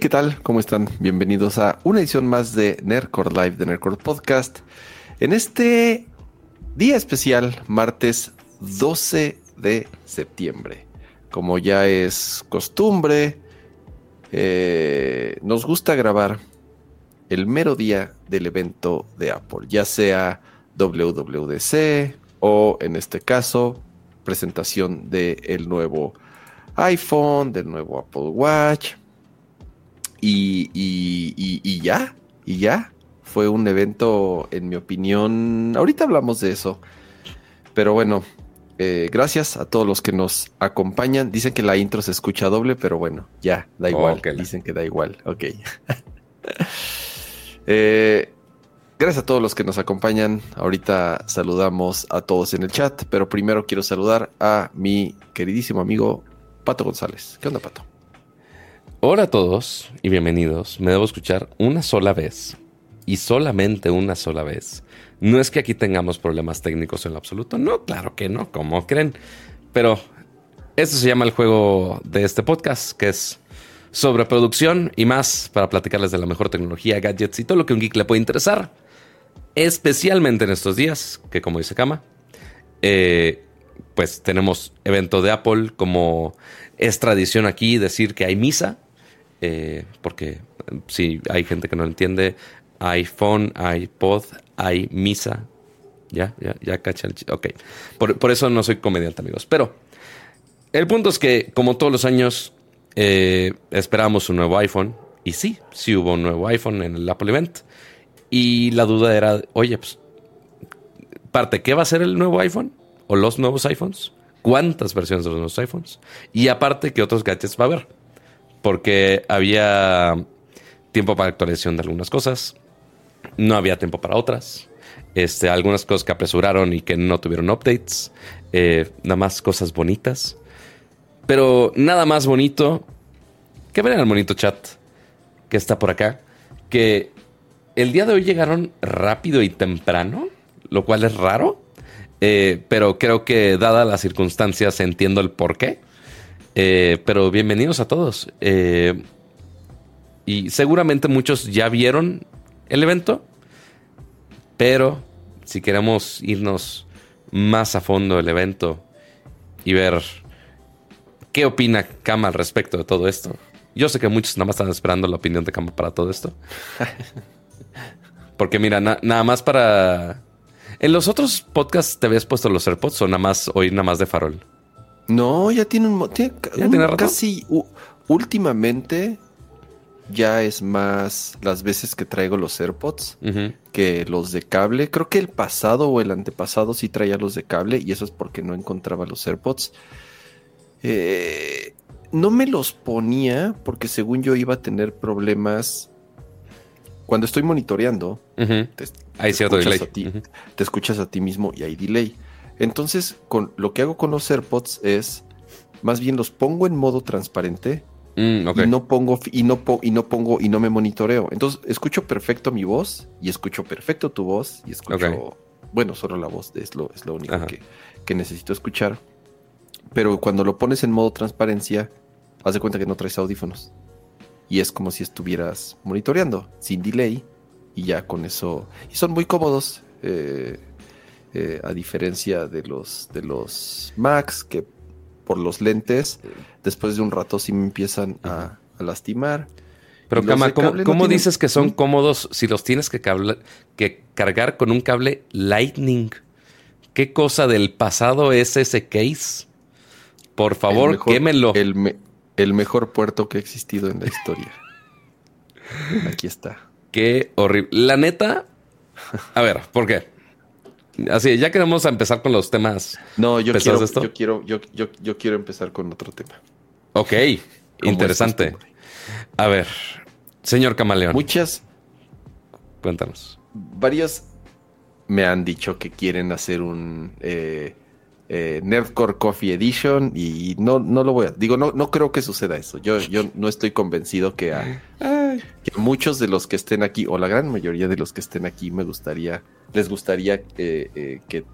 ¿qué tal? ¿Cómo están? Bienvenidos a una edición más de Nerdcore Live de Nerdcore Podcast. En este día especial, martes 12 de septiembre. Como ya es costumbre, eh, nos gusta grabar el mero día del evento de Apple, ya sea WWDC o en este caso presentación del nuevo iPhone, del nuevo Apple Watch. Y, y, ya, y ya. Fue un evento, en mi opinión, ahorita hablamos de eso. Pero bueno, eh, gracias a todos los que nos acompañan. Dicen que la intro se escucha doble, pero bueno, ya, da igual. Dicen que da igual. Ok. eh, Gracias a todos los que nos acompañan. Ahorita saludamos a todos en el chat, pero primero quiero saludar a mi queridísimo amigo Pato González. ¿Qué onda, Pato? Hola a todos y bienvenidos. Me debo escuchar una sola vez y solamente una sola vez. No es que aquí tengamos problemas técnicos en lo absoluto. No, claro que no, como creen. Pero esto se llama el juego de este podcast, que es sobre producción y más para platicarles de la mejor tecnología, gadgets y todo lo que un geek le puede interesar especialmente en estos días, que como dice Kama, eh, pues tenemos evento de Apple, como es tradición aquí decir que hay misa, eh, porque si hay gente que no entiende, iPhone, iPod, hay misa. Ya, ya, ya cacha el Ok. Por, eso no soy comediante, amigos. Pero el punto es que, como todos los años, eh, esperamos un nuevo iPhone. Y sí, sí hubo un nuevo iPhone en el Apple Event. Y la duda era, oye, pues, parte, ¿qué va a ser el nuevo iPhone? ¿O los nuevos iPhones? ¿Cuántas versiones de los nuevos iPhones? Y aparte, ¿qué otros gadgets va a haber? Porque había tiempo para actualización de algunas cosas, no había tiempo para otras. Este, algunas cosas que apresuraron y que no tuvieron updates, eh, nada más cosas bonitas. Pero nada más bonito que ver el bonito chat que está por acá, que el día de hoy llegaron rápido y temprano, lo cual es raro, eh, pero creo que dadas las circunstancias entiendo el por qué. Eh, pero bienvenidos a todos. Eh, y seguramente muchos ya vieron el evento, pero si queremos irnos más a fondo del evento y ver qué opina Kama al respecto de todo esto. Yo sé que muchos nada más están esperando la opinión de Kama para todo esto. Porque mira, nada más para... ¿En los otros podcasts te habías puesto los AirPods o nada más oír nada más de farol? No, ya tiene un... Tiene, casi últimamente ya es más las veces que traigo los AirPods que los de cable. Creo que el pasado o el antepasado sí traía los de cable y eso es porque no encontraba los AirPods. Eh, no me los ponía porque según yo iba a tener problemas cuando estoy monitoreando, te, hay cierto delay. te escuchas a ti mismo y hay delay. Entonces, con, lo que hago con los AirPods es, más bien los pongo en modo transparente mm, y no pongo y no, y no pongo y no me monitoreo. Entonces, escucho perfecto mi voz y escucho perfecto tu voz y escucho, bueno, solo la voz es lo, es lo único que, que necesito escuchar. Pero cuando lo pones en modo transparencia, haz de cuenta que no traes audífonos y es como si estuvieras monitoreando sin delay y ya con eso y son muy cómodos eh, eh, a diferencia de los de los Max que por los lentes después de un rato sí me empiezan a, lastimar pero Kama, ¿cómo, dices que son cómodos si los tienes que, que cargar con un cable Lightning? ¿Qué cosa del pasado es ese case? Por favor, quémelo. El, el mejor puerto que ha existido en la historia. Aquí está. Qué horrible. La neta. A ver, ¿por qué? Así, ya queremos empezar con los temas. No, yo quiero, yo quiero, yo, quiero empezar con otro tema. Ok, interesante. A ver, señor Camaleón. Muchas. Cuéntanos. Varios me han dicho que quieren hacer un eh, eh, Nerdcore Coffee Edition y no, no lo voy a... Digo, no, no creo que suceda eso. Yo, yo no estoy convencido que a, muchos de los que estén aquí, o la gran mayoría de los que estén aquí, me gustaría, les gustaría eh, eh, que,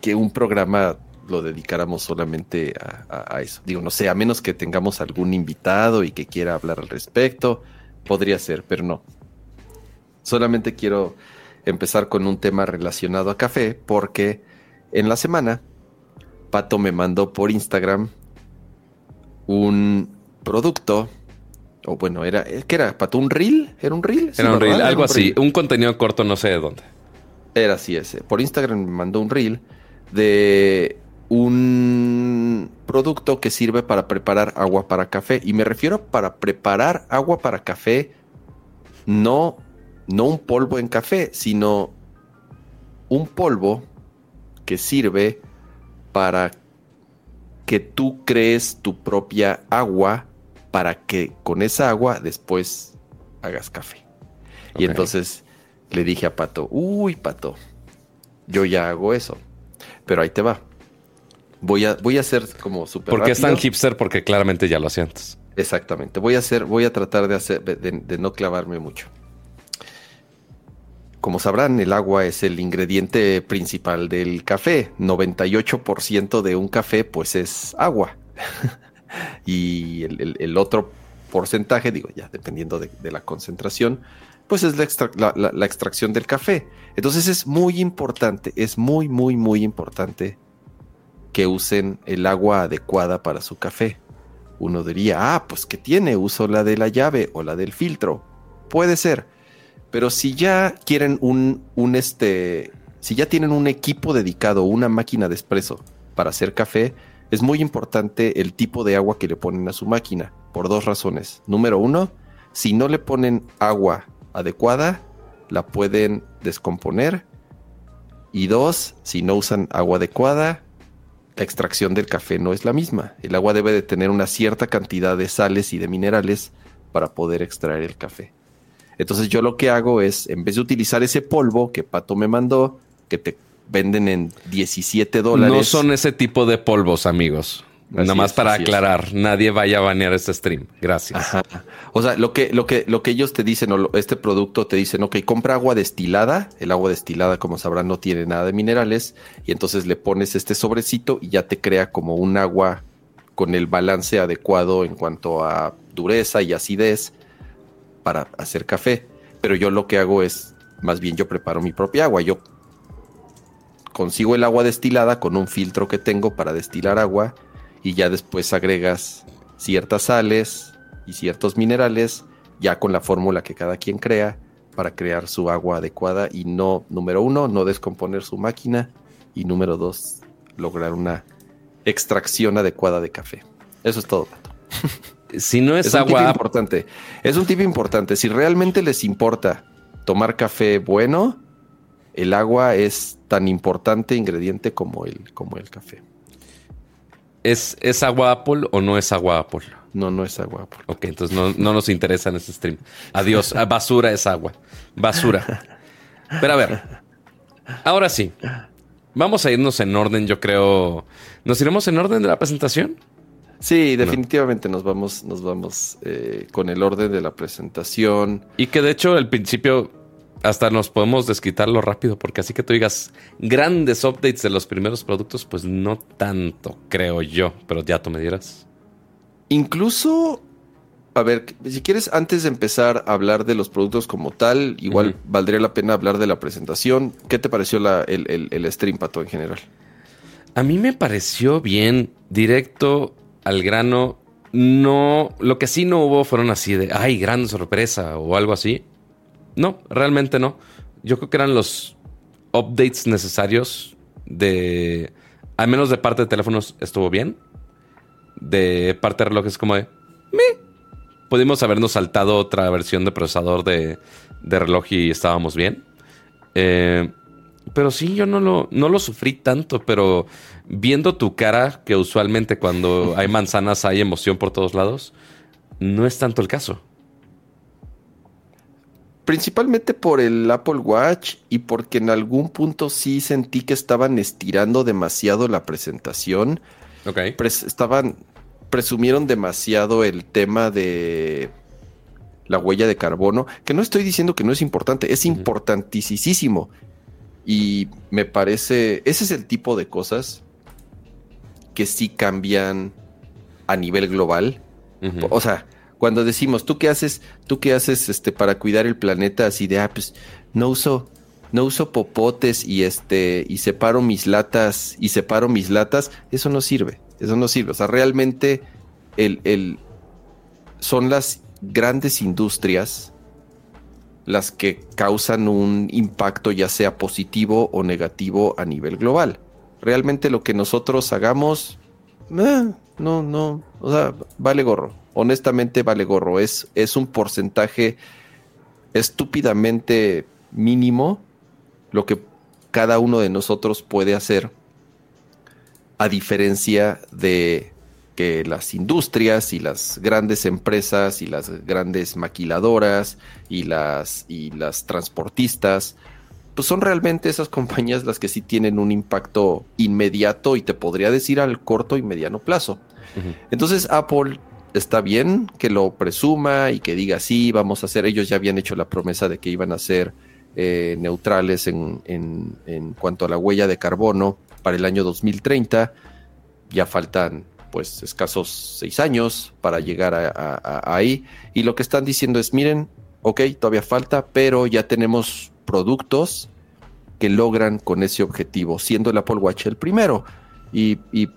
que un programa lo dedicáramos solamente a, eso. Digo, no sé, a menos que tengamos algún invitado y que quiera hablar al respecto, podría ser, pero no. Solamente quiero empezar con un tema relacionado a café porque en la semana Pato me mandó por Instagram un producto o bueno, era ¿qué era Pato un reel, era un reel, era un reel, algo así, un contenido corto, no sé de dónde. Era así ese. Por Instagram me mandó un reel de un producto que sirve para preparar agua para café. Y me refiero para preparar agua para café, no, no un polvo en café, sino un polvo que sirve para que tú crees tu propia agua para que con esa agua después hagas café. Y entonces le dije a Pato, uy, Pato, yo ya hago eso. Pero ahí te va. Voy a, voy a hacer como súper Porque es tan hipster porque claramente ya lo sientes. Exactamente. Voy a hacer, voy a tratar de hacer, de, no clavarme mucho. Como sabrán, el agua es el ingrediente principal del café. 98% de un café, pues es agua. y el, otro porcentaje, digo ya, dependiendo de, la concentración, pues es la, extracción del café. Entonces es muy importante, es muy, muy, muy importante que usen el agua adecuada para su café. Uno diría, ah, pues que tiene, uso la de la llave o la del filtro. Puede ser. Pero si ya quieren un, un este, si ya tienen un equipo dedicado, una máquina de espresso para hacer café, es muy importante el tipo de agua que le ponen a su máquina, por dos razones. Número uno, si no le ponen agua adecuada, la pueden descomponer. Y dos, si no usan agua adecuada, la extracción del café no es la misma. El agua debe de tener una cierta cantidad de sales y de minerales para poder extraer el café. Entonces yo lo que hago es, en vez de utilizar ese polvo que Pato me mandó, que te venden en 17 dólares. No son ese tipo de polvos, amigos. Nada más para aclarar, nadie vaya a banear este stream. Gracias. O sea, lo que, lo que, lo que ellos te dicen, o este producto te dicen, ok, compra agua destilada. El agua destilada, como sabrán, no tiene nada de minerales. Y entonces le pones este sobrecito y ya te crea como un agua con el balance adecuado en cuanto a dureza y acidez para hacer café. Pero yo lo que hago es, más bien yo preparo mi propia agua. Yo consigo el agua destilada con un filtro que tengo para destilar agua y ya después agregas ciertas sales y ciertos minerales ya con la fórmula que cada quien crea para crear su agua adecuada y no, número uno, no descomponer su máquina y número dos, lograr una extracción adecuada de café. Eso es todo, Pato. Si no es, agua... importante. Es un tipo importante. Si realmente les importa tomar café bueno, el agua es tan importante ingrediente como el, como el café. ¿Es, ¿Es agua Apple o no es agua Apple? No, no es agua Apple. Ok, entonces no, nos interesa en este stream. Adiós. Ah, basura es agua. Basura. Pero a ver. Ahora sí. Vamos a irnos en orden, yo creo. ¿Nos iremos en orden de la presentación? Sí, definitivamente nos vamos, nos vamos eh, con el orden de la presentación. Y que de hecho el principio hasta nos podemos desquitarlo rápido, porque así que tú digas grandes updates de los primeros productos, pues no tanto, creo yo, pero ya tú me dirás. Incluso, a ver, si quieres, antes de empezar a hablar de los productos como tal, igual valdría la pena hablar de la presentación. ¿Qué te pareció el, el stream, Pato, en general? A mí me pareció bien, directo al grano. No, lo que sí no hubo fueron así de, ay, gran sorpresa o algo así no, realmente no. Yo creo que eran los updates necesarios de... Al menos de parte de teléfonos estuvo bien. De parte de relojes como de... Me. Pudimos habernos saltado otra versión de procesador de, reloj y estábamos bien. Eh, pero sí, yo no lo, no lo sufrí tanto, pero viendo tu cara, que usualmente cuando hay manzanas hay emoción por todos lados, no es tanto el caso principalmente por el Apple Watch y porque en algún punto sí sentí que estaban estirando demasiado la presentación. Ok. estaban, presumieron demasiado el tema de la huella de carbono, que no estoy diciendo que no es importante, es importantísimo. Y me parece, ese es el tipo de cosas que sí cambian a nivel global. O sea, cuando decimos, ¿tú qué haces? ¿Tú qué haces este para cuidar el planeta así de, ah, pues no uso no uso popotes y este y separo mis latas y separo mis latas, eso no sirve, eso no sirve. O sea, realmente el, el, son las grandes industrias las que causan un impacto ya sea positivo o negativo a nivel global. Realmente lo que nosotros hagamos, eh, no, no, o sea, vale gorro. Honestamente vale gorro. Es, es un porcentaje estúpidamente mínimo lo que cada uno de nosotros puede hacer, a diferencia de que las industrias y las grandes empresas y las grandes maquiladoras y las, y las transportistas, pues son realmente esas compañías las que sí tienen un impacto inmediato y te podría decir al corto y mediano plazo. Entonces Apple está bien que lo presuma y que diga sí, vamos a hacer, ellos ya habían hecho la promesa de que iban a hacer eh, neutrales en, en, cuanto a la huella de carbono para el año 2030. Ya faltan pues escasos seis años para llegar a, ahí. Y lo que están diciendo es, miren, ok, todavía falta, pero ya tenemos productos que logran con ese objetivo, siendo el Apple Watch el primero. Y, y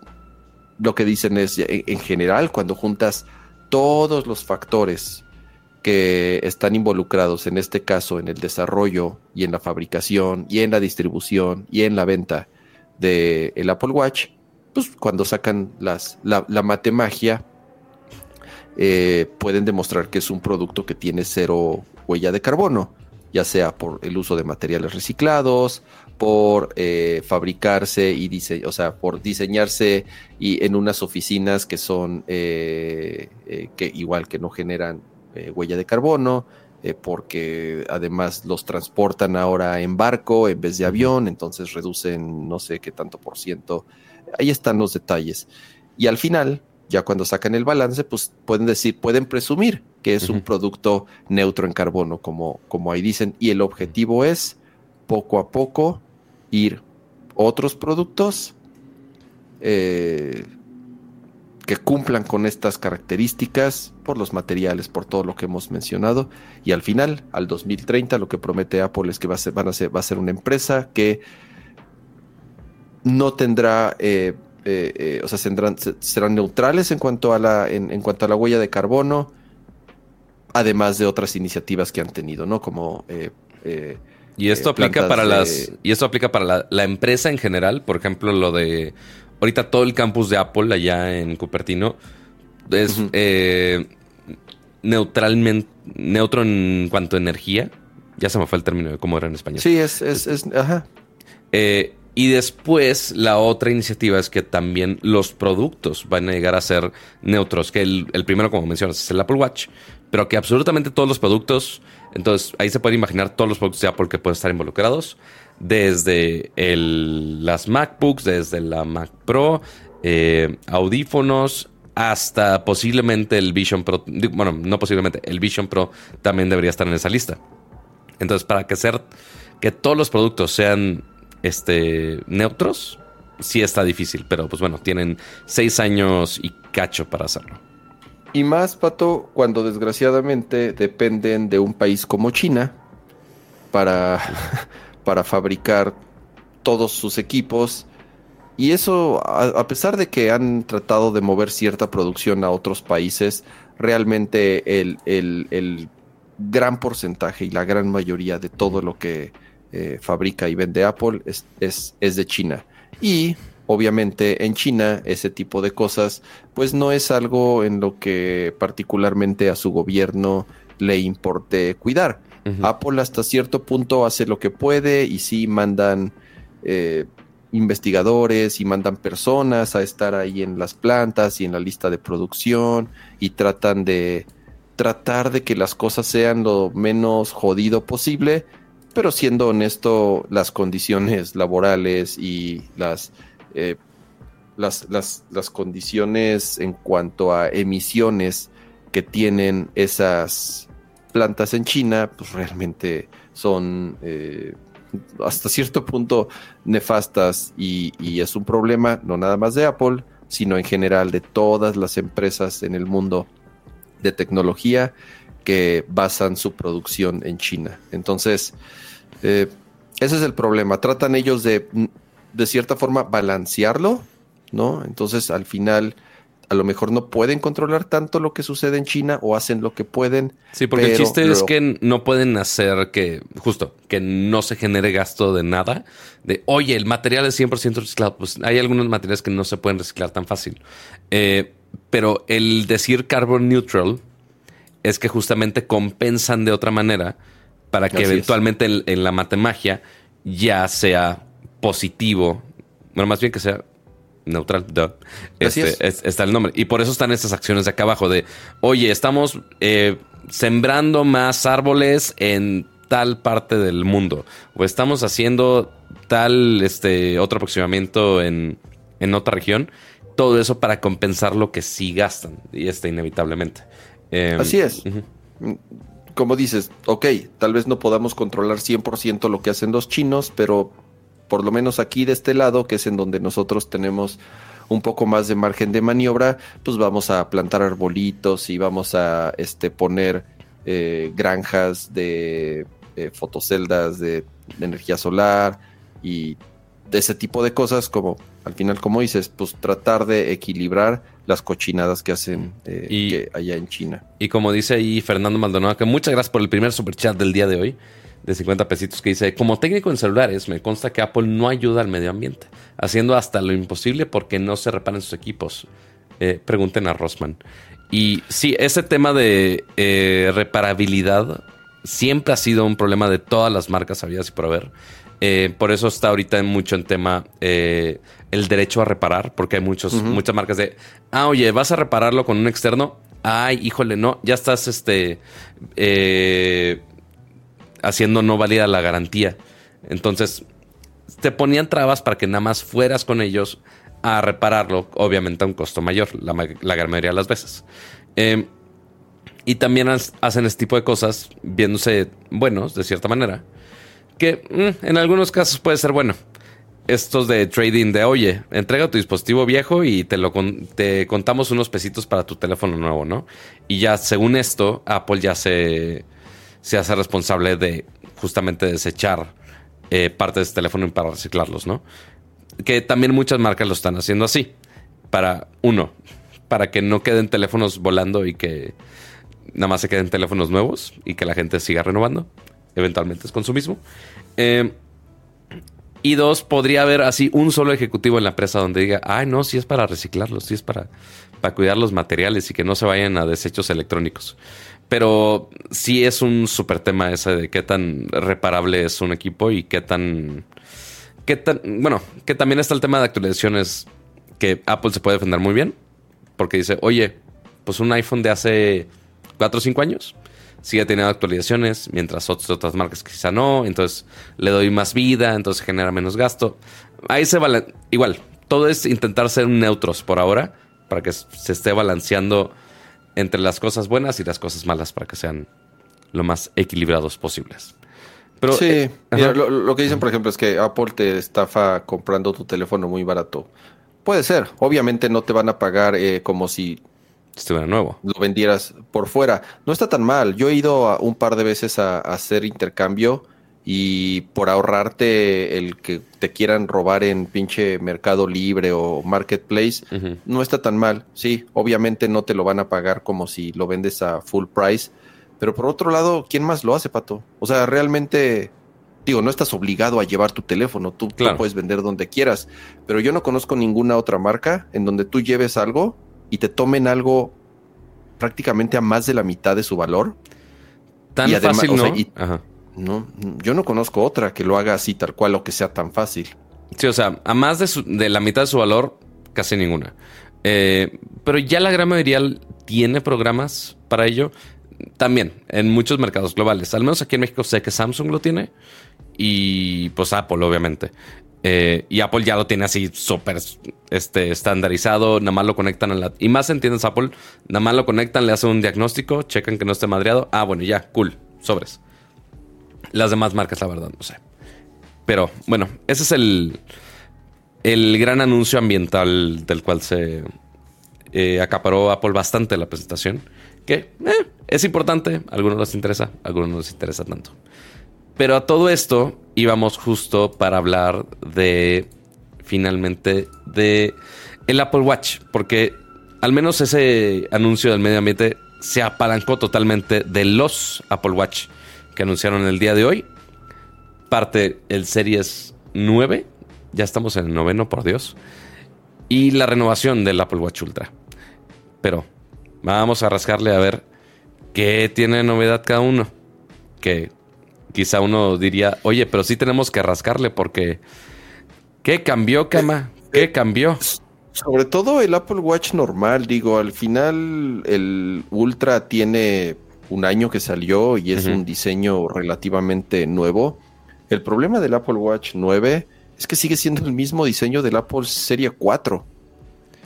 lo que dicen es, en general, cuando juntas todos los factores que están involucrados en este caso en el desarrollo y en la fabricación y en la distribución y en la venta del el Apple Watch, pues cuando sacan las, la, la matemagia, eh, pueden demostrar que es un producto que tiene cero huella de carbono, ya sea por el uso de materiales reciclados, por eh, fabricarse y dice, o sea, por diseñarse y en unas oficinas que son eh, que igual que no generan eh, huella de carbono, eh, porque además los transportan ahora en barco en vez de avión, entonces reducen no sé qué tanto por ciento. Ahí están los detalles. Y al final, ya cuando sacan el balance, pues pueden decir, pueden presumir que es un producto neutro en carbono, como, como ahí dicen, y el objetivo es poco a poco ir otros productos eh, que cumplan con estas características por los materiales, por todo lo que hemos mencionado. Y al final, al 2030, lo que promete Apple es que va a ser, va a ser una empresa que no tendrá, eh, eh, o sea, serán neutrales en cuanto, a la, en, cuanto a la huella de carbono, además de otras iniciativas que han tenido, ¿no? Como... y esto aplica para las. Y esto aplica para la, la, empresa en general. Por ejemplo, lo de ahorita todo el campus de Apple allá en Cupertino es eh, neutralmente neutro en cuanto a energía. Ya se me fue el término de cómo era en español. Sí, es, es, ajá. Eh, y después la otra iniciativa es que también los productos van a llegar a ser neutros, que el, el primero, como mencionas, es el Apple Watch, pero que absolutamente todos los productos, entonces ahí se puede imaginar todos los productos de Apple que pueden estar involucrados desde las MacBooks, desde la Mac Pro, eh, audífonos, hasta posiblemente el Vision Pro. Bueno, no posiblemente, el Vision Pro también debería estar en esa lista. Entonces, para que, ser, que todos los productos sean este, neutros, sí está difícil, pero pues bueno, tienen seis años y cacho para hacerlo. Y más, Pato, cuando desgraciadamente dependen de un país como China para para fabricar todos sus equipos. Y eso, a, pesar de que han tratado de mover cierta producción a otros países, realmente el, gran porcentaje y la gran mayoría de todo lo que eh, fabrica y vende Apple es, es, de China. Y obviamente en China ese tipo de cosas pues no es algo en lo que particularmente a su gobierno le importe cuidar. Apple hasta cierto punto hace lo que puede y sí mandan eh, investigadores y mandan personas a estar ahí en las plantas y en la lista de producción y tratan de tratar de que las cosas sean lo menos jodido posible, pero siendo honesto, las condiciones laborales y las, eh, las, las, las condiciones en cuanto a emisiones que tienen esas plantas en China, pues realmente son eh, hasta cierto punto nefastas y, es un problema no nada más de Apple, sino en general de todas las empresas en el mundo de tecnología que basan su producción en China. Entonces, eh, ese es el problema. Tratan ellos de, de cierta forma, balancearlo, ¿no? Entonces, al final, a lo mejor no pueden controlar tanto lo que sucede en China o hacen lo que pueden. Sí, porque el chiste es que no pueden hacer que, justo, que no se genere gasto de nada. De, oye, el material es 100% reciclado. Pues hay algunos materiales que no se pueden reciclar tan fácil. Eh, pero el decir carbon neutral es que justamente compensan de otra manera para que eventualmente en, la matemagia ya sea positivo. Bueno, más bien que sea neutral. Este, está el nombre. Y por eso están estas acciones de acá abajo de, oye, estamos eh, sembrando más árboles en tal parte del mundo. O estamos haciendo tal este, otro aproximamiento en, en otra región. Todo eso para compensar lo que sí gastan. Y este inevitablemente. Em, Así es. Como dices, ok, tal vez no podamos controlar 100% lo que hacen los chinos, pero por lo menos aquí de este lado, que es en donde nosotros tenemos un poco más de margen de maniobra, pues vamos a plantar arbolitos y vamos a este, poner eh, granjas de eh, fotoceldas de, de, energía solar y de ese tipo de cosas, como al final, como dices, pues tratar de equilibrar las cochinadas que hacen eh, allá en China. Y como dice ahí Fernando Maldonado, que muchas gracias por el primer super chat del día de hoy, de 50 pesitos, que dice, como técnico en celulares, me consta que Apple no ayuda al medio ambiente, haciendo hasta lo imposible porque no se reparan sus equipos. Eh, pregunten a Rosman. Y sí, ese tema de eh, reparabilidad siempre ha sido un problema de todas las marcas habidas y por haber. Eh, por eso está ahorita mucho en tema eh, el derecho a reparar, porque hay muchos, muchas marcas de, ah, oye, vas a repararlo con un externo. Ay, híjole, no, ya estás este, eh, haciendo no válida la garantía. Entonces, te ponían trabas para que nada más fueras con ellos a repararlo, obviamente a un costo mayor, la, la gran mayoría de las veces. y también hacen este tipo de cosas viéndose buenos, de cierta manera que mm, en algunos casos puede ser bueno. Estos de trading de, oye, entrega tu dispositivo viejo y te lo te contamos unos pesitos para tu teléfono nuevo, ¿no? Y ya según esto, Apple ya se, se hace responsable de justamente desechar eh, parte de ese teléfono para reciclarlos, ¿no? Que también muchas marcas lo están haciendo así. Para, uno, para que no queden teléfonos volando y que nada más se queden teléfonos nuevos y que la gente siga renovando eventualmente es consumismo. Eh, y dos, podría haber así un solo ejecutivo en la empresa donde diga, ay, no, si es para reciclarlos, si es para, para cuidar los materiales y que no se vayan a desechos electrónicos. Pero sí es un súper tema ese de qué tan reparable es un equipo y qué tan, qué tan. Bueno, que también está el tema de actualizaciones que Apple se puede defender muy bien. Porque dice, oye, pues un iPhone de hace 4 o 5 años sigue teniendo actualizaciones, mientras otras, marcas quizá no, entonces le doy más vida, entonces genera menos gasto. Ahí se vale, igual, todo es intentar ser neutros por ahora, para que se esté balanceando entre las cosas buenas y las cosas malas, para que sean lo más equilibrados posibles. Pero, sí, eh, lo, que dicen, por ejemplo, es que Apple te estafa comprando tu teléfono muy barato. Puede ser, obviamente no te van a pagar eh, como si estuviera nuevo. Lo vendieras por fuera. No está tan mal. Yo he ido un par de veces a, hacer intercambio y por ahorrarte el que te quieran robar en pinche Mercado Libre o Marketplace, no está tan mal. Sí, obviamente no te lo van a pagar como si lo vendes a full price. Pero por otro lado, ¿quién más lo hace, Pato? O sea, realmente, digo, no estás obligado a llevar tu teléfono, tú lo puedes vender donde quieras. Pero yo no conozco ninguna otra marca en donde tú lleves algo y te tomen algo prácticamente a más de la mitad de su valor. Tan fácil, ¿no? Yo no conozco otra que lo haga así tal cual o que sea tan fácil. Sí, o sea, a más de, la mitad de su valor, casi ninguna. Eh, pero ya la gran mayoría tiene programas para ello. También en muchos mercados globales. Al menos aquí en México sé que Samsung lo tiene. Y pues Apple, obviamente. Eh, y Apple ya lo tiene así súper este, estandarizado, nada más lo conectan a la... Y más entiendes Apple, nada más lo conectan, le hacen un diagnóstico, checan que no esté madreado. Ah, bueno, ya, cool, sobres. Las demás marcas, la verdad, no sé. Pero bueno, ese es el, el gran anuncio ambiental del cual se eh, acaparó Apple bastante la presentación, que eh, es importante, a algunos les interesa, a algunos no les interesa tanto. Pero a todo esto íbamos justo para hablar de finalmente de el Apple Watch, porque al menos ese anuncio del medio ambiente se apalancó totalmente de los Apple Watch que anunciaron el día de hoy. Parte el Series 9, ya estamos en el noveno, por Dios, y la renovación del Apple Watch Ultra. Pero vamos a rascarle a ver qué tiene novedad cada uno. Que quizá uno diría, oye, pero sí tenemos que rascarle porque ¿qué cambió, Cama? ¿Qué cambió? Sobre todo el Apple Watch normal, digo, al final el Ultra tiene un año que salió y es un diseño relativamente nuevo. El problema del Apple Watch 9 es que sigue siendo el mismo diseño del Apple Serie 4.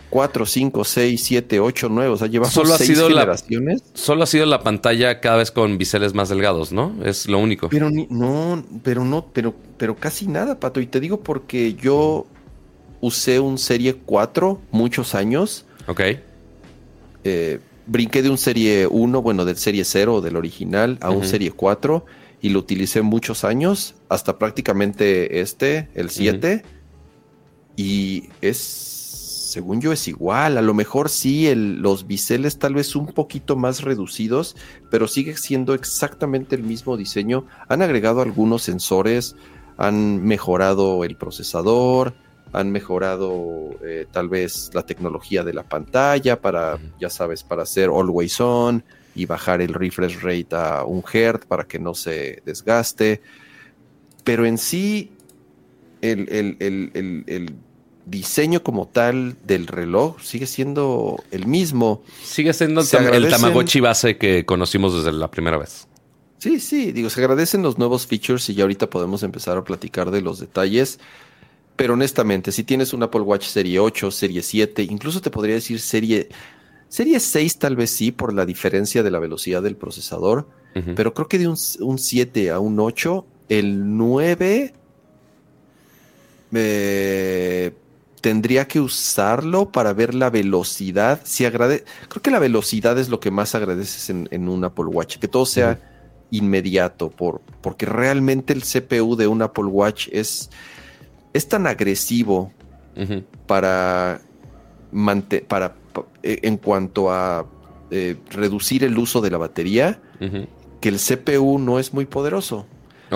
4, 5, 6, 7, 8, 9. O sea, lleva solo seis ha sido generaciones. La, solo ha sido la pantalla cada vez con biseles más delgados, ¿no? Es lo único. Pero no, pero no, pero, pero casi nada, Pato. Y te digo porque yo usé un Serie 4 muchos años. Ok. Eh, brinqué de un Serie 1, bueno, del Serie 0, del original, a un Serie 4 y lo utilicé muchos años, hasta prácticamente este, el 7. Y es, según yo, es igual. A lo mejor sí, el, los biseles tal vez un poquito más reducidos, pero sigue siendo exactamente el mismo diseño. Han agregado algunos sensores, han mejorado el procesador han mejorado eh, tal vez la tecnología de la pantalla para, ya sabes, para hacer always on y bajar el refresh rate a un hertz para que no se desgaste. Pero en sí, el, diseño como tal del reloj sigue siendo el mismo. Sigue siendo el, Tamagotchi base que conocimos desde la primera vez. Sí, sí, digo, se agradecen los nuevos features y ya ahorita podemos empezar a platicar de los detalles. Pero honestamente, si tienes un Apple Watch Serie 8, Serie 7, incluso te podría decir Serie, serie 6 tal vez sí, por la diferencia de la velocidad del procesador. Pero creo que de un, 7 a un 8, el 9 eh, tendría que usarlo para ver la velocidad. Si agrade creo que la velocidad es lo que más agradeces en, un Apple Watch, que todo sea inmediato, por, porque realmente el CPU de un Apple Watch es es tan agresivo para, para eh, en cuanto a eh, reducir el uso de la batería que el CPU no es muy poderoso.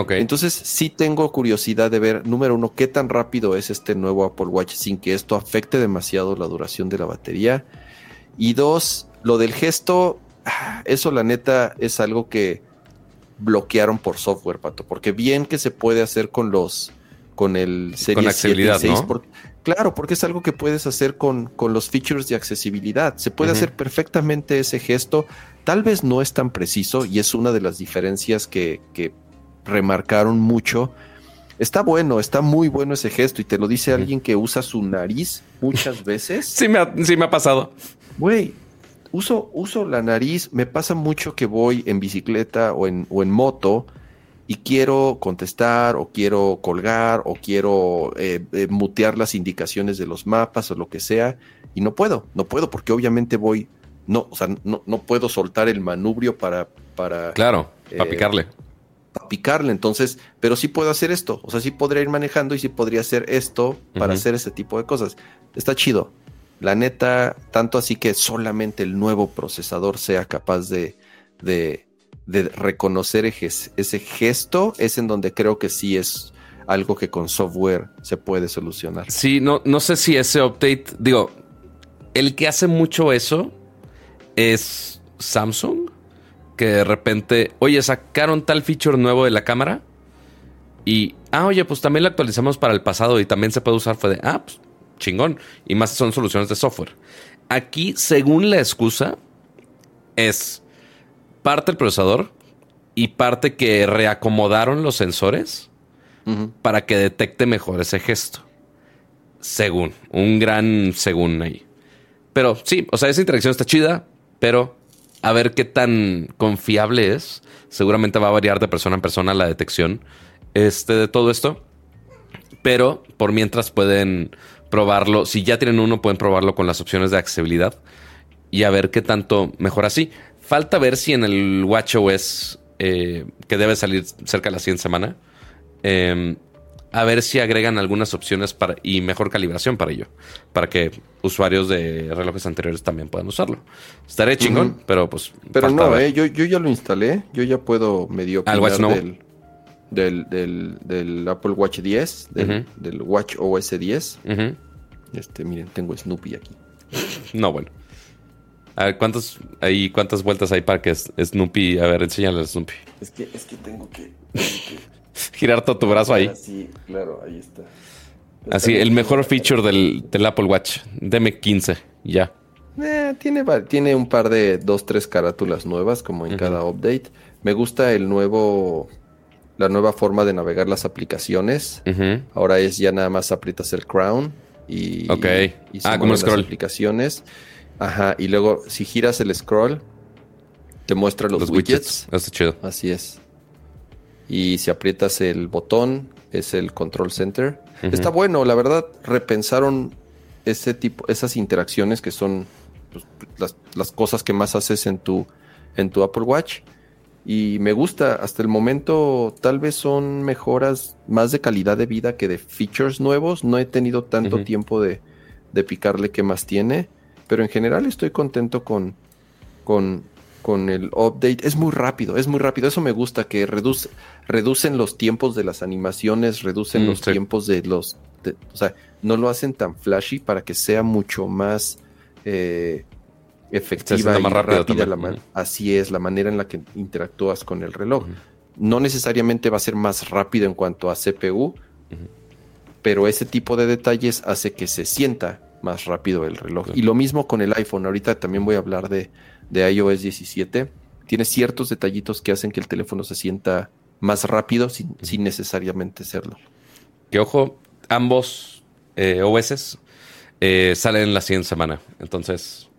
Entonces sí tengo curiosidad de ver, número uno, qué tan rápido es este nuevo Apple Watch sin que esto afecte demasiado la duración de la batería. Y dos, lo del gesto, ah, eso la neta es algo que bloquearon por software, Pato, porque bien que se puede hacer con los con el Serie claro, porque es algo que puedes hacer con, con los features de accesibilidad. Se puede hacer perfectamente ese gesto. Tal vez no es tan preciso y es una de las diferencias que, que remarcaron mucho. Está bueno, está muy bueno ese gesto y te lo dice alguien que usa su nariz muchas veces. sí, me ha, sí me ha pasado. Güey, uso, uso la nariz. Me pasa mucho que voy en bicicleta o en, o en moto y quiero contestar o quiero colgar o quiero eh, eh, mutear las indicaciones de los mapas o lo que sea y no puedo, no puedo porque obviamente voy, no, o sea, no, no puedo soltar el manubrio para... para claro, para eh, picarle. Para picarle, entonces, pero sí puedo hacer esto, o sea, sí podría ir manejando y sí podría hacer esto para hacer ese tipo de cosas. Está chido. La neta, tanto así que solamente el nuevo procesador sea capaz de, de de reconocer ese gesto es en donde creo que sí es algo que con software se puede solucionar. Sí, no, no sé si ese update, digo, el que hace mucho eso es Samsung, que de repente, oye, sacaron tal feature nuevo de la cámara y, ah, oye, pues también lo actualizamos para el pasado y también se puede usar, fue de, ah, pues chingón, y más son soluciones de software. Aquí, según la excusa, es parte el procesador y parte que reacomodaron los sensores para que detecte mejor ese gesto. Según, un gran según ahí. Pero sí, o sea, esa interacción está chida, pero a ver qué tan confiable es. Seguramente va a variar de persona en persona la detección este, de todo esto. Pero por mientras pueden, probarlo. Si ya tienen uno, pueden probarlo con las opciones de accesibilidad y a ver qué tanto mejora así. Falta ver si en el WatchOS, eh, que debe salir cerca de la siguiente semana, em, a ver si agregan algunas opciones para, y mejor calibración para ello, para que usuarios de relojes anteriores también puedan usarlo. Estaré chingón, pero pues. Pero no, eh, yo, yo ya lo instalé, yo ya puedo medio ¿Al Watch no? del, del, del, Apple Watch 10, del, del Watch OS 10. Este, miren, tengo Snoopy aquí. No, bueno. A ver, ¿cuántas, ahí, ¿cuántas vueltas hay para que Snoopy... A ver, enséñale a Snoopy. Es que, es que tengo que... Girar todo tu brazo ahí. Sí, claro, ahí está. Así, el mejor feature del, del, Apple Watch. Deme 15, ya. Eh, tiene, tiene un par de dos, tres carátulas nuevas, como en cada update. Me gusta el nuevo la nueva forma de navegar las aplicaciones. Ahora es ya nada más aprietas el crown y, y, ah, como scroll. las aplicaciones. Ajá, y luego si giras el scroll te muestra los, widgets. Está chido. Así es. Y si aprietas el botón es el control center. Está bueno, la verdad repensaron ese tipo esas interacciones que son pues, las, las, cosas que más haces en tu en tu Apple Watch y me gusta. Hasta el momento tal vez son mejoras más de calidad de vida que de features nuevos. No he tenido tanto tiempo de, de, picarle qué más tiene, pero en general estoy contento con, con, con, el update. Es muy rápido, es muy rápido. Eso me gusta, que reduce, reducen los tiempos de las animaciones, reducen mm, los tiempos de los... o sea, no lo hacen tan flashy para que sea mucho más... Eh, efectiva y rápida. La Así es, la manera en la que interactúas con el reloj. No necesariamente va a ser más rápido en cuanto a CPU, pero ese tipo de detalles hace que se sienta más rápido el reloj. Y lo mismo con el iPhone. Ahorita también voy a hablar de, de iOS 17. Tiene ciertos detallitos que hacen que el teléfono se sienta más rápido sin, necesariamente serlo. Que ojo, ambos eh, OS eh, salen la siguiente semana. Entonces,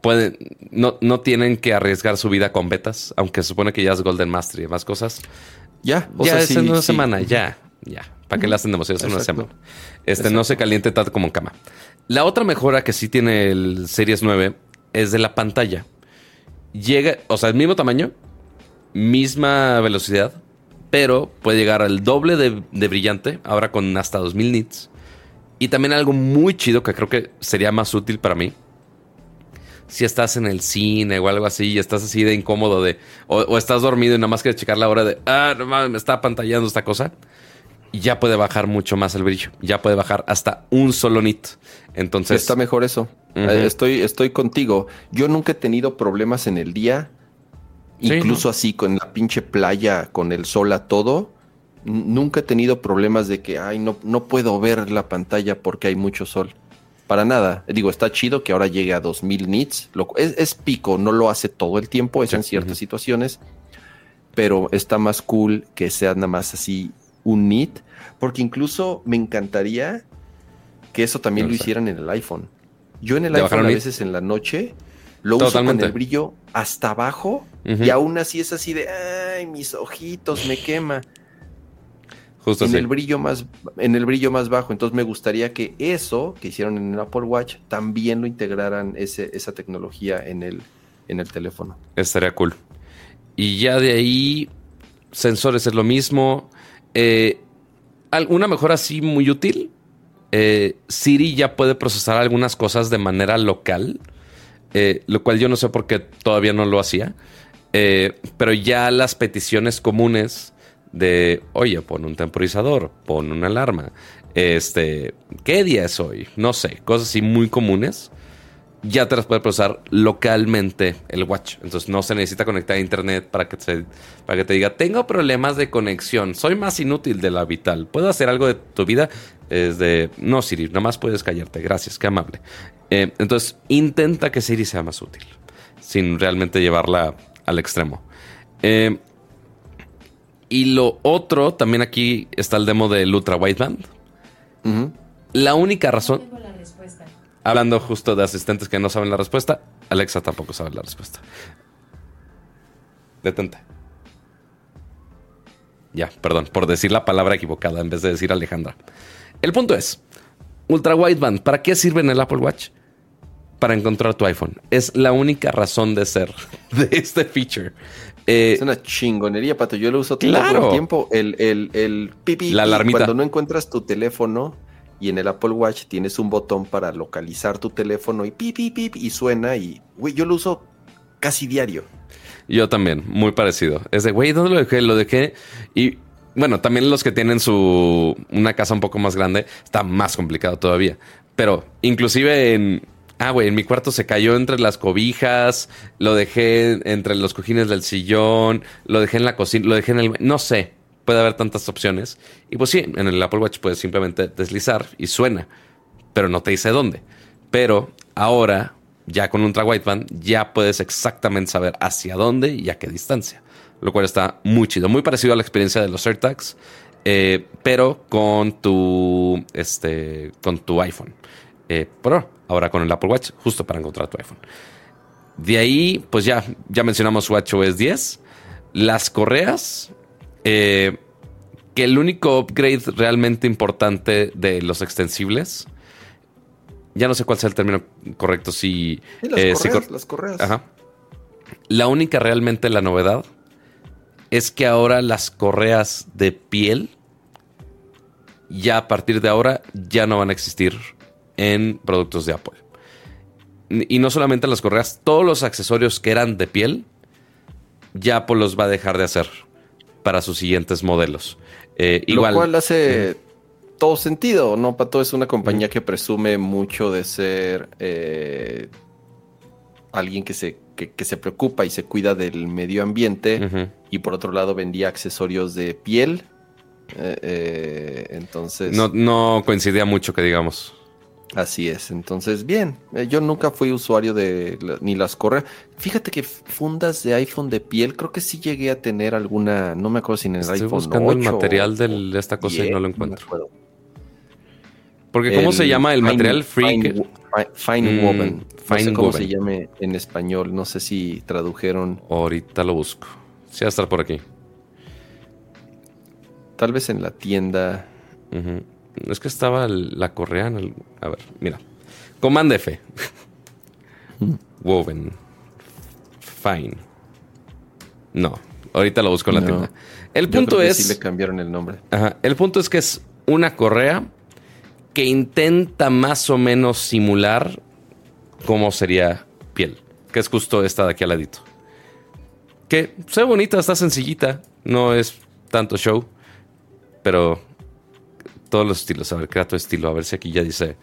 pueden, no, no tienen que arriesgar su vida con betas, aunque se supone que ya es Golden Master y demás cosas. Ya, o ya es en una semana, ya, ya. ¿Para qué le hacen demasiado? en una semana. Este no se caliente tanto como en cama. La otra mejora que sí tiene el Series 9 es de la pantalla. Llega, o sea, el mismo tamaño, misma velocidad, pero puede llegar al doble de, brillante, ahora con hasta 2000 nits. Y también algo muy chido que creo que sería más útil para mí si estás en el cine o algo así y estás así de incómodo de o, estás dormido y nada más quieres checar la hora de ah no mames me está pantallando esta cosa y ya puede bajar mucho más el brillo. Ya puede bajar hasta un solo nit entonces está mejor eso. Eh, estoy estoy contigo. Yo nunca he tenido problemas en el día incluso así con la pinche playa con el sol a todo. Nunca he tenido problemas de que ay no no puedo ver la pantalla porque hay mucho sol para nada. Digo, está chido que ahora llegue a 2000 nits. es, pico, no lo hace todo el tiempo, es en ciertas situaciones. Pero está más cool que sea nada más así un nit. Porque incluso me encantaría que eso también lo hicieran en el iPhone. Yo en el iPhone a veces en la noche lo uso con el brillo hasta abajo y aún así es así de, ay, mis ojitos me quema en el brillo más en el brillo más bajo. Entonces me gustaría que eso que hicieron en el Apple Watch también lo integraran ese, esa tecnología en el, en el teléfono. Estaría cool. Y ya de ahí, sensores es lo mismo. Eh, una mejora así muy útil. Eh, Siri ya puede procesar algunas cosas de manera local, eh, lo cual yo no sé por qué todavía no lo hacía. pero ya las peticiones comunes de, oye, pon un temporizador, pon una alarma, este, ¿qué día es hoy? No sé, cosas así muy comunes. Ya te las puede procesar localmente el watch. Entonces no se necesita conectar a internet para que, te, para que te diga, tengo problemas de conexión, soy más inútil de la vital, ¿puedo hacer algo de tu vida? Es de, no Siri, nada más puedes callarte, gracias, qué amable. Eh, entonces intenta que Siri sea más útil, sin realmente llevarla al extremo. Eh, y lo otro, también aquí está el demo del Ultra Wideband. La única razón. Hablando justo de asistentes que no saben la respuesta, Alexa tampoco sabe la respuesta. Detente. Ya, perdón, por decir la palabra equivocada en vez de decir Alejandra. El punto es, Ultra Wideband, ¿para qué sirve en el Apple Watch? Para encontrar tu iPhone. Es la única razón de ser de este feature. Eh, es una chingonería, Pato. Yo lo uso todo el tiempo. El, el, el pipi. La alarmita. Cuando no encuentras tu teléfono y en el Apple Watch tienes un botón para localizar tu teléfono y pipi, pipi, y suena. Y, güey, yo lo uso casi diario. Yo también, muy parecido. Es de, güey, ¿dónde lo dejé? Lo dejé. Y bueno, también los que tienen su una casa un poco más grande, está más complicado todavía. Pero inclusive en, Ah, güey, en mi cuarto se cayó entre las cobijas, lo dejé entre los cojines del sillón, lo dejé en la cocina, lo dejé en el... No sé, puede haber tantas opciones. Y pues sí, en el Apple Watch puedes simplemente deslizar y suena, pero no te dice dónde. Pero ahora, ya con Ultra Wideband, ya puedes exactamente saber hacia dónde y a qué distancia. Lo cual está muy chido, muy parecido a la experiencia de los AirTags, eh, pero con tu, este, con tu iPhone. Eh, pero ahora con el Apple Watch, justo para encontrar tu iPhone. De ahí, pues ya, ya mencionamos WatchOS 10. Las correas, eh, que el único upgrade realmente importante de los extensibles, ya no sé cuál sea el término correcto, si... las, eh, correas, las correas. Ajá. La única realmente la novedad es que ahora las correas de piel, ya a partir de ahora, ya no van a existir en productos de Apple. Y no solamente las correas, todos los accesorios que eran de piel, ya Apple los va a dejar de hacer para sus siguientes modelos. Eh, igual, Lo cual hace todo sentido, ¿no? Pato es una compañía que presume mucho de ser eh, alguien que se, que, se preocupa y se cuida del medio ambiente y por otro lado vendía accesorios de piel. Eh, entonces... No, no coincidía mucho que digamos. Así es, entonces bien, eh, yo nunca fui usuario de ni las correas. Fíjate que fundas de iPhone de piel, creo que sí llegué a tener alguna, no me acuerdo si en el Estoy iPhone buscando el material de esta cosa y no lo encuentro. Porque ¿cómo se llama el material? Fine, fine, mm, woven. no sé cómo se llame en español, no sé si tradujeron. Ahorita lo busco. Sí va a estar por aquí. Tal vez en la tienda. Es que estaba la correa en el. A ver, mira. Command F. Woven. Fine. No. Ahorita lo busco en la tienda. El punto es. Que sí le cambiaron el nombre. Ajá. El punto es que es una correa que intenta más o menos simular cómo sería piel. Que es justo esta de aquí al ladito. Que se ve bonita, está sencillita. No es tanto show. Pero todos los estilos. A ver, crea tu estilo. A ver si aquí ya dice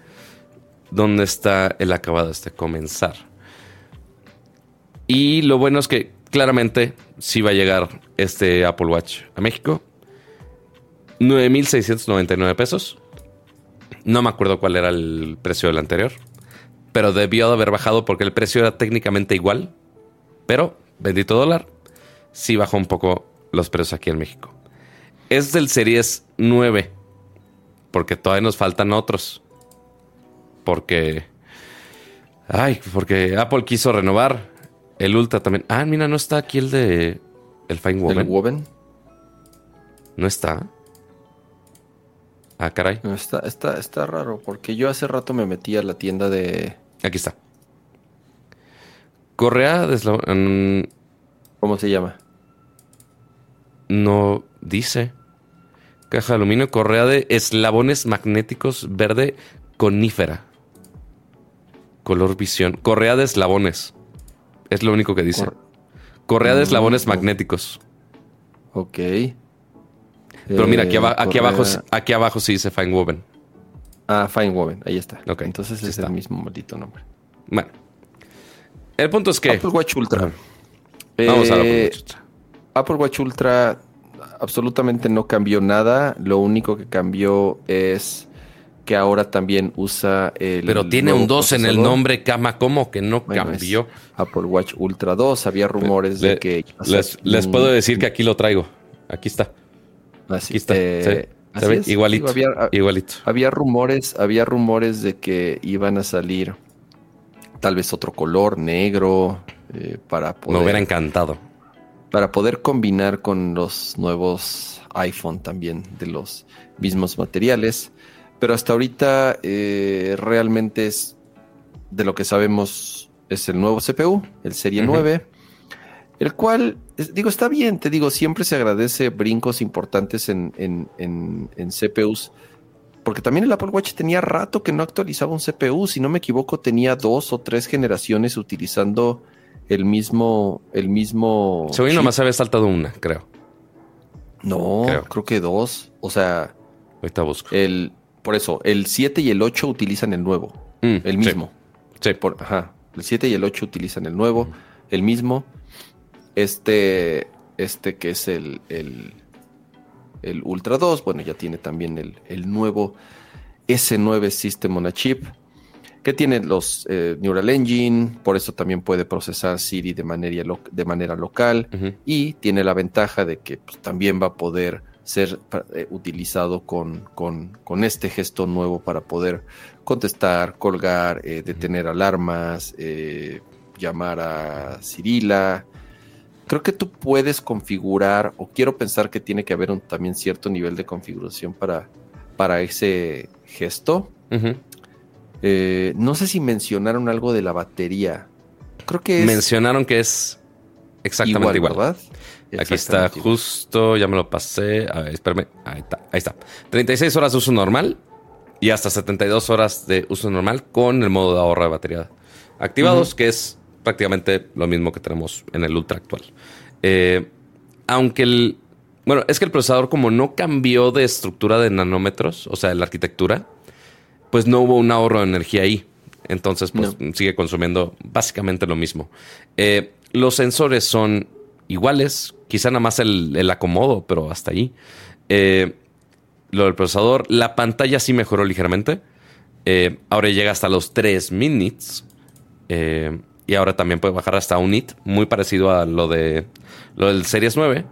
dónde está el acabado este comenzar. Y lo bueno es que claramente sí va a llegar este Apple Watch a México. 9.699 pesos. No me acuerdo cuál era el precio del anterior. Pero debió de haber bajado porque el precio era técnicamente igual. Pero, bendito dólar, sí bajó un poco los precios aquí en México. Es del Series 9 porque todavía nos faltan otros. Porque. Ay, porque Apple quiso renovar. El Ultra también. Ah, mira, no está aquí el de. El Fine Woven. ¿El Woven? No está. Ah, caray. No, está, está, está raro, porque yo hace rato me metí a la tienda de. Aquí está. Correa de ¿Cómo se llama? No dice. Caja de aluminio, correa de eslabones magnéticos verde conífera. Color visión. Correa de eslabones. Es lo único que dice. correa de eslabones mm, magnéticos. Ok. Pero mira, aquí, aquí abajo, aquí abajo sí dice Fine Woven. Ah, Fine Woven, ahí está. Ok. Entonces es el mismo maldito nombre. Bueno. El punto es que. Apple Watch Ultra. Vamos a Apple eh, Watch Ultra. Apple Watch Ultra absolutamente no cambió nada. Lo único que cambió es que ahora también usa el. Pero tiene un 2 en el nombre, Cama, ¿cómo que no cambió? Apple Watch Ultra 2. Había rumores de que. Les, puedo decir que aquí lo traigo. Aquí está. aquí está. Eh, igualito. había, igualito. Había rumores, había rumores de que iban a salir tal vez otro color, negro, eh, para poder. Me hubiera encantado para poder combinar con los nuevos iPhone también de los mismos materiales. pero hasta ahorita eh, realmente es de lo que sabemos es el nuevo CPU, el Serie 9, el cual, digo, está bien, te digo, siempre se agradece brincos importantes en, en, en, CPUs, porque también el Apple Watch tenía rato que no actualizaba un CPU, si no me equivoco, tenía dos o tres generaciones utilizando el mismo, el mismo. Según nomás había saltado una, creo. No, creo. que dos. O sea. Ahorita busco. El, por eso, el 7 y el 8 utilizan el nuevo. Mm, el mismo. Sí. Por, ajá. El 7 y el 8 utilizan el nuevo, el mismo. Este, este que es el, el, el Ultra 2, bueno, ya tiene también el, el nuevo S9 System on a Chip que tiene los eh, Neural Engine, por eso también puede procesar Siri de manera, de manera local. Y tiene la ventaja de que pues, también va a poder ser eh, utilizado con, con, este gesto nuevo para poder contestar, colgar, eh, detener alarmas, llamar a Cirila. Creo que tú puedes configurar, o quiero pensar que tiene que haber un, también cierto nivel de configuración para, para ese gesto. Eh, no sé si mencionaron algo de la batería. Creo que es. Mencionaron que es exactamente igual. ¿verdad? Aquí está justo, ya me lo pasé. A ver, espérame. Ahí está, ahí está. 36 horas de uso normal y hasta 72 horas de uso normal con el modo de ahorro de batería activados, que es prácticamente lo mismo que tenemos en el Ultra actual. Eh, aunque el. Bueno, es que el procesador, como no cambió de estructura de nanómetros, o sea, de la arquitectura, pues no hubo un ahorro de energía ahí. Entonces, pues sigue consumiendo básicamente lo mismo. Eh, los sensores son iguales, quizá nada más el, acomodo, pero hasta ahí. Eh, lo del procesador, la pantalla sí mejoró ligeramente. Eh, ahora llega hasta los 3 minits. y ahora también puede bajar hasta un nit, muy parecido a lo de lo del Series 9.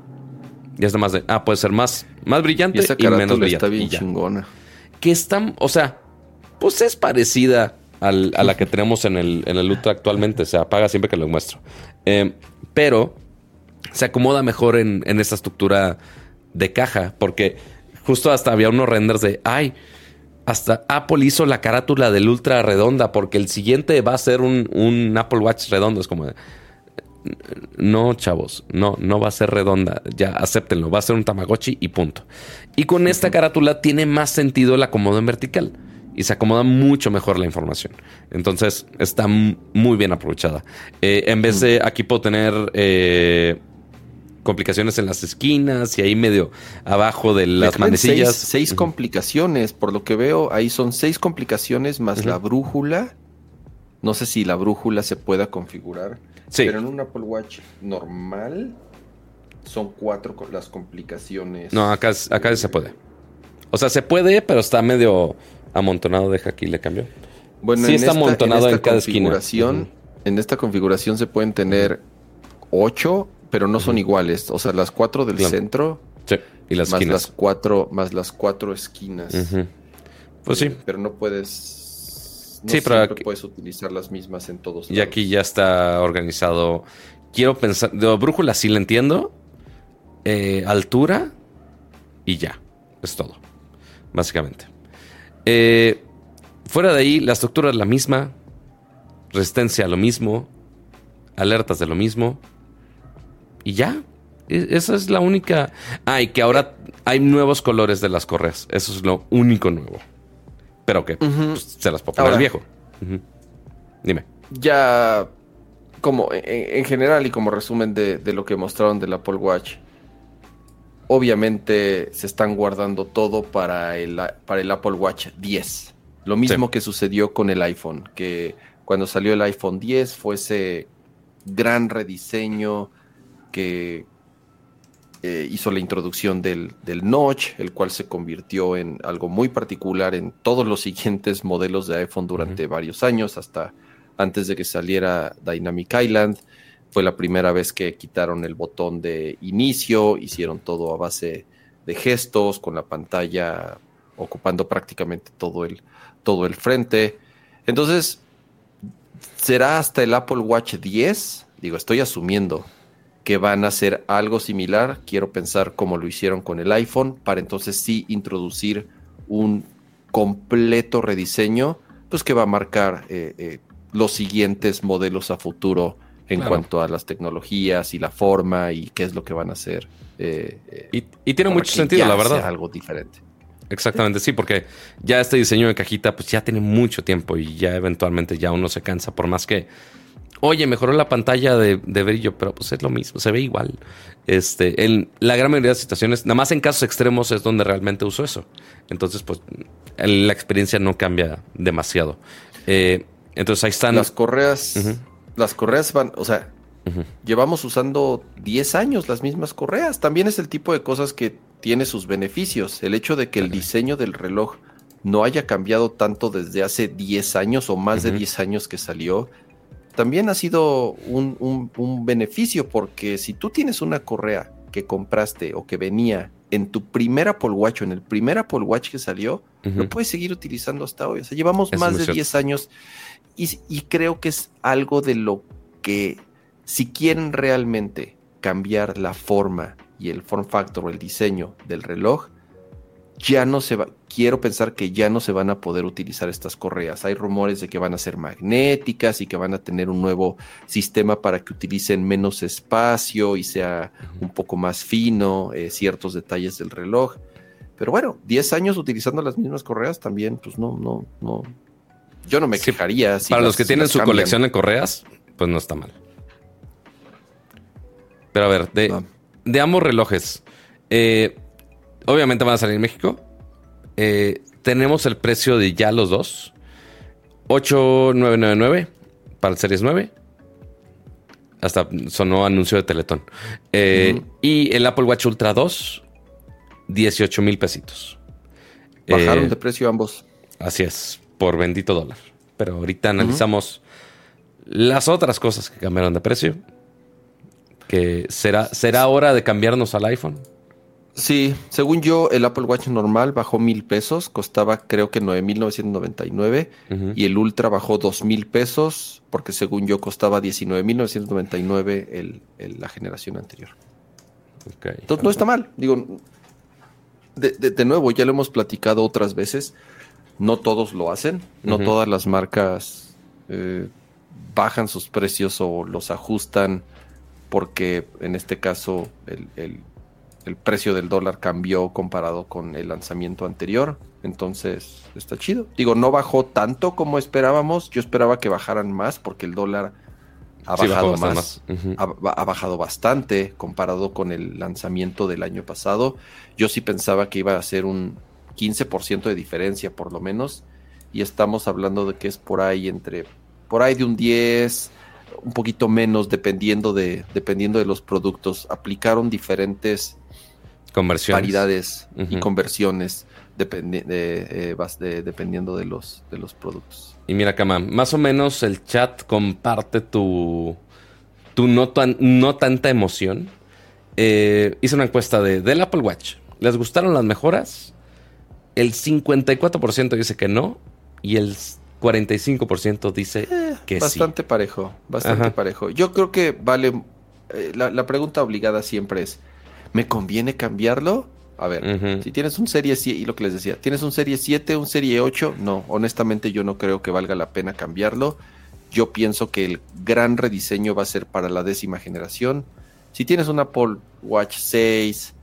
Y es más de, ah, puede ser más, más brillante y, menos brillante. Está bien chingona. Que están, o sea, pues es parecida a la que tenemos en el, en el Ultra actualmente. Se apaga siempre que lo muestro. Eh, pero se acomoda mejor en, en esta estructura de caja, porque justo hasta había unos renders de, ay, hasta Apple hizo la carátula del Ultra redonda, porque el siguiente va a ser un, un Apple Watch redondo. Es como, no, chavos, no, no va a ser redonda. Ya, acéptenlo, va a ser un Tamagotchi y punto. Y con esta carátula tiene más sentido el acomodo en vertical y se acomoda mucho mejor la información. Entonces está muy bien aprovechada. Eh, en vez de aquí puedo tener eh, complicaciones en las esquinas y ahí medio abajo de las manecillas. Seis, complicaciones, por lo que veo, ahí son seis complicaciones más la brújula. No sé si la brújula se pueda configurar. Sí. Pero en un Apple Watch normal son cuatro las complicaciones. No, acá, acá se puede. O sea, se puede, pero está medio amontonado, deja aquí, le cambio. Bueno, sí está amontonado en, cada esquina. En esta configuración se pueden tener ocho, pero no son iguales. O sea, las cuatro del centro. Sí, y las más las cuatro, más las cuatro esquinas. Pues sí. Eh, pero no puedes. No sí, pero puedes utilizar las mismas en todos. Y aquí ya está organizado. Quiero pensar. De brújula sí la entiendo. Eh, altura. Y ya. Es todo. Básicamente. Eh, fuera de ahí, la estructura es la misma, resistencia lo mismo, alertas de lo mismo. Y ya. E, esa es la única. Ah, y que ahora hay nuevos colores de las correas. Eso es lo único nuevo. Pero que pues, se las puedo poner el viejo. Dime. Ya, como en, general y como resumen de, de, lo que mostraron del Apple Watch, obviamente se están guardando todo para el, para el Apple Watch 10. Lo mismo que sucedió con el iPhone, que cuando salió el iPhone 10 fue ese gran rediseño que eh, hizo la introducción del, del, notch, el cual se convirtió en algo muy particular en todos los siguientes modelos de iPhone durante varios años, hasta antes de que saliera Dynamic Island. Fue la primera vez que quitaron el botón de inicio, hicieron todo a base de gestos, con la pantalla ocupando prácticamente todo el, todo el frente. Entonces, ¿será hasta el Apple Watch 10? Digo, estoy asumiendo que van a hacer algo similar. Quiero pensar como lo hicieron con el iPhone, para entonces sí introducir un completo rediseño, pues que va a marcar eh, eh, los siguientes modelos a futuro en cuanto a las tecnologías y la forma y qué es lo que van a hacer. Eh, y, tiene mucho sentido, la verdad. algo diferente. Exactamente, sí, porque ya este diseño de cajita, pues ya tiene mucho tiempo y ya eventualmente ya uno se cansa, por más que, oye, mejoró la pantalla de, brillo, pero pues es lo mismo, se ve igual. Este, en la gran mayoría de situaciones, nada más en casos extremos es donde realmente uso eso. Entonces, pues la experiencia no cambia demasiado. Eh, entonces ahí están. Las correas, las correas van, o sea, llevamos usando 10 años las mismas correas. También es el tipo de cosas que tiene sus beneficios. El hecho de que el diseño del reloj no haya cambiado tanto desde hace 10 años o más de 10 años que salió, también ha sido un, beneficio porque si tú tienes una correa que compraste o que venía en tu primer Apple Watch o en el primer Apple Watch que salió, lo puedes seguir utilizando hasta hoy. O sea, llevamos más de 10 años y, y, creo que es algo de lo que si quieren realmente cambiar la forma y el form factor o el diseño del reloj, ya no se va, quiero pensar que ya no se van a poder utilizar estas correas. Hay rumores de que van a ser magnéticas y que van a tener un nuevo sistema para que utilicen menos espacio y sea un poco más fino eh, ciertos detalles del reloj. Pero bueno, 10 años utilizando las mismas correas también, pues no, no, no. Yo no me quejaría. para los que tienen su colección de correas, pues no está mal. Pero a ver, de, de ambos relojes, eh, obviamente van a salir en México. Eh, tenemos el precio de ya los dos. 8,999 para el Series 9. Hasta sonó anuncio de Teletón. Eh, y el Apple Watch Ultra 2, 18 mil pesitos. Bajaron de precio ambos. Así es, por bendito dólar. Pero ahorita analizamos las otras cosas que cambiaron de precio que será, será hora de cambiarnos al iPhone. Sí, según yo, el Apple Watch normal bajó mil pesos, costaba creo que 9,999 y el Ultra bajó dos mil pesos porque según yo costaba 19,999 el, el, la generación anterior. Entonces no está mal, digo, de, de, nuevo, ya lo hemos platicado otras veces, no todos lo hacen, no todas las marcas eh, bajan sus precios o los ajustan porque en este caso el, precio del dólar cambió comparado con el lanzamiento anterior. Entonces está chido. Digo, no bajó tanto como esperábamos. Yo esperaba que bajaran más porque el dólar ha bajado más. ha, bajado bastante comparado con el lanzamiento del año pasado. Yo sí pensaba que iba a ser un 15% de diferencia por lo menos. Y estamos hablando de que es por ahí entre, por ahí de un 10, un poquito menos dependiendo de, dependiendo de los productos. Aplicaron diferentes conversiones. paridades y conversiones eh, de, dependiendo de los, de los productos. Y mira, Kama, más o menos el chat comparte tu, tu no, no tanta emoción. Eh, hice una encuesta de, del Apple Watch. ¿Les gustaron las mejoras? El 54% dice que no y el 45% dice eh, que bastante parejo, bastante parejo. Yo creo que vale. Eh, la, pregunta obligada siempre es: ¿me conviene cambiarlo? A ver, si tienes un Serie 7, y lo que les decía, ¿tienes un Serie 7, un Serie 8? No, honestamente yo no creo que valga la pena cambiarlo. Yo pienso que el gran rediseño va a ser para la décima generación. Si tienes un Apple Watch 6,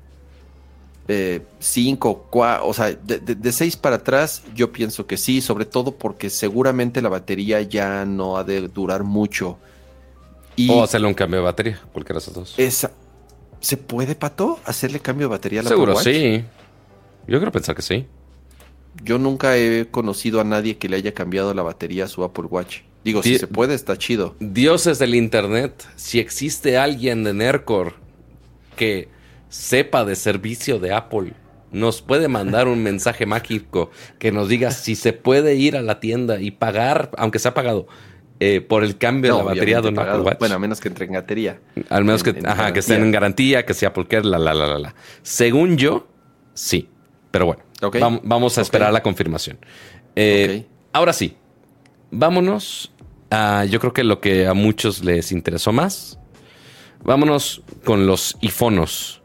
5, eh, o sea, de 6 para atrás, yo pienso que sí, sobre todo porque seguramente la batería ya no ha de durar mucho. Y o hacerle un cambio de batería, cualquiera de esos dos. Esa, ¿Se puede, Pato, hacerle cambio de batería a la Seguro, sí. Yo creo pensar que sí. Yo nunca he conocido a nadie que le haya cambiado la batería a su Apple Watch. Digo, si se puede, está chido. Dioses del Internet, si existe alguien de Nercor que sepa de servicio de Apple nos puede mandar un mensaje mágico que nos diga si se puede ir a la tienda y pagar, aunque se ha pagado, eh, por el cambio de la batería de un Apple Watch. Bueno, a menos que entre en batería. Al menos que, ajá, que estén en garantía, que sea porque la, la, la, la, la. Según yo, sí. Pero bueno, vamos, a esperar la confirmación. Eh, ahora sí, vámonos a, yo creo que lo que a muchos les interesó más. Vámonos con los iPhones.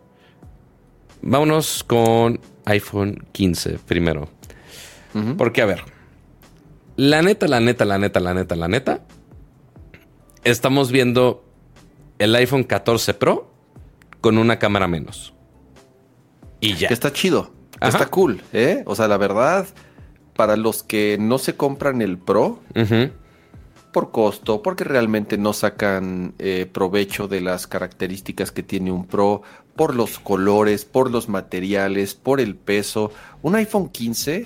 Vámonos con iPhone 15 primero. Porque, a ver, la neta, la neta, la neta, la neta, la neta, estamos viendo el iPhone 14 Pro con una cámara menos. Y ya. Está chido. está cool, ¿eh? O sea, la verdad, para los que no se compran el Pro, por costo, porque realmente no sacan eh, provecho de las características que tiene un Pro, por los colores, por los materiales, por el peso. Un iPhone 15,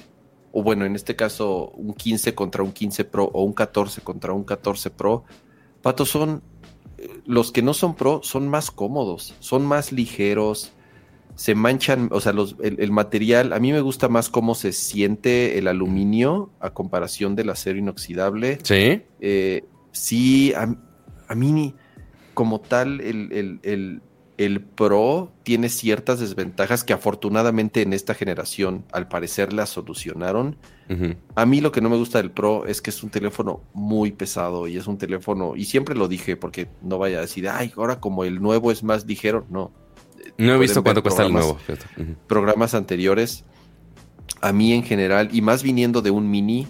o bueno, en este caso un 15 contra un 15 Pro o un 14 contra un 14 Pro, Pato, son eh, los que no son Pro son más cómodos, son más ligeros, se manchan, o sea, los, el, material, a mí me gusta más cómo se siente el aluminio a comparación del acero inoxidable. Sí. Eh, sí, a, mí como tal el, el, Pro tiene ciertas desventajas que afortunadamente en esta generación al parecer las solucionaron. A mí lo que no me gusta del Pro es que es un teléfono muy pesado y es un teléfono, y siempre lo dije porque no vaya a decir, ay, ahora como el nuevo es más ligero, no no he visto cuánto cuesta el nuevo. Programas anteriores. A mí en general, y más viniendo de un mini,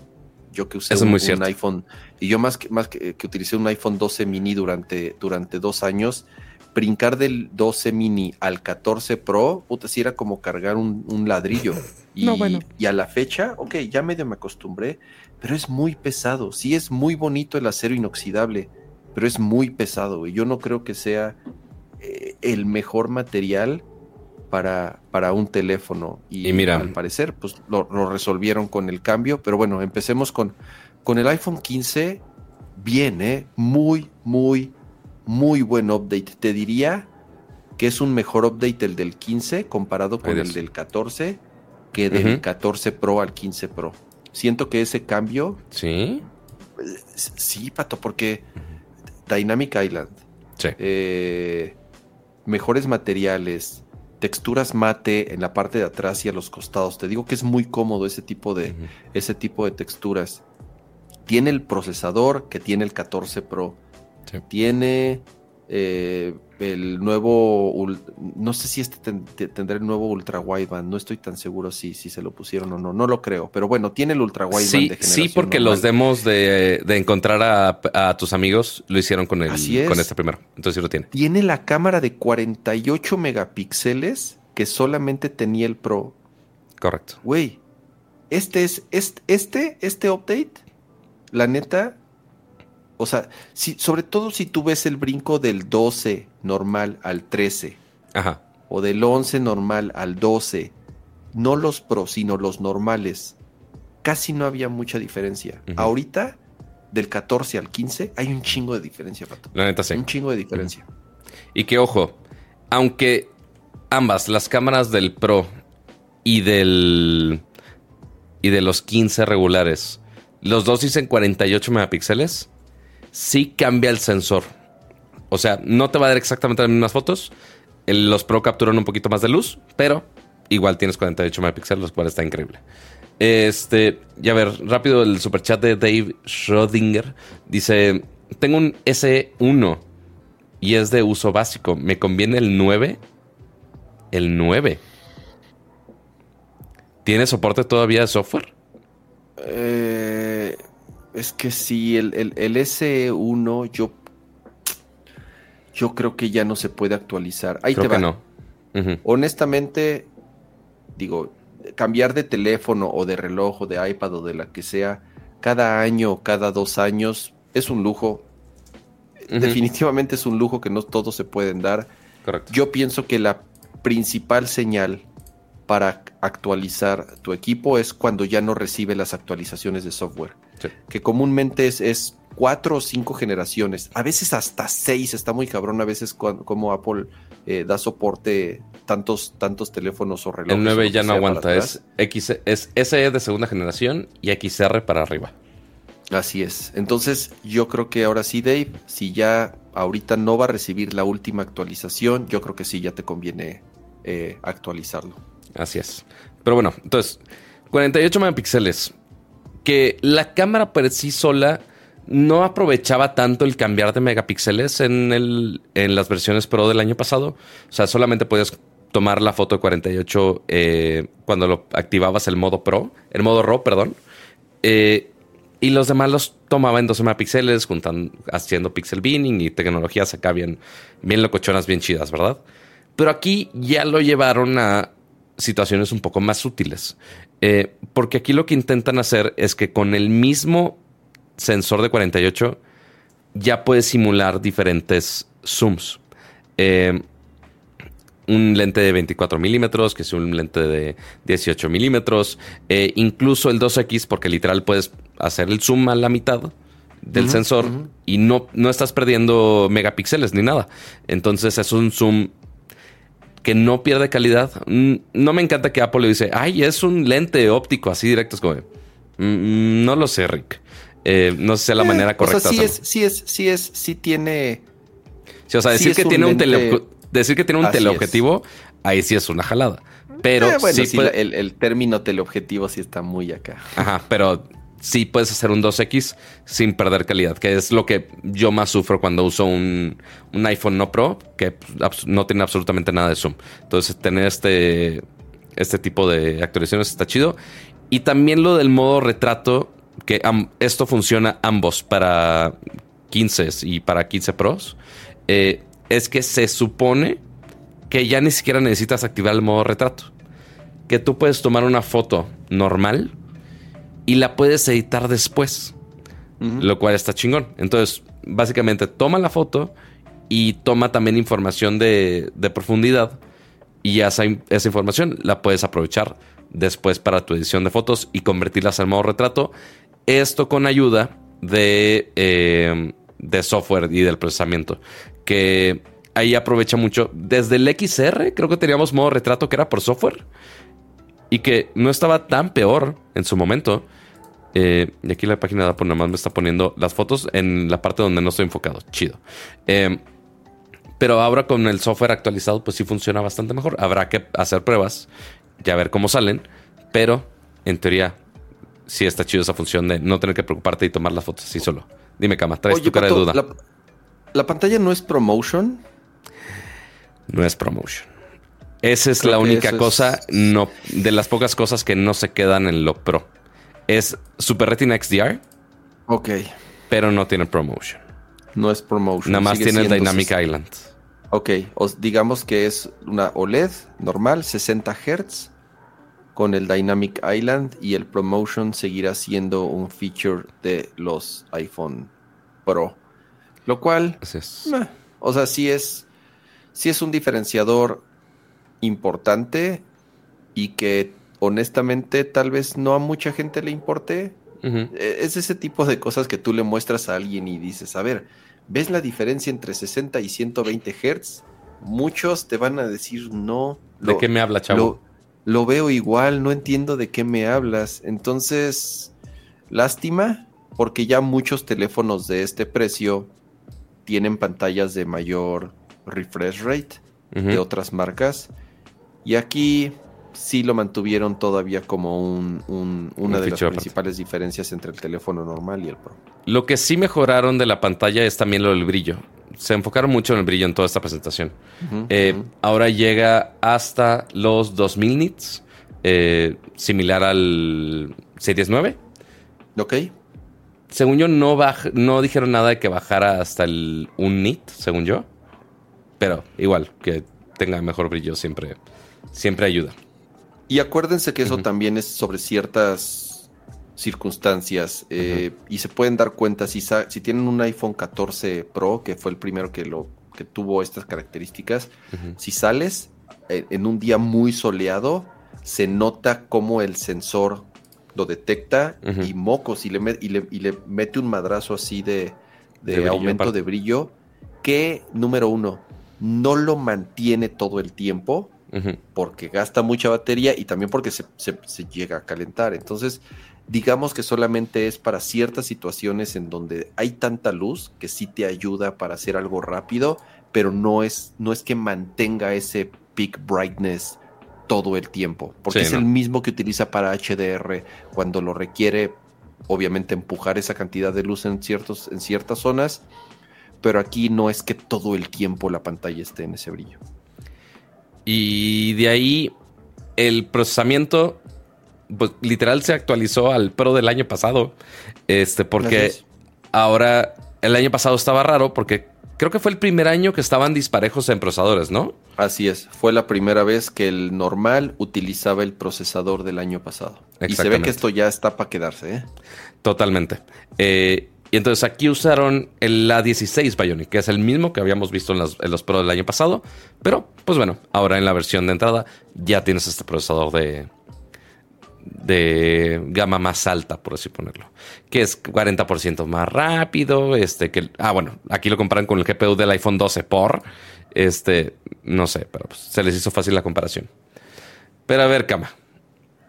yo que usé un, iPhone, y yo más que, más que, utilicé un iPhone 12 mini durante, durante dos años, brincar del 12 mini al 14 Pro, puta, si era como cargar un, ladrillo. Y, y a la fecha, ok, ya medio me acostumbré, pero es muy pesado. Sí es muy bonito el acero inoxidable, pero es muy pesado. Y yo no creo que sea eh, el mejor material para, para un teléfono. Y, mira, al parecer, pues lo, resolvieron con el cambio. Pero bueno, empecemos con, con el iPhone 15. Bien, ¿eh? Muy, muy, muy buen update. Te diría que es un mejor update el del 15 comparado con el del 14 que del 14 Pro al 15 Pro. Siento que ese cambio. Sí. Sí, pato, porque Dynamic Island. Sí. Eh, mejores materiales, texturas mate en la parte de atrás y a los costados. Te digo que es muy cómodo ese tipo de, ese tipo de texturas. Tiene el procesador que tiene el 14 Pro. Tiene eh, el nuevo, no sé si este tendrá el nuevo ultra wideband, no estoy tan seguro si, si se lo pusieron o no, no lo creo, pero bueno, tiene el ultra wideband sí, de generación Sí, porque los demos de, encontrar a, tus amigos lo hicieron con, el, con este primero, entonces sí lo tiene. Tiene la cámara de 48 megapíxeles que solamente tenía el Pro. Correcto. Güey, este es, este, este, este update, la neta, o sea, si, sobre todo si tú ves el brinco del 12 normal al 13. Ajá. O del 11 normal al 12. No los pros, sino los normales. Casi no había mucha diferencia. Ahorita, del 14 al 15, hay un chingo de diferencia, Pato. La neta sí. Un chingo de diferencia. Y que, ojo, aunque ambas, las cámaras del Pro y del. y de los 15 regulares, los dos dicen 48 megapíxeles sí cambia el sensor. O sea, no te va a dar exactamente las mismas fotos. los Pro capturan un poquito más de luz, pero igual tienes 48 megapíxeles, los cuales está increíble. Este, ya ver, rápido el superchat de Dave Schrödinger dice: Tengo un S1 y es de uso básico. ¿Me conviene el 9? El 9. ¿Tiene soporte todavía de software? Eh, es que sí, el, el, S1 yo, yo creo que ya no se puede actualizar. Ahí te va. no. Honestamente, digo, cambiar de teléfono o de reloj o de iPad o de la que sea, cada año o cada dos años es un lujo. Definitivamente es un lujo que no todos se pueden dar. Correcto. Yo pienso que la principal señal para actualizar tu equipo es cuando ya no recibe las actualizaciones de software que comúnmente es, cuatro o cinco generaciones, a veces hasta seis, está muy cabrón a veces como Apple eh, da soporte tantos, tantos teléfonos o relojes. El 9 ya no aguanta, es, X, es SE de segunda generación y XR para arriba. Así es. Entonces, yo creo que ahora sí, Dave, si ya ahorita no va a recibir la última actualización, yo creo que sí ya te conviene eh, actualizarlo. Así es. Pero bueno, entonces, 48 megapíxeles que la cámara por sí sola no aprovechaba tanto el cambiar de megapíxeles en, el, en las versiones Pro del año pasado. O sea, solamente podías tomar la foto de 48 eh, cuando lo activabas el modo Pro, el modo RAW, perdón. Eh, y los demás los tomaba en 12 megapíxeles, haciendo pixel binning y tecnologías acá bien, bien locochonas, bien chidas, ¿verdad? Pero aquí ya lo llevaron a situaciones un poco más útiles. Eh, porque aquí lo que intentan hacer es que con el mismo sensor de 48 ya puedes simular diferentes zooms. Eh, un lente de 24 milímetros, que es un lente de 18 milímetros, eh, incluso el 2X, porque literal puedes hacer el zoom a la mitad del sensor y no, no estás perdiendo megapíxeles ni nada. Entonces es un zoom que no pierde calidad. Mm, no me encanta que Apple le dice, ay, es un lente óptico así directo. Es como, mm, mm, no lo sé, Rick. Eh, no sé la eh, manera correcta. O sea, sí es, sí es, sí es, sí tiene. Sí, o sea, decir que tiene un tele decir que tiene un teleobjetivo, ahí sí es una jalada. Pero eh, sí, el, término teleobjetivo sí está muy acá. Ajá, pero sí puedes hacer un 2X sin perder calidad, que es lo que yo más sufro cuando uso un, iPhone no Pro, que no tiene absolutamente nada de zoom. Entonces, tener este, este tipo de actualizaciones está chido. Y también lo del modo retrato, que esto funciona ambos para 15 y para 15 Pros. Eh, es que se supone que ya ni siquiera necesitas activar el modo retrato. Que tú puedes tomar una foto normal y la puedes editar después. Lo cual está chingón. Entonces, básicamente toma la foto y toma también información de, profundidad. Y esa, esa, información la puedes aprovechar después para tu edición de fotos y convertirlas al modo retrato. Esto con ayuda de, eh, de software y del procesamiento que ahí aprovecha mucho. Desde el XR, creo que teníamos modo retrato que era por software y que no estaba tan peor en su momento. Eh, y aquí la página de Apple nada más me está poniendo las fotos en la parte donde no estoy enfocado. Chido. Eh, pero ahora con el software actualizado, pues sí funciona bastante mejor. Habrá que hacer pruebas y a ver cómo salen. Pero en teoría, sí está chido esa función de no tener que preocuparte y tomar las fotos así solo. Dime, Cama, traes tu cara de duda. ¿La pantalla no es promotion? No es promotion. Esa es la única cosa, no, de las pocas cosas que no se quedan en lo pro. Es Super Retina XDR. Ok. Pero no tiene promotion. No es promotion. Nada más tiene Dynamic Island. Ok, digamos que es una OLED normal, 60 Hz, con el Dynamic Island y el promotion seguirá siendo un feature de los iPhone Pro. Lo cual, o sea, sí es, sí es un diferenciador importante y que honestamente tal vez no a mucha gente le importe. E, es ese tipo de cosas que tú le muestras a alguien y dices, a ver, ¿ves la diferencia entre 60 y 120 Hz? Muchos te van a decir no. ¿De qué me habla, chavo? lo veo igual, no entiendo de qué me hablas. Entonces, lástima, porque ya muchos teléfonos de este precio tienen pantallas de mayor refresh rate de otras marcas. Y aquí sí lo mantuvieron todavía como un, una de las principales diferencias entre el teléfono normal y el Pro. Lo que sí mejoraron de la pantalla es también lo del brillo. Se enfocaron mucho en el brillo en toda esta presentación. Eh, ahora llega hasta los 2000 nits, eh, similar al Series 9. Ok según yo, no, no dijeron nada de que bajara hasta el un nit, según yo. Pero igual, que tenga mejor brillo siempre, siempre ayuda. Y acuérdense que eso también es sobre ciertas circunstancias eh, y se pueden dar cuenta si, si tienen un iPhone 14 Pro, que fue el primero que, lo, que tuvo estas características, si sales eh, en un día muy soleado, se nota como el sensor lo detecta y mocos y le, y le, mete un madrazo así de, aumento de brillo que, número uno, no lo mantiene todo el tiempo porque gasta mucha batería y también porque se, llega a calentar. Entonces, digamos que solamente es para ciertas situaciones en donde hay tanta luz que sí te ayuda para hacer algo rápido, pero no es, no es que mantenga ese peak brightness todo el tiempo, porque es el mismo que utiliza para HDR cuando lo requiere, obviamente empujar esa cantidad de luz en, ciertos, en ciertas zonas, pero aquí no es que todo el tiempo la pantalla esté en ese brillo. Y de ahí el procesamiento, pues literal se actualizó al Pro del año pasado. Este, porque ahora el año pasado estaba raro porque creo que fue el primer año que estaban disparejos en procesadores, ¿no? Así es, fue la primera vez que el normal utilizaba el procesador del año pasado. Y se ve que esto ya está para quedarse, ¿eh? Totalmente. Eh, y entonces aquí usaron el A16 Bionic, que es el mismo que habíamos visto en los, Pro del año pasado. Pero, pues bueno, ahora en la versión de entrada ya tienes este procesador de, de gama más alta, por así ponerlo, que es 40% más rápido, este que ah bueno, aquí lo comparan con el GPU del iPhone 12 por este, no sé, pero pues, se les hizo fácil la comparación. Pero a ver, cama.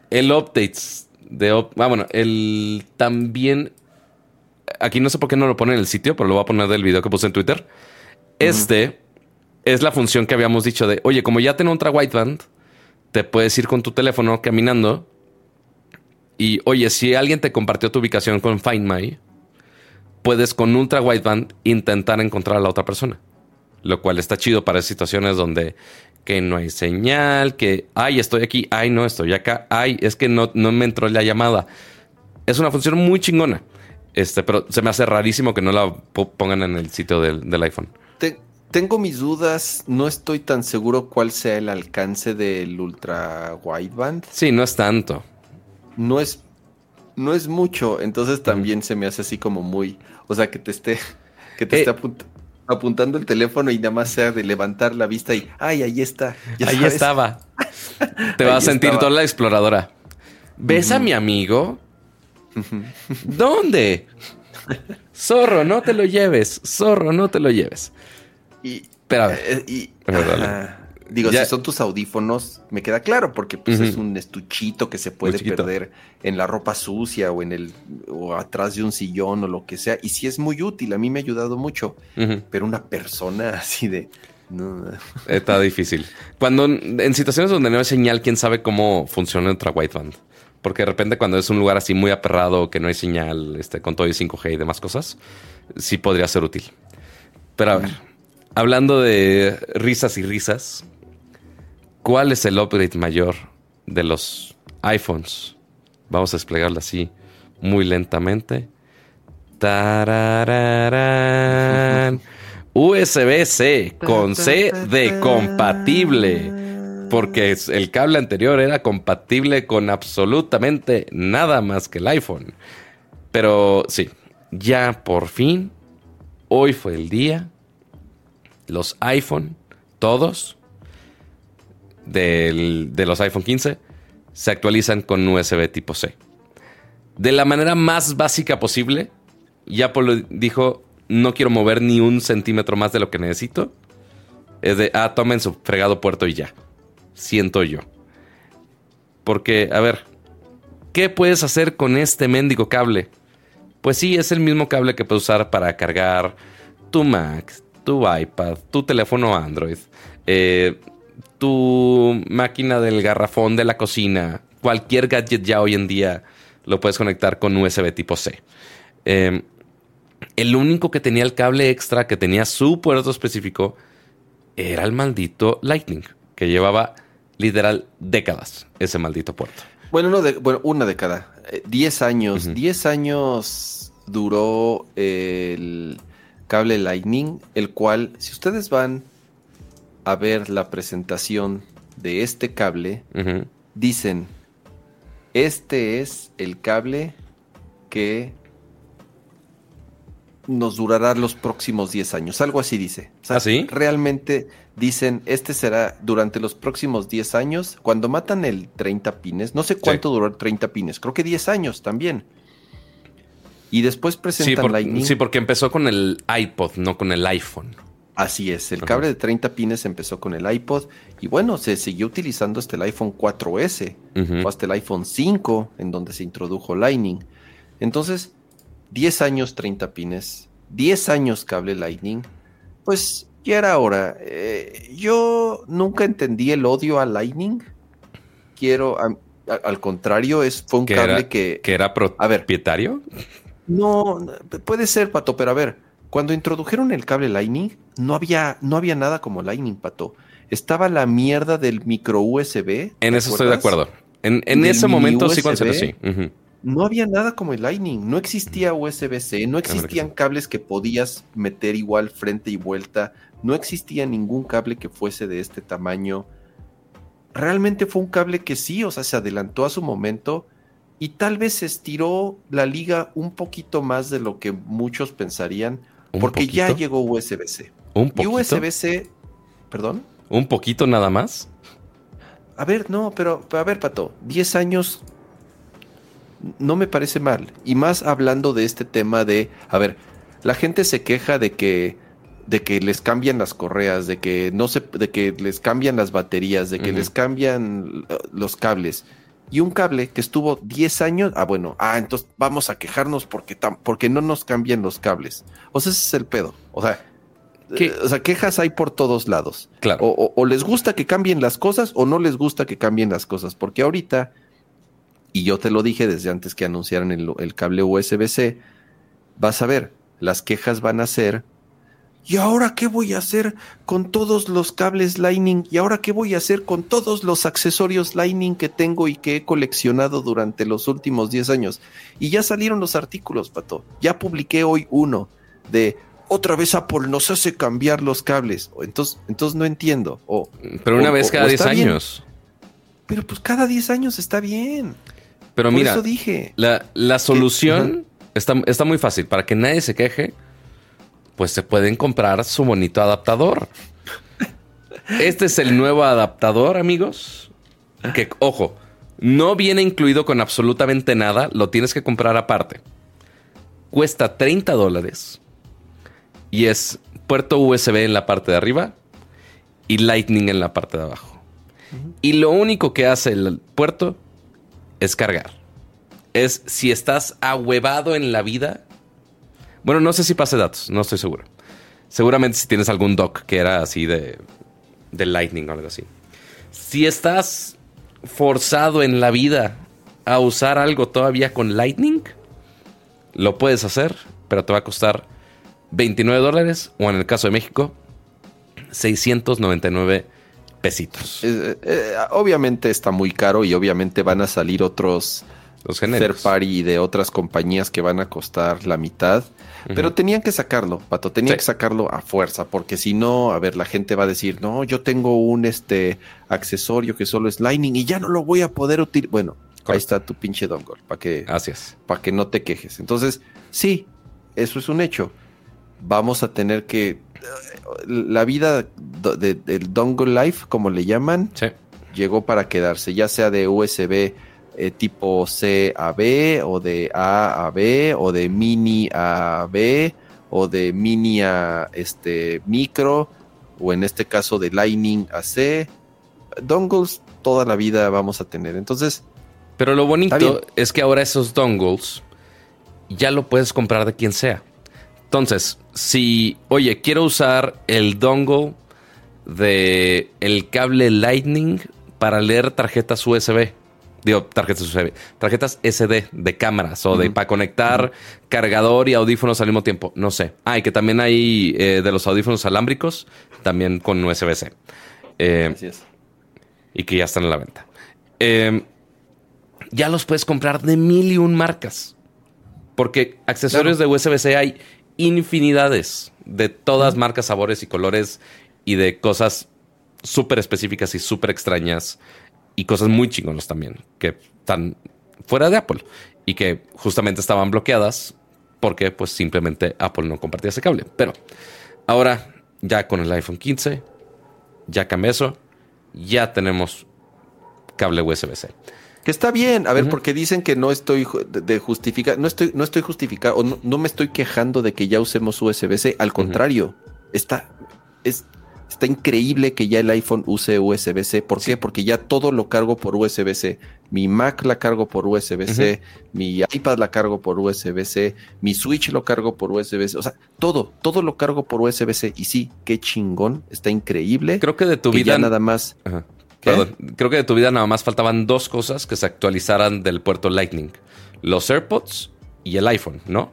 El updates de ah bueno, el también aquí no sé por qué no lo pone en el sitio, pero lo voy a poner del video que puse en Twitter. Este es la función que habíamos dicho de, oye, como ya tengo ultra wideband, te puedes ir con tu teléfono caminando y oye, si alguien te compartió tu ubicación con Find My, puedes con ultra wideband intentar encontrar a la otra persona. Lo cual está chido para situaciones donde que no hay señal, que ay, estoy aquí, ay, no estoy acá, ay, es que no, no me entró la llamada. Es una función muy chingona. Este, pero se me hace rarísimo que no la pongan en el sitio del, iPhone. tengo mis dudas, no estoy tan seguro cuál sea el alcance del ultra wideband. Sí, no es tanto no es, no es mucho, entonces también se me hace así como muy, o sea, que te esté, que te eh. esté apuntando el teléfono y nada más sea de levantar la vista y, ay, ahí está. ahí estaba. te vas a sentir toda la exploradora. ¿Ves a mi amigo? ¿Dónde? Zorro, no te lo lleves. Zorro, no te lo lleves. Y, Pero a ver. Eh, Digo, si son tus audífonos, me queda claro, porque pues es un estuchito que se puede perder en la ropa sucia o en el o atrás de un sillón o lo que sea. Y sí es muy útil, a mí me ha ayudado mucho. Pero una persona así de. Está difícil. Cuando en situaciones donde no hay señal, quién sabe cómo funciona ultra wideband. Porque de repente cuando es un lugar así muy aperrado, que no hay señal, este, con todo y 5G y demás cosas, sí podría ser útil. Pero a ver, hablando de risas y risas, ¿Cuál es el upgrade mayor de los iPhones? Vamos a desplegarlo así muy lentamente. USB-C con C de compatible. Porque el cable anterior era compatible con absolutamente nada más que el iPhone. Pero sí, ya por fin, hoy fue el día. Los iPhone, todos, de los iPhone 15 se actualizan con USB tipo C. De la manera más básica posible, ya Apple dijo, no quiero mover ni un centímetro más de lo que necesito. Es de, ah, tomen su fregado puerto y ya. Siento yo. Porque, a ver, ¿qué puedes hacer con este mendigo cable? Pues sí, es el mismo cable que puedes usar para cargar tu Mac, tu iPad, tu teléfono Android. Eh, tu máquina del garrafón de la cocina, cualquier gadget ya hoy en día lo puedes conectar con USB tipo C. Em, el único que tenía el cable extra, que tenía su puerto específico, era el maldito Lightning, que llevaba literal décadas ese maldito puerto. Bueno, no bueno una década. Eh, diez años. Diez años duró el cable Lightning, el cual, si ustedes van a ver la presentación de este cable, dicen, este es el cable que nos durará los próximos 10 años. Algo así dice. ¿Ah, realmente dicen, este será durante los próximos 10 años. Cuando matan el 30 pines, no sé cuánto duró el 30 pines, creo que 10 años también. Y después presentan Lightning. Sí, porque empezó con el iPod, no con el iPhone. Así es, el cable de 30 pines empezó con el iPod y bueno, se siguió utilizando hasta el iPhone 4S o hasta el iPhone 5 en donde se introdujo Lightning. Entonces, 10 años 30 pines, 10 años cable Lightning, pues ya era hora. Eh, yo nunca entendí el odio a Lightning. Quiero, al contrario, es, fue un cable que... ¿Que era propietario? no, puede ser, Pato, pero a ver, cuando introdujeron el cable Lightning, no había, no había nada como Lightning, Pato. estaba la mierda del micro USB. En eso estoy de acuerdo. En, ese momento sí considero sí. No había nada como el Lightning, no existía USB-C, no existían cables que podías meter igual frente y vuelta, no existía ningún cable que fuese de este tamaño. Realmente fue un cable que sí, o sea, se adelantó a su momento y tal vez se estiró la liga un poquito más de lo que muchos pensarían, porque ya llegó USB-C. ¿Un poquito? Y USB-C, perdón. ¿Un poquito nada más? A ver, no, pero, a ver, Pato, 10 años no me parece mal. Y más hablando de este tema de, a ver, la gente se queja de que de que les cambian las correas, de que no se, de que les cambian las baterías, de que les cambian uh, los cables. Y un cable que estuvo 10 años, ah, bueno, ah, entonces vamos a quejarnos porque, porque no nos cambian los cables. O sea, ese es el pedo. O sea, o sea, quejas hay por todos lados. Claro. O, les gusta que cambien las cosas o no les gusta que cambien las cosas. Porque ahorita, y yo te lo dije desde antes que anunciaran el, el cable USB-C, vas a ver, las quejas van a ser. ¿Y ahora qué voy a hacer con todos los cables Lightning? ¿Y ahora qué voy a hacer con todos los accesorios Lightning que tengo y que he coleccionado durante los últimos 10 años? Y ya salieron los artículos, Pato. Ya publiqué hoy uno de otra vez Apple nos hace cambiar los cables. Entonces, entonces no entiendo. O, Pero una vez cada 10 años. Pero pues cada 10 años está bien. Pero mira, eso dije. La, la solución está, está muy fácil. Para que nadie se queje, pues se pueden comprar su bonito adaptador. Este es el nuevo adaptador, amigos. Que, ojo, no viene incluido con absolutamente nada. Lo tienes que comprar aparte. Cuesta 30 dólares y es puerto USB en la parte de arriba y Lightning en la parte de abajo. Y lo único que hace el puerto es cargar. Es si estás ahuevado en la vida. Bueno, no sé si pase datos, no estoy seguro. Seguramente si tienes algún dock que era así de, de Lightning o algo así. Si estás forzado en la vida a usar algo todavía con Lightning, lo puedes hacer, pero te va a costar 29 dólares o en el caso de México, 699 pesitos. Eh, eh, obviamente está muy caro y obviamente van a salir otros los third party de otras compañías que van a costar la mitad. Pero tenían que sacarlo, Pato, tenían que sacarlo a fuerza, porque si no, a ver, la gente va a decir, no, yo tengo un este accesorio que solo es Lightning y ya no lo voy a poder utilizar. Bueno, ahí está tu pinche dongle, para que, para que no te quejes. Entonces, sí, eso es un hecho vamos a tener que la vida del dongle life, como le llaman, llegó para quedarse, ya sea de USB eh, tipo C a B o de A a B o de mini a B o de mini a este micro o en este caso de Lightning a C. Dongles toda la vida vamos a tener. Entonces, pero lo bonito es que ahora esos dongles ya lo puedes comprar de quien sea. Entonces, si, oye, quiero usar el dongle de el cable Lightning para leer tarjetas USB. Digo, tarjetas USB, tarjetas SD de cámaras o de para conectar cargador y audífonos al mismo tiempo. No sé. Ah, y que también hay eh, de los audífonos alámbricos, también con USB-C. Eh, Así es. Y que ya están en la venta. Eh, ya los puedes comprar de mil y un marcas. Porque accesorios de USB-C hay infinidades de todas marcas, sabores y colores y de cosas súper específicas y súper extrañas y cosas muy chingonas también que están fuera de Apple y que justamente estaban bloqueadas porque pues simplemente Apple no compartía ese cable. Pero ahora ya con el iPhone 15 ya cambió eso, ya tenemos cable USB-C. Que está bien, a ver, porque dicen que no estoy de justificar, no estoy, no estoy justificando, o no, me estoy quejando de que ya usemos USB-C, al contrario, está, es, está increíble que ya el iPhone use USB-C. ¿Por qué? Porque ya todo lo cargo por USB-C. Mi Mac la cargo por USB-C, mi iPad la cargo por USB-C, mi Switch lo cargo por USB-C. O sea, todo, todo lo cargo por USB-C. Y sí, qué chingón, está increíble. Creo que de tu vida. nada más. Perdón, creo que de tu vida nada más faltaban dos cosas que se actualizaran del puerto Lightning. Los AirPods y el iPhone, ¿no?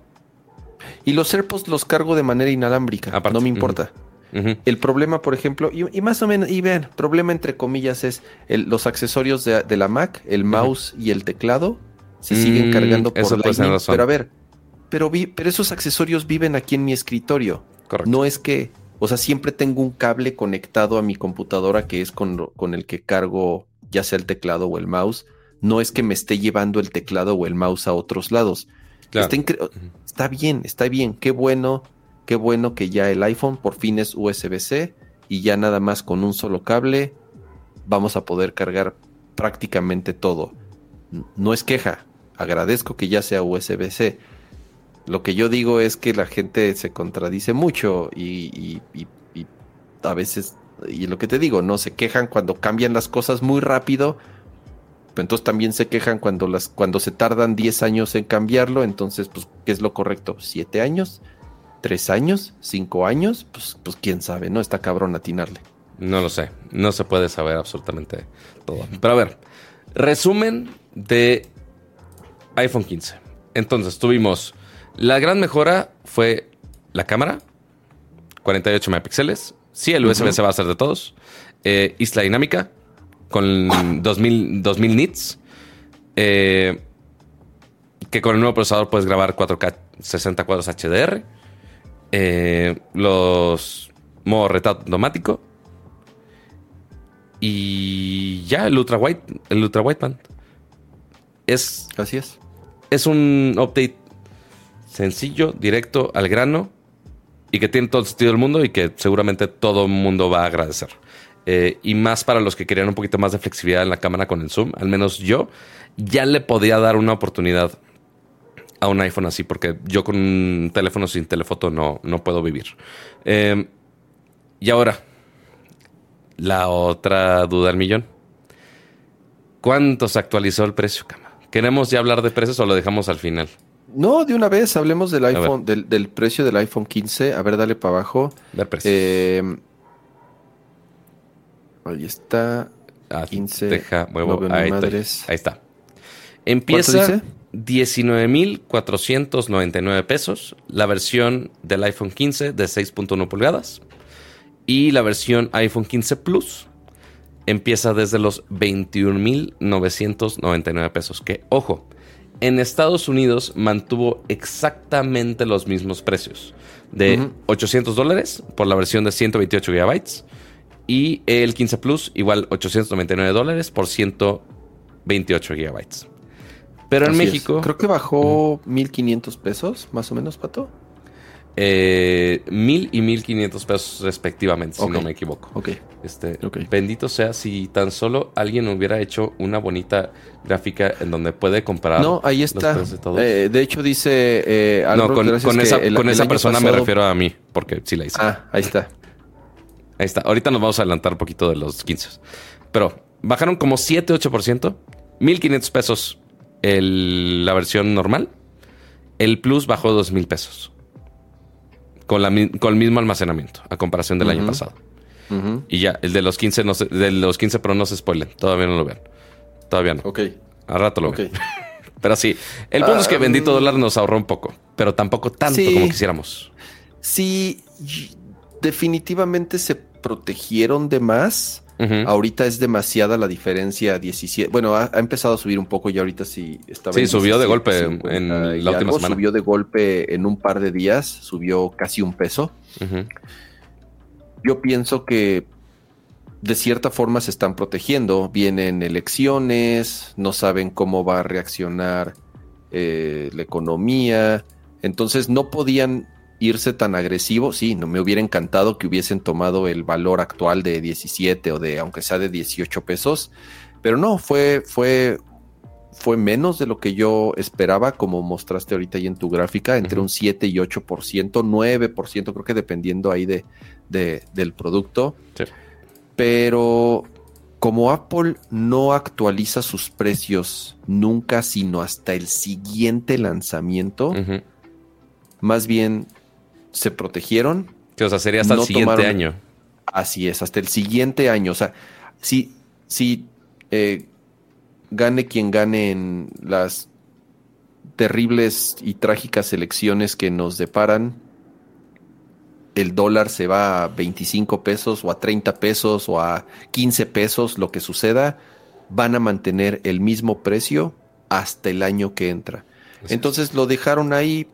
Y los AirPods los cargo de manera inalámbrica. no me importa. El problema, por ejemplo, y, más o menos, y vean, problema entre comillas es los accesorios de, la Mac, el mouse y el teclado, se siguen mm, cargando por Lightning. Pero a ver, pero, pero esos accesorios viven aquí en mi escritorio. No es que, o sea, siempre tengo un cable conectado a mi computadora que es con, con el que cargo ya sea el teclado o el mouse. No es que me esté llevando el teclado o el mouse a otros lados. Está, está bien, está bien, qué bueno Qué bueno que ya el iPhone por fin es USB-C y ya nada más con un solo cable vamos a poder cargar prácticamente todo. No es queja, agradezco que ya sea USB-C. Lo que yo digo es que la gente se contradice mucho y, a veces, y lo que te digo, no se quejan cuando cambian las cosas muy rápido, pero entonces también se quejan cuando, las, cuando se tardan 10 años en cambiarlo, entonces, pues, ¿qué es lo correcto? ¿7 años? tres años, cinco años, pues, pues quién sabe, ¿no? Está cabrón atinarle. No lo sé, no se puede saber absolutamente todo. Pero a ver, resumen de iPhone 15. Entonces tuvimos, la gran mejora fue la cámara, 48 megapíxeles. Sí, el USB se va a hacer de todos. Eh, isla dinámica con 2000, 2000 nits. Eh, que con el nuevo procesador puedes grabar 4K 60 cuadros HDR. Eh, los modo retrato automático y ya el ultra white, el ultra band Es así es. Es un update sencillo, directo, al grano y que tiene todo el sentido del mundo y que seguramente todo el mundo va a agradecer. Eh, y más para los que querían un poquito más de flexibilidad en la cámara con el zoom, al menos yo ya le podía dar una oportunidad a un iPhone así, porque yo con un teléfono sin telefoto no, no puedo vivir. Em, y ahora, la otra duda al millón. ¿Cuánto se actualizó el precio, Cama? ¿Queremos ya hablar de precios o lo dejamos al final? No, de una vez hablemos del iPhone, del, precio del iPhone 15. A ver, dale para abajo. Ver precios. Em, ahí está. 15. Ah, deja, ahí, ahí, está. Empieza. 19.499 pesos la versión del iPhone 15 de 6.1 pulgadas y la versión iPhone 15 Plus empieza desde los 21.999 pesos. Que, ojo, en Estados Unidos mantuvo exactamente los mismos precios de 800 dólares por la versión de 128 gigabytes y el 15 Plus igual 899 dólares por 128 gigabytes. Pero en México. Creo que bajó 1500 pesos, más o menos, Pato. Eh, mil y mil quinientos pesos respectivamente, si no me equivoco. Ok. Este, Bendito sea si tan solo alguien hubiera hecho una bonita gráfica en donde puede comparar. No, ahí está. de, eh, hecho, dice. Eh, no, con, esa, con esa persona me refiero a mí, porque sí la hice. Ah, ahí está. Ahí está. Ahorita nos vamos a adelantar un poquito de los 15. Pero bajaron como 7-8%. 1500 pesos la versión normal. El Plus bajó dos mil pesos. Con, la, con el mismo almacenamiento, a comparación del año pasado. Y ya, el de los 15 no de los 15 Pro no se spoilen. Todavía no lo vean. Todavía no. Ok. A rato lo ven. pero sí, el punto es que bendito dólar nos ahorró un poco, pero tampoco tanto como quisiéramos. Sí, definitivamente se protegieron de más. Ahorita es demasiada la diferencia 17. Bueno, ha, empezado a subir un poco y ahorita sí estaba. Sí, subió de golpe en la última semana. Subió de golpe en un par de días, subió casi un peso. Yo pienso que de cierta forma se están protegiendo. Vienen elecciones, no saben cómo va a reaccionar eh, la economía. Entonces no podían irse tan agresivo, sí, no me hubiera encantado que hubiesen tomado el valor actual de 17 o de aunque sea de 18 pesos, pero no, fue fue fue menos de lo que yo esperaba, como mostraste ahorita ahí en tu gráfica, entre un 7 y 8%, 9%, creo que dependiendo ahí de, del producto. Pero como Apple no actualiza sus precios nunca, sino hasta el siguiente lanzamiento, más bien se protegieron. Que, o sea, sería hasta el siguiente año. Así es, hasta el siguiente año. O sea, si, si eh, gane quien gane en las terribles y trágicas elecciones que nos deparan, el dólar se va a 25 pesos o a 30 pesos o a 15 pesos, lo que suceda, van a mantener el mismo precio hasta el año que entra. Entonces lo dejaron ahí,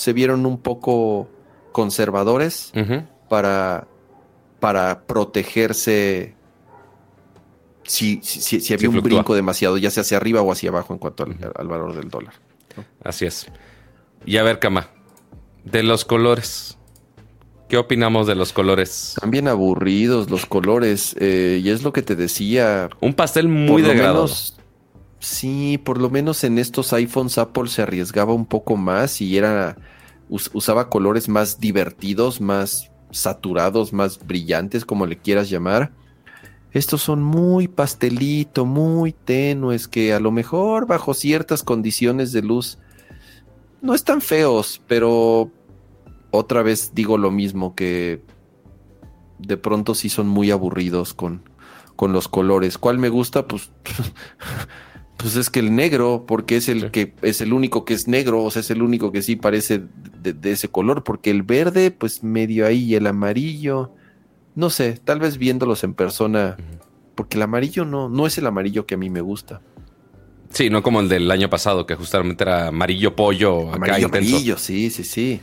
se vieron un poco conservadores para, para protegerse si, si, si, había un brinco demasiado, ya sea hacia arriba o hacia abajo en cuanto al, valor del dólar. Así es. Y a ver, Cama, de los colores. ¿Qué opinamos de los colores? También aburridos los colores. Eh, y es lo que te decía. Un pastel muy degradado. Sí, por lo menos en estos iPhones Apple se arriesgaba un poco más y era usaba colores más divertidos, más saturados, más brillantes, como le quieras llamar. Estos son muy pastelito, muy tenues, que a lo mejor bajo ciertas condiciones de luz no están feos, pero otra vez digo lo mismo, que de pronto sí son muy aburridos con, con los colores. ¿Cuál me gusta? Pues, pues es que el negro, porque es el que es el único que es negro, o sea, es el único que sí parece de, ese color, porque el verde, pues medio ahí, y el amarillo, no sé, tal vez viéndolos en persona, porque el amarillo no, no es el amarillo que a mí me gusta. Sí, no como el del año pasado, que justamente era amarillo pollo. Amarillo, amarillo, sí, sí, sí.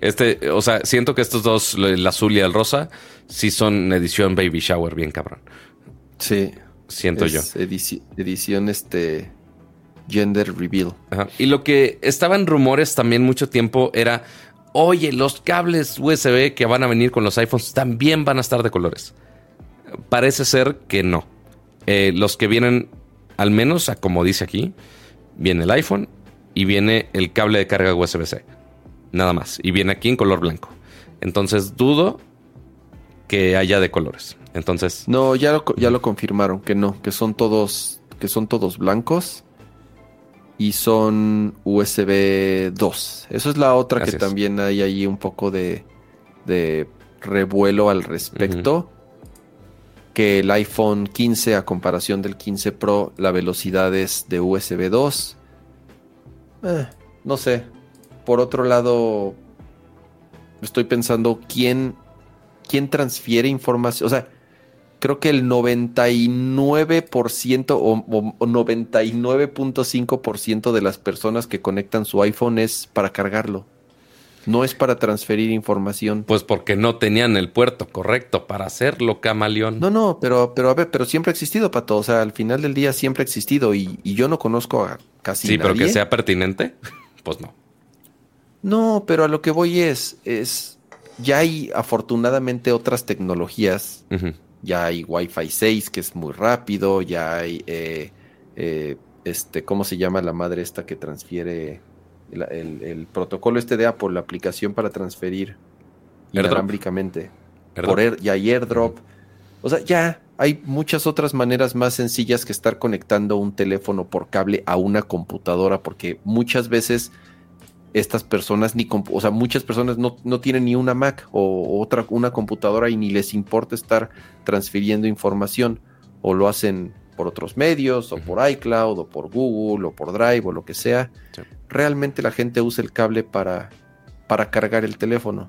Este, o sea, siento que estos dos, el azul y el rosa, sí son edición baby shower, bien cabrón. Sí. Siento yo. edición este gender reveal. Y lo que estaba en rumores también mucho tiempo era, oye, los cables USB que van a venir con los iPhones también van a estar de colores. Parece ser que no. Eh, los que vienen, al menos como dice aquí, viene el iPhone y viene el cable de carga USB-C nada más. Y viene aquí en color blanco. Entonces dudo que haya de colores. Entonces. No, ya lo, ya lo confirmaron, que no, que son todos, que son todos blancos. Y son USB 2. Eso es la otra que también hay ahí un poco de, de revuelo al respecto. Que el iPhone 15, a comparación del 15 Pro, la velocidad es de USB 2. Eh, no sé, por otro lado, estoy pensando quién, quién transfiere información. O sea, creo que el 99% o, o 99.5% de las personas que conectan su iPhone es para cargarlo. No es para transferir información. Pues porque no tenían el puerto correcto para hacerlo, camaleón. No, no, pero, pero a ver, pero siempre ha existido, Pato. O sea, al final del día siempre ha existido y, yo no conozco a casi Sí, pero que sea pertinente, pues no. No, pero a lo que voy es, es, ya hay afortunadamente otras tecnologías. Ya hay Wi-Fi 6, que es muy rápido, ya hay, eh, eh, este, ¿cómo se llama la madre esta que transfiere el, protocolo este de Apple, la aplicación para transferir inalámbricamente? Por ya hay AirDrop. O sea, ya hay muchas otras maneras más sencillas que estar conectando un teléfono por cable a una computadora, porque muchas veces estas personas ni, o sea, muchas personas no, tienen ni una Mac o otra, una computadora y ni les importa estar transfiriendo información o lo hacen por otros medios o por iCloud o por Google o por Drive o lo que sea. Realmente la gente usa el cable para, para cargar el teléfono.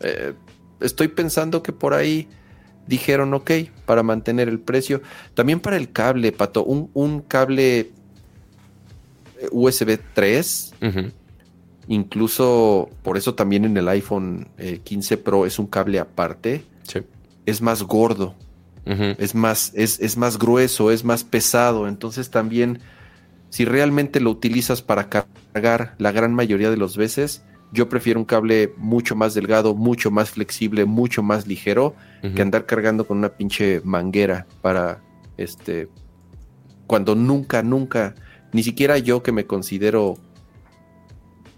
Eh, estoy pensando que por ahí dijeron, ok, para mantener el precio. También para el cable, Pato, un, un cable USB 3 Incluso por eso también en el iPhone 15 eh, Pro es un cable aparte. Es más gordo. Es más, es, es, más grueso, es más pesado. Entonces también, si realmente lo utilizas para cargar la gran mayoría de las veces, yo prefiero un cable mucho más delgado, mucho más flexible, mucho más ligero, que andar cargando con una pinche manguera para este. Cuando nunca, nunca, ni siquiera yo que me considero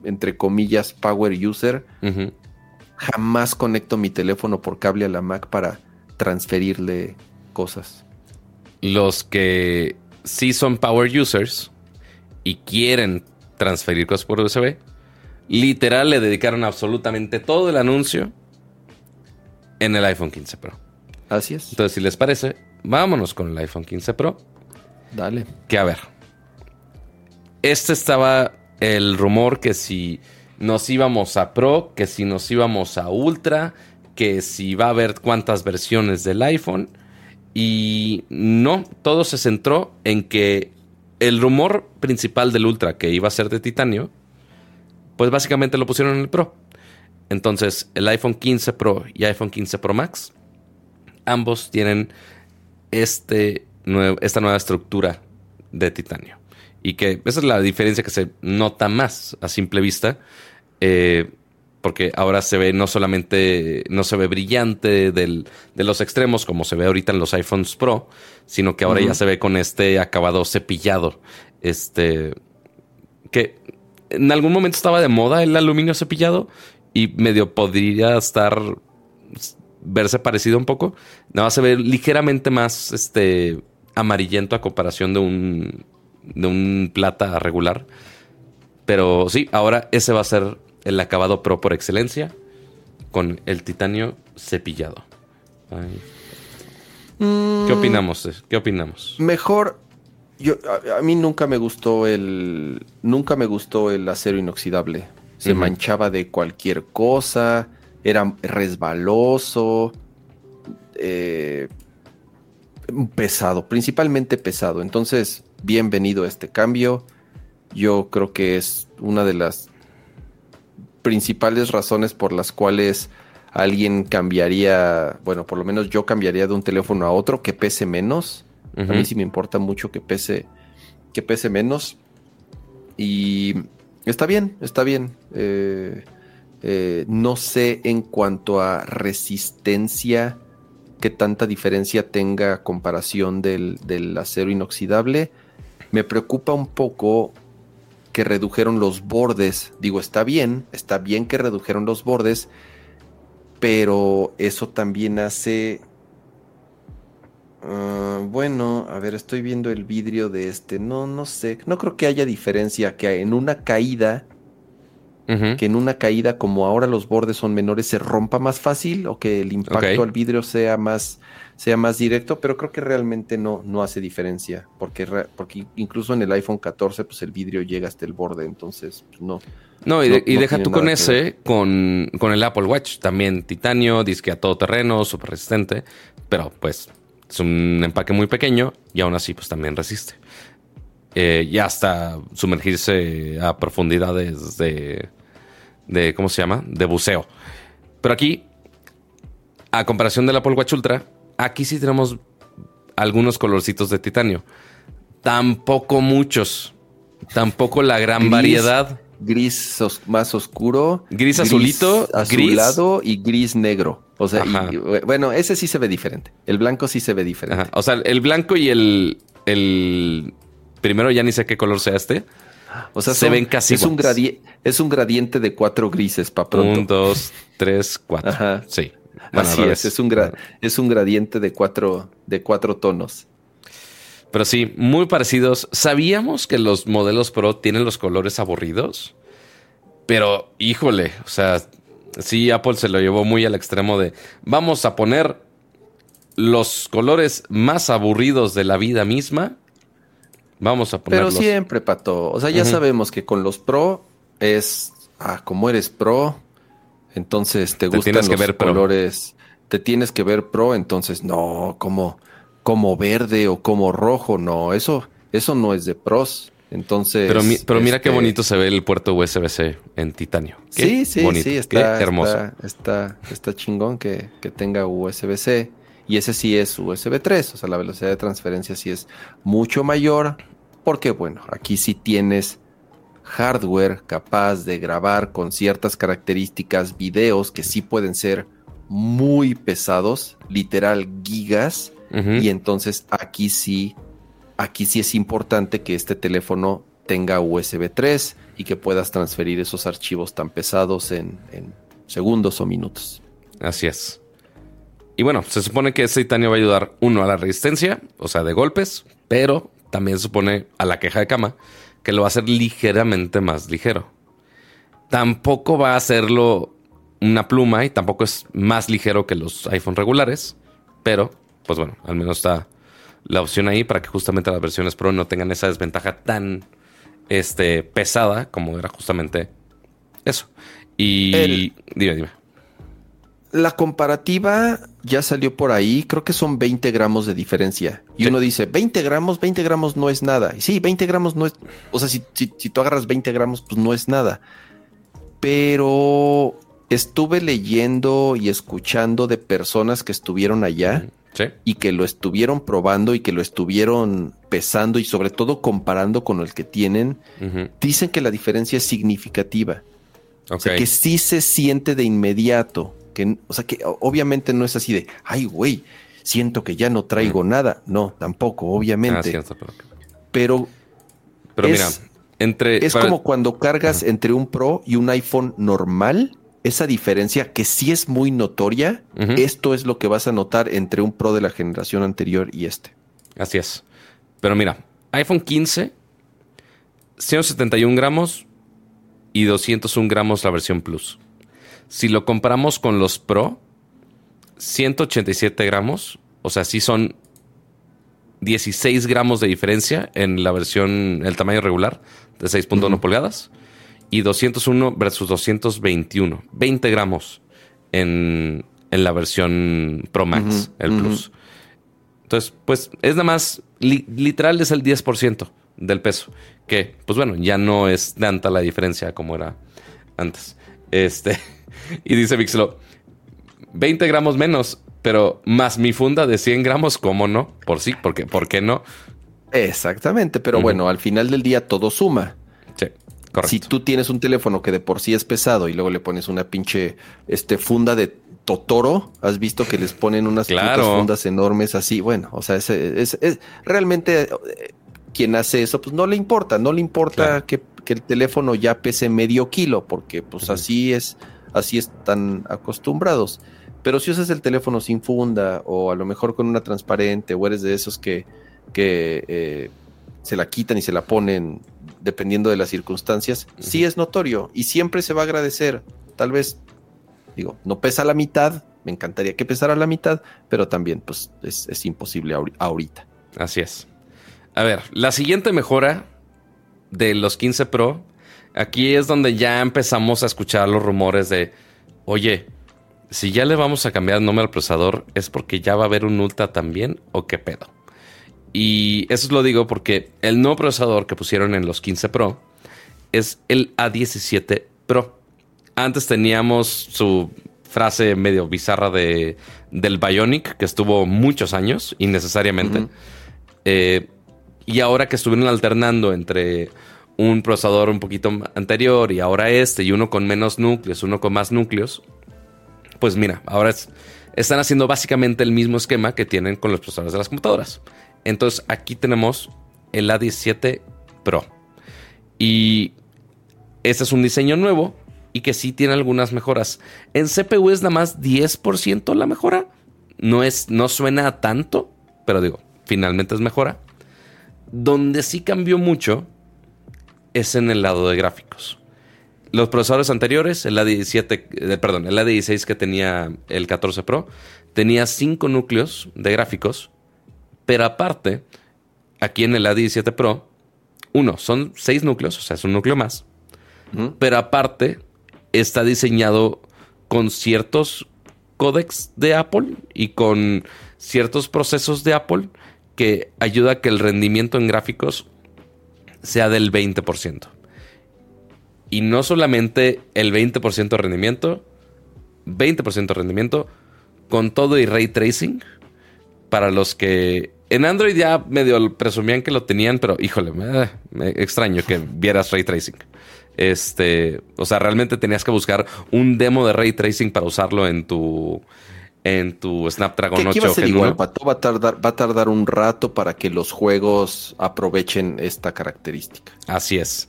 entre comillas, power user, jamás conecto mi teléfono por cable a la Mac para transferirle cosas. Los que sí son power users y quieren transferir cosas por USB, literal le dedicaron absolutamente todo el anuncio en el iPhone 15 Pro. Así es. Entonces, si les parece, vámonos con el iPhone 15 Pro. Dale. Que a ver. Este estaba el rumor que si nos íbamos a Pro, que si nos íbamos a Ultra, que si va a haber cuántas versiones del iPhone. Y no, todo se centró en que el rumor principal del Ultra, que iba a ser de titanio, pues básicamente lo pusieron en el Pro. Entonces, el iPhone 15 Pro y iPhone 15 Pro Max, ambos tienen este esta nueva estructura de titanio. Y que esa es la diferencia que se nota más a simple vista. Eh, porque ahora se ve no solamente, no se ve brillante de los extremos como se ve ahorita en los iPhones Pro, sino que ahora ya se ve con este acabado cepillado. Este, que en algún momento estaba de moda el aluminio cepillado y medio podría estar, verse parecido un poco. Nada más se ve ligeramente más, este, amarillento a comparación de un, de un plata regular. Pero sí, ahora ese va a ser el acabado pro por excelencia con el titanio cepillado. ¿Qué mm. opinamos? ¿Qué opinamos? Mejor. Yo, a, mí nunca me gustó el. Nunca me gustó el acero inoxidable. Se manchaba de cualquier cosa. Era resbaloso. Eh, pesado, principalmente pesado. Entonces, bienvenido a este cambio. Yo creo que es una de las principales razones por las cuales alguien cambiaría, bueno, por lo menos yo cambiaría de un teléfono a otro que pese menos. A mí sí me importa mucho que pese, que pese menos. Y está bien, está bien. Eh, eh, no sé en cuanto a resistencia qué tanta diferencia tenga a comparación del, del acero inoxidable. Me preocupa un poco que redujeron los bordes. Digo, está bien, está bien que redujeron los bordes, pero eso también hace... Ah, bueno, a ver, estoy viendo el vidrio de este. No, no sé. No creo que haya diferencia que en una caída que en una caída, como ahora los bordes son menores, se rompa más fácil o que el impacto al vidrio sea más, sea más directo, pero creo que realmente no, no hace diferencia, porque, porque incluso en el iPhone 14, pues el vidrio llega hasta el borde, entonces pues, no. No, y, deja tú con ese, con, con, el Apple Watch, también titanio, disque a todo terreno, súper resistente, pero pues es un empaque muy pequeño y aún así pues también resiste. Eh, y hasta sumergirse a profundidades de, de, ¿cómo se llama? De buceo. Pero aquí, a comparación del Apple Watch Ultra, aquí sí tenemos algunos colorcitos de titanio. Tampoco muchos. Tampoco la gran variedad. Gris más oscuro. Gris azulito. Azulado y gris negro. O sea, bueno, ese sí se ve diferente. El blanco sí se ve diferente. O sea, el blanco y el, el primero ya ni sé qué color sea este. O sea, se ven casi es un, es un gradiente de cuatro grises para pronto. Un, dos, tres, cuatro. Sí. Así es, es un, es un gradiente de cuatro, de cuatro tonos. Pero sí, muy parecidos. ¿Sabíamos que los modelos Pro tienen los colores aburridos? Pero, híjole, o sea, sí, Apple se lo llevó muy al extremo de vamos a poner los colores más aburridos de la vida misma Vamos a ponerlos. Pero siempre, Pato. O sea, ya sabemos que con los pro es, ah, como eres pro, entonces te, gustan los ver colores. Te tienes que ver pro, entonces no, como, como verde o como rojo, no, eso, eso no es de pros. Entonces. Pero, pero mira qué este bonito se ve el puerto USB-C en titanio. sí, sí, sí, está hermoso. Está, está, chingón que, que tenga USB-C. Y ese sí es USB 3, o sea, la velocidad de transferencia sí es mucho mayor, porque bueno, aquí sí tienes hardware capaz de grabar con ciertas características videos que sí pueden ser muy pesados, literal gigas, y entonces aquí sí, aquí sí es importante que este teléfono tenga USB 3 y que puedas transferir esos archivos tan pesados en, en segundos o minutos. Así es. Y bueno, se supone que ese titanio va a ayudar, uno, a la resistencia, o sea, de golpes, pero también se supone a la queja de cama que lo va a hacer ligeramente más ligero. Tampoco va a hacerlo una pluma y tampoco es más ligero que los iPhone regulares, pero pues bueno, al menos está la opción ahí para que justamente las versiones Pro no tengan esa desventaja tan este, pesada como era justamente Eso. Y dime, dime. La comparativa ya salió por ahí, creo que son 20 gramos de diferencia. Y uno dice, 20 gramos, 20 gramos no es nada. Y sí, 20 gramos no es, o sea, si, si, tú agarras 20 gramos, pues no es nada. Pero estuve leyendo y escuchando de personas que estuvieron allá y que lo estuvieron probando y que lo estuvieron pesando y sobre todo comparando con el que tienen. Dicen que la diferencia es significativa. O sea, que sí se siente de inmediato que, o sea, que obviamente no es así de, ay, güey, siento que ya no traigo nada. No, tampoco, obviamente. Ah, pero, pero, mira, entre. Es como cuando cargas entre un Pro y un iPhone normal. Esa diferencia que sí es muy notoria, esto es lo que vas a notar entre un Pro de la generación anterior y este. Así es. Pero mira, iPhone 15, 171 gramos y 201 gramos la versión Plus. Si lo comparamos con los Pro, 187 gramos, o sea, sí son 16 gramos de diferencia en la versión, el tamaño regular de 6.1 pulgadas y 201 versus 221, 20 gramos en, la versión Pro Max, el Plus. Entonces, pues es nada más, literal es el 10% del peso, que pues bueno, ya no es tanta la diferencia como era antes. Este. Y dice Vixlo, 20 gramos menos, pero más mi funda de 100 gramos, ¿cómo no? Por sí, porque, ¿por qué no? Exactamente, pero bueno, al final del día todo suma. Sí, correcto. Si tú tienes un teléfono que de por sí es pesado y luego le pones una pinche este, funda de Totoro, has visto que les ponen unas fundas enormes así. Bueno, o sea, es, realmente eh, quien hace eso, pues no le importa, no le importa que, el teléfono ya pese medio kilo, porque pues así es así están acostumbrados. Pero si usas el teléfono sin funda o a lo mejor con una transparente o eres de esos que, que eh, se la quitan y se la ponen dependiendo de las circunstancias, sí es notorio y siempre se va a agradecer. Tal vez, digo, no pesa la mitad, me encantaría que pesara la mitad, pero también pues es, es imposible ahorita. Así es. A ver, la siguiente mejora de los 15 Pro Aquí es donde ya empezamos a escuchar los rumores de, oye, si ya le vamos a cambiar el nombre al procesador, ¿es porque ya va a haber un Ultra también o qué pedo? Y eso lo digo porque el nuevo procesador que pusieron en los 15 Pro es el A17 Pro. Antes teníamos su frase medio bizarra de, del Bionic, que estuvo muchos años, innecesariamente. Eh, y ahora que estuvieron alternando entre un procesador un poquito anterior y ahora este y uno con menos núcleos, uno con más núcleos, pues mira, ahora están haciendo básicamente el mismo esquema que tienen con los procesadores de las computadoras. Entonces aquí tenemos el A17 Pro. Y este es un diseño nuevo y que sí tiene algunas mejoras. En CPU es nada más 10% la mejora. No, es, no suena tanto, pero digo, finalmente es mejora. Donde sí cambió mucho es en el lado de gráficos. Los procesadores anteriores, el A17, eh, perdón, el A16 que tenía el 14 Pro, tenía 5 núcleos de gráficos, pero aparte, aquí en el A17 Pro, uno, son 6 núcleos, o sea, es un núcleo más, pero aparte está diseñado con ciertos códex de Apple y con ciertos procesos de Apple que ayuda a que el rendimiento en gráficos sea del 20%. Y no solamente el 20% de rendimiento, 20% de rendimiento con todo y ray tracing. Para los que en Android ya medio presumían que lo tenían, pero híjole, me, extraño que vieras ray tracing. Este, o sea, realmente tenías que buscar un demo de ray tracing para usarlo en tu en tu Snapdragon 8 va a igual, Va a, tardar, va a tardar un rato para que los juegos aprovechen esta característica. Así es.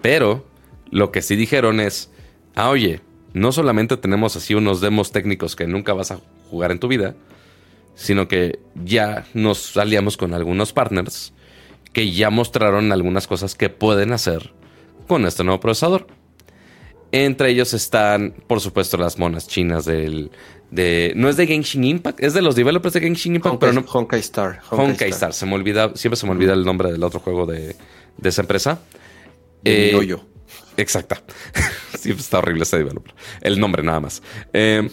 Pero lo que sí dijeron es, ah, oye, no solamente tenemos así unos demos técnicos que nunca vas a jugar en tu vida, sino que ya nos aliamos con algunos partners que ya mostraron algunas cosas que pueden hacer con este nuevo procesador. Entre ellos están, por supuesto, las monas chinas del, no es de Genshin Impact, es de los developers de Genshin Impact, pero no. Honkai Star. Honkai, Star. se me olvida, siempre se me olvida el nombre del otro juego de, esa empresa. Eh, Exacta. sí, está horrible ese developer. El nombre nada más. Eh,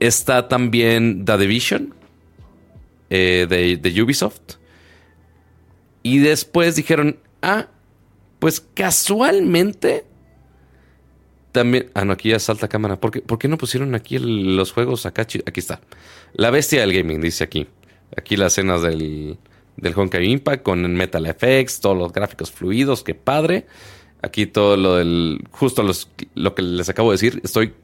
está también The Division eh, de, de Ubisoft. Y después dijeron, ah, pues casualmente también. Ah, no, aquí ya salta cámara. ¿Por qué, no pusieron aquí los juegos acá? Aquí está. La bestia del gaming, dice aquí. Aquí las escenas del, del Impact con Metal Effects, todos los gráficos fluidos, qué padre. Aquí todo lo del. Justo lo que les acabo de decir. Estoy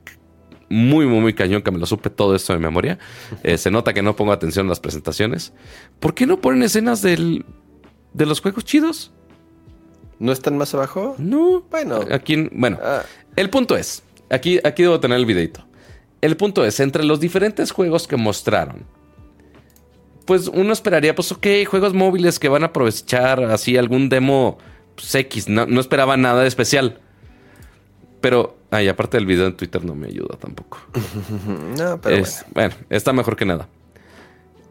muy, muy, muy cañón que me lo supe todo esto de memoria. Eh, se nota que no pongo atención a las presentaciones. ¿Por qué no ponen escenas del, de los juegos chidos? ¿No están más abajo? No. Bueno. Aquí, bueno. Ah. El punto es, aquí, aquí debo tener el videito. El punto es, entre los diferentes juegos que mostraron, pues uno esperaría, pues ok, juegos móviles que van a aprovechar así algún demo pues, X, no, no esperaba nada de especial. Pero, ay, aparte del video en Twitter no me ayuda tampoco. no, pero bueno. bueno. está mejor que nada.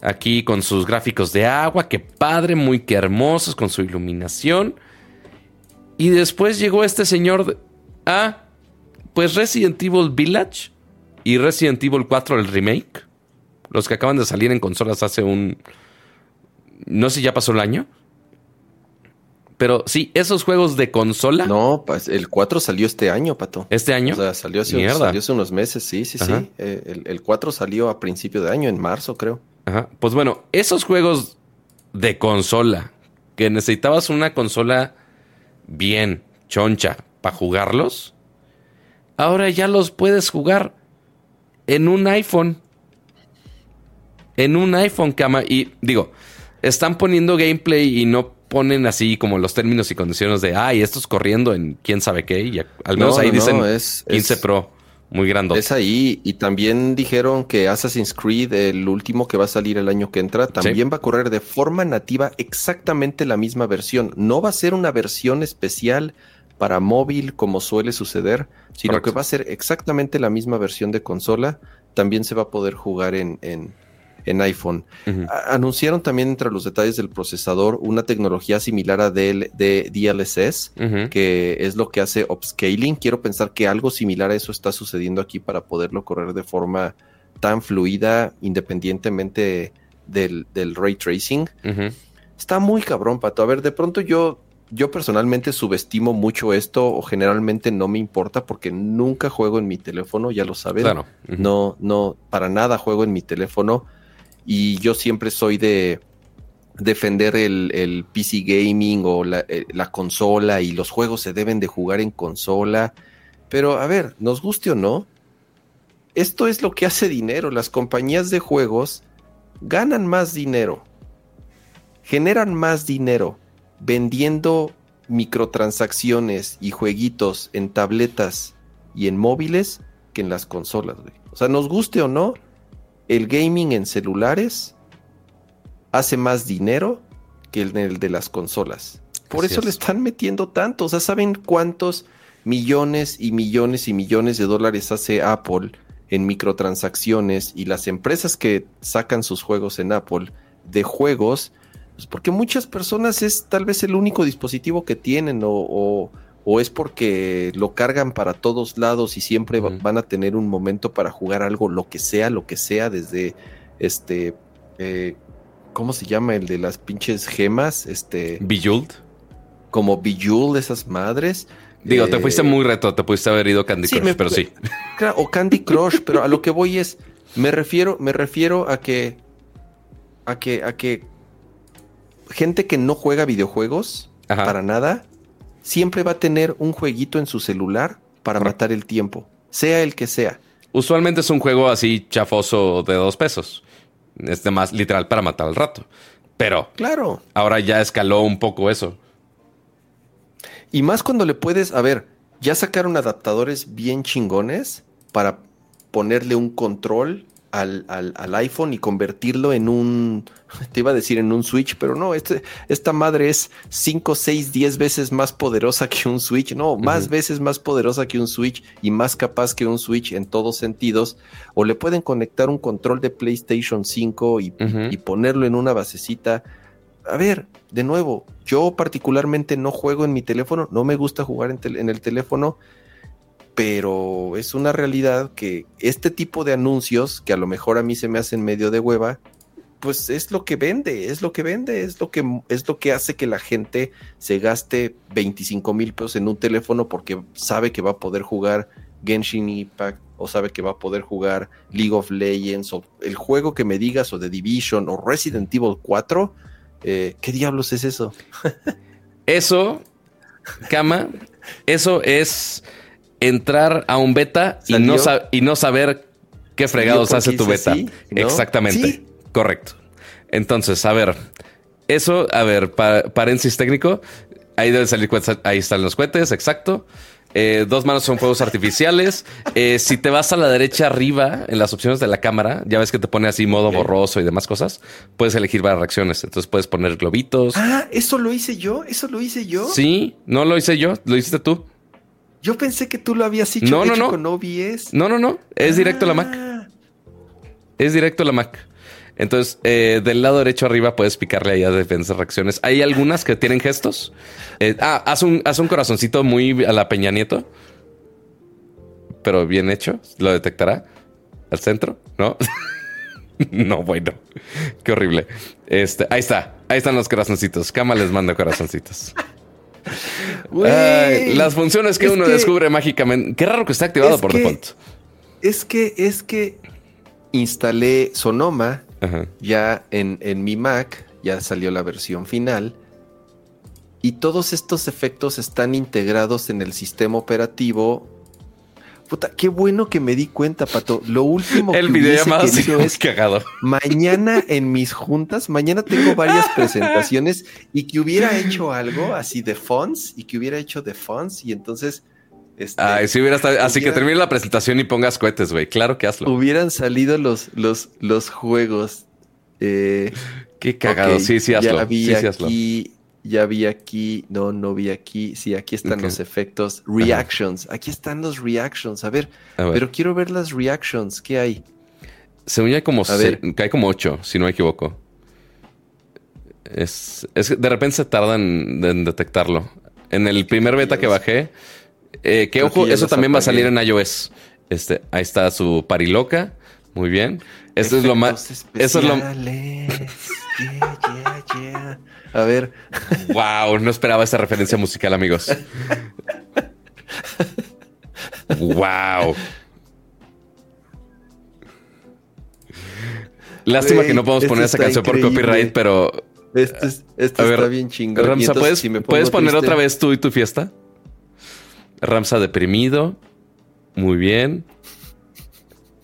Aquí con sus gráficos de agua, qué padre, muy que hermosos, con su iluminación. Y después llegó este señor a, pues Resident Evil Village y Resident Evil 4, el remake. Los que acaban de salir en consolas hace un... No sé si ya pasó el año. Pero sí, esos juegos de consola. No, pues el 4 salió este año, Pato. ¿Este año? O sea, salió hace, unos meses, sí, sí, sí. Eh, el, el, 4 salió a principio de año, en marzo, creo. Ajá. Pues bueno, esos juegos de consola, que necesitabas una consola bien choncha para jugarlos, ahora ya los puedes jugar en un iPhone. En un iPhone, cama. Y digo, están poniendo gameplay y no ponen así como los términos y condiciones de, ay, esto es corriendo en quién sabe qué. Y al menos ahí dicen es, 15 Pro. Muy grande. Es ahí. Y también dijeron que Assassin's Creed, el último que va a salir el año que entra, también va a correr de forma nativa exactamente la misma versión. No va a ser una versión especial para móvil como suele suceder, sino que va a ser exactamente la misma versión de consola. También se va a poder jugar en, en en iPhone. Anunciaron también entre los detalles del procesador una tecnología similar a de, DLSS, que es lo que hace upscaling. Quiero pensar que algo similar a eso está sucediendo aquí para poderlo correr de forma tan fluida independientemente del, ray tracing. Está muy cabrón, Pato. A ver, de pronto yo yo personalmente subestimo mucho esto o generalmente no me importa porque nunca juego en mi teléfono, ya lo sabes. No, no, para nada juego en mi teléfono. Y yo siempre soy de defender el, PC gaming o eh, la, consola y los juegos se deben de jugar en consola. Pero a ver, nos guste o no, esto es lo que hace dinero. Las compañías de juegos ganan más dinero, generan más dinero vendiendo microtransacciones y jueguitos en tabletas y en móviles que en las consolas. O sea, nos guste o no, el gaming en celulares hace más dinero que el de las consolas. Por eso le están metiendo tanto. O sea, ¿saben cuántos millones y millones y millones de dólares hace Apple en microtransacciones y las empresas que sacan sus juegos en Apple de juegos? Pues porque muchas personas es tal vez el único dispositivo que tienen o, es porque lo cargan para todos lados y siempre van a tener un momento para jugar algo, lo que sea, lo que sea, desde este, eh, ¿cómo se llama? El de las pinches gemas, este... Bejeweled. Como Bejeweled, esas madres. Digo, te fuiste eh, muy reto, te pudiste haber ido Candy Crush, pero sí. o Candy Crush, pero a lo que voy es, me refiero, me refiero a que, a que, a que gente que no juega videojuegos para nada, siempre va a tener un jueguito en su celular para matar el tiempo, sea el que sea. Usualmente es un juego así chafoso de dos pesos. Es de más literal para matar al rato. Pero claro. ahora ya escaló un poco eso. Y más cuando le puedes, a ver, ya sacaron adaptadores bien chingones para ponerle un control al, al, iPhone y convertirlo en un, te iba a decir en un Switch, pero no, este, esta madre es 5, 6, 10 veces más poderosa que un Switch, no, más veces más poderosa que un Switch y más capaz que un Switch en todos sentidos, o le pueden conectar un control de PlayStation 5 y, y ponerlo en una basecita. A ver, de nuevo, yo particularmente no juego en mi teléfono, no me gusta jugar en, en el teléfono pero es una realidad que este tipo de anuncios, que a lo mejor a mí se me hacen medio de hueva, pues es lo que vende, es lo que vende, es lo que, es lo que hace que la gente se gaste 25 mil pesos en un teléfono porque sabe que va a poder jugar Genshin Impact o sabe que va a poder jugar League of Legends o el juego que me digas o The Division o Resident Evil 4. Eh, ¿Qué diablos es eso? eso, cama, eso es entrar a un beta y no, y no, saber qué fregados hace tu beta. Exactamente. Correcto. Entonces, a ver, eso, a ver, paréntesis técnico. Ahí deben salir ahí están los cohetes, exacto. Eh, dos manos son fuegos artificiales. Eh, si te vas a la derecha arriba en las opciones de la cámara, ya ves que te pone así modo borroso y demás cosas, puedes elegir varias reacciones. Entonces puedes poner globitos. Ah, eso lo hice yo, eso lo hice yo. Sí, no lo hice yo, lo hiciste tú. Yo pensé que tú lo habías hecho, no, no, no. con OBS. No, no, no. Es directo a la Mac. Ah. Es directo a la Mac. Entonces, eh, del lado derecho arriba puedes picarle ahí a defensas reacciones. Hay algunas que tienen gestos. Eh, ah, haz un, haz un corazoncito muy a la Peña Nieto. Pero bien hecho. Lo detectará. Al centro, ¿no? no, bueno. Qué horrible. Este, ahí está. Ahí están los corazoncitos. Cama les manda corazoncitos. Las funciones que uno descubre mágicamente. Qué raro que esté activado por default. Es que, es que instalé Sonoma ya en, en mi Mac, ya salió la versión final. Y todos estos efectos están integrados en el sistema operativo. Puta, qué bueno que me di cuenta, Pato. Lo último el que video es cagado. Mañana en mis juntas, mañana tengo varias presentaciones y que hubiera hecho algo así de fonts y que hubiera hecho de fonts y entonces este, si hubiera así que termine la presentación y pongas cohetes, güey. Claro que hazlo. Hubieran salido los, los, los juegos. Eh, Qué cagado. sí, sí, hazlo. Ya vi sí, aquí, ya vi aquí. No, no vi aquí. Sí, aquí están los efectos. Reactions. Aquí están los reactions. A ver, pero quiero ver las reactions. ¿Qué hay? Según hay como, que hay como ocho, si no me equivoco. Es, es de repente se tardan en detectarlo. En el primer beta que bajé, eh, que ojo, eso también va a salir en iOS. Este, ahí está su pariloca. Muy bien. Esto es lo más. Eso es lo. A ver. Wow, no esperaba esa referencia musical, amigos. wow. Lástima que no podemos poner esa canción por copyright, pero. Esto, está bien chingón. Ramsa, ¿puedes, ¿puedes poner otra vez tú y tu fiesta? Ramsa deprimido. Muy bien.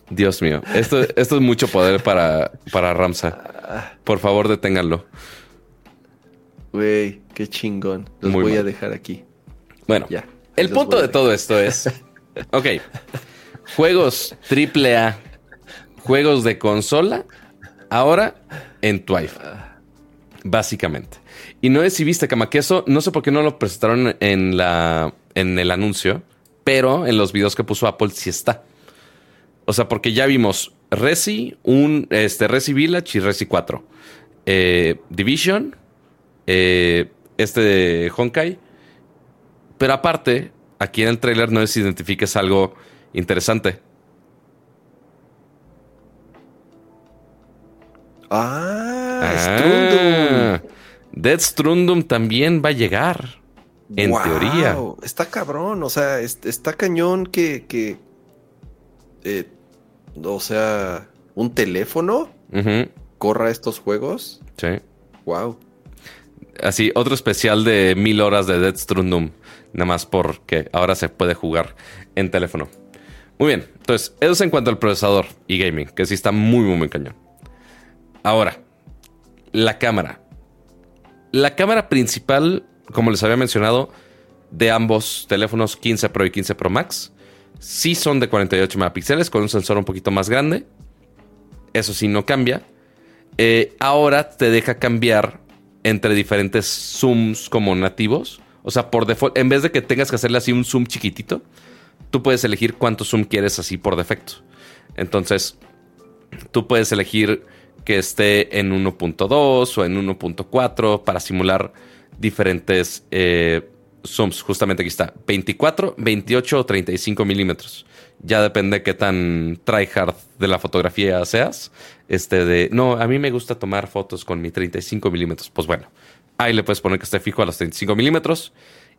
Dios mío, esto, esto es mucho poder para, para Ramsa. Por favor, deténganlo. Güey, qué chingón. Los voy a dejar aquí. Bueno, ya. El punto de todo esto es. Ok. Juegos AAA. Juegos de consola. Ahora en tu iPhone. Básicamente. Y no es si viste, Camaqueso. No sé por qué no lo presentaron en la en el anuncio, pero en los videos que puso Apple sí está. O sea, porque ya vimos Resi, un, este, Resi Village y Resi 4. Eh, Division, eh, este de Honkai. Pero aparte, aquí en el trailer no es identifiques algo interesante. Ah, ah Dead Strundum también va a llegar. En teoría. Está cabrón, o sea, está cañón que, eh, o sea, un teléfono corra estos juegos. Sí. Wow. Así, otro especial de mil horas de Dead Strundum. Nada más porque ahora se puede jugar en teléfono. Muy bien, entonces, eso es en cuanto al procesador y gaming, que sí está muy, muy, muy cañón. Ahora, la cámara. La cámara principal como les había mencionado, de ambos teléfonos 15 Pro y 15 Pro Max. Sí son de 48 megapíxeles con un sensor un poquito más grande. Eso sí no cambia. Eh, ahora te deja cambiar entre diferentes zooms como nativos. O sea, por default, en vez de que tengas que hacerle así un zoom chiquitito, tú puedes elegir cuánto zoom quieres así por defecto. Entonces, tú puedes elegir que esté en 1.2 o en 1.4 para simular diferentes eh, zooms. Justamente aquí está. 24, 28 o 35 milímetros. Ya depende qué tan tryhard de la fotografía seas. Este de, no, a mí me gusta tomar fotos con mi 35 milímetros. Pues bueno, ahí le puedes poner que esté fijo a los 35 milímetros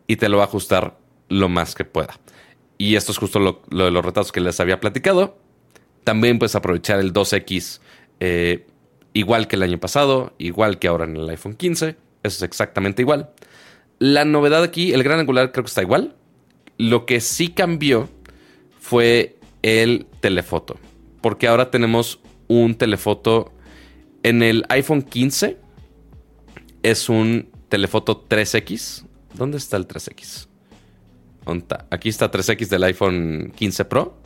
y te lo va a ajustar lo más que pueda. Y esto es justo lo, de los retratos que les había platicado. También puedes aprovechar el 2X eh, igual que el año pasado, igual que ahora en el iPhone 15. Eso es exactamente igual. La novedad aquí, el gran angular creo que está igual. Lo que sí cambió fue el telefoto. Porque ahora tenemos un telefoto en el iPhone 15. Es un telefoto 3X. ¿Dónde está el 3X? Aquí está 3X del iPhone 15 Pro.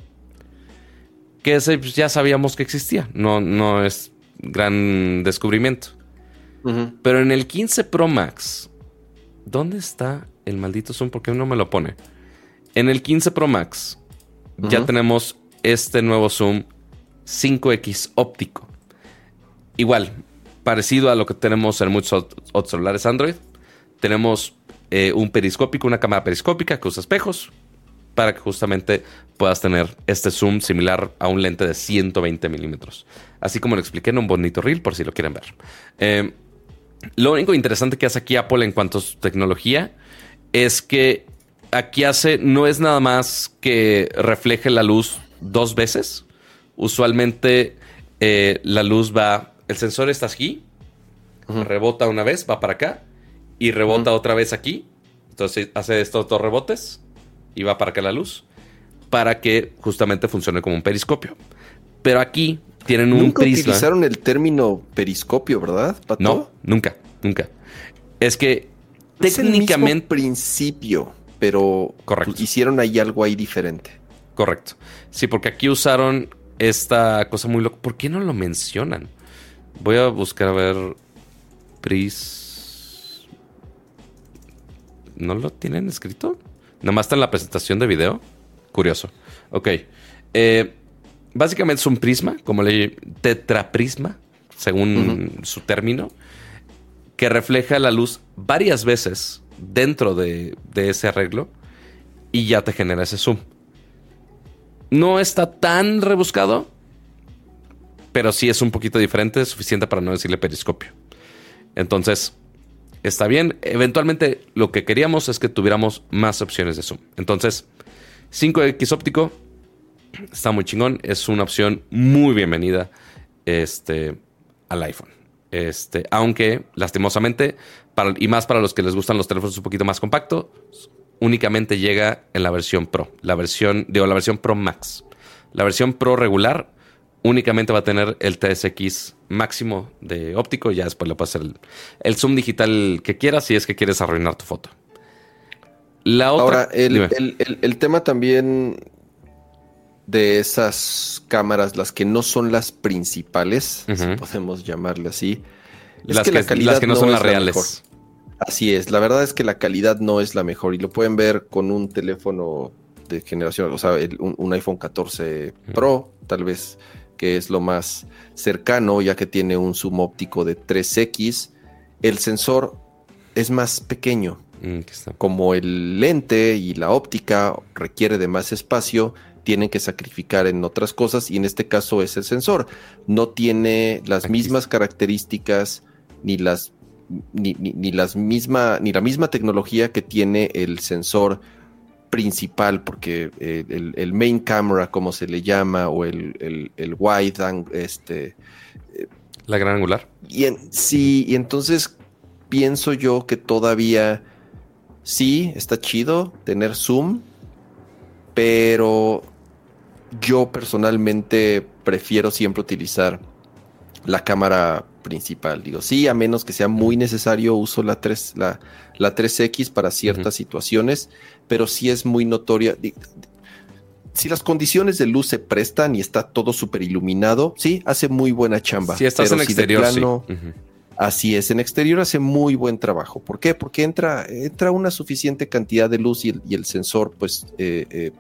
Que ese pues, ya sabíamos que existía. No, no es gran descubrimiento. Pero en el 15 Pro Max, ¿dónde está el maldito zoom? ¿Por qué no me lo pone? En el 15 Pro Max ya tenemos este nuevo zoom 5X óptico. Igual, parecido a lo que tenemos en muchos otros celulares Android. Tenemos eh, un periscópico, una cámara periscópica que usa espejos para que justamente puedas tener este zoom similar a un lente de 120 milímetros. Así como lo expliqué en un bonito reel por si lo quieren ver. Eh, lo único interesante que hace aquí Apple en cuanto a su tecnología es que aquí hace, no es nada más que refleje la luz dos veces. Usualmente eh, la luz va, el sensor está aquí, rebota una vez, va para acá y rebota otra vez aquí. Entonces hace estos dos rebotes y va para acá la luz para que justamente funcione como un periscopio. Pero aquí tienen un nunca utilizaron el término periscopio, ¿verdad? No, nunca, nunca. Es que técnicamente. principio, pero hicieron ahí algo ahí diferente. Correcto. Sí, porque aquí usaron esta cosa muy loca. ¿Por qué no lo mencionan? Voy a buscar a ver. Pris. ¿No lo tienen escrito? Nomás está en la presentación de video. Curioso. Ok. Eh, básicamente es un prisma, como le tetraprisma, según su término, que refleja la luz varias veces dentro de, ese arreglo y ya te genera ese zoom. No está tan rebuscado, pero sí es un poquito diferente, suficiente para no decirle periscopio. Entonces, está bien. Eventualmente lo que queríamos es que tuviéramos más opciones de zoom. Entonces, 5X óptico, está muy chingón. Es una opción muy bienvenida este, al iPhone. Este, aunque, lastimosamente, para, y más para los que les gustan los teléfonos un poquito más compactos, únicamente llega en la versión Pro, la versión, digo, la versión Pro Max. La versión Pro regular únicamente va a tener el 3X máximo de óptico, ya después le puedes hacer el, zoom digital que quieras si es que quieres arruinar tu foto. La otra, Ahora, el, tema también de esas cámaras, las que no son las principales, si podemos llamarle así, las que, la calidad no, son las reales. Así es, la verdad es que la calidad no es la mejor y lo pueden ver con un teléfono de generación, o sea, un, iPhone 14 Pro, tal vez, que es lo más cercano, ya que tiene un zoom óptico de 3X. El sensor es más pequeño. Mm, Como el lente y la óptica requiere de más espacio, tienen que sacrificar en otras cosas y en este caso es el sensor. No tiene las mismas características ni las ni, las misma ni la misma tecnología que tiene el sensor principal, porque el, main camera, como se le llama, o el, el, wide, este... La gran angular. Y sí, y entonces pienso yo que todavía sí, está chido tener zoom, pero yo personalmente prefiero siempre utilizar la cámara principal. Digo, sí, a menos que sea muy necesario, uso la 3, la, la 3X para ciertas situaciones, pero sí es muy notoria. Si las condiciones de luz se prestan y está todo súper iluminado, sí, hace muy buena chamba. Si estás en exterior, sí. Así es, en exterior hace muy buen trabajo. ¿Por qué? Porque entra, entra una suficiente cantidad de luz y el, sensor pues eh, eh,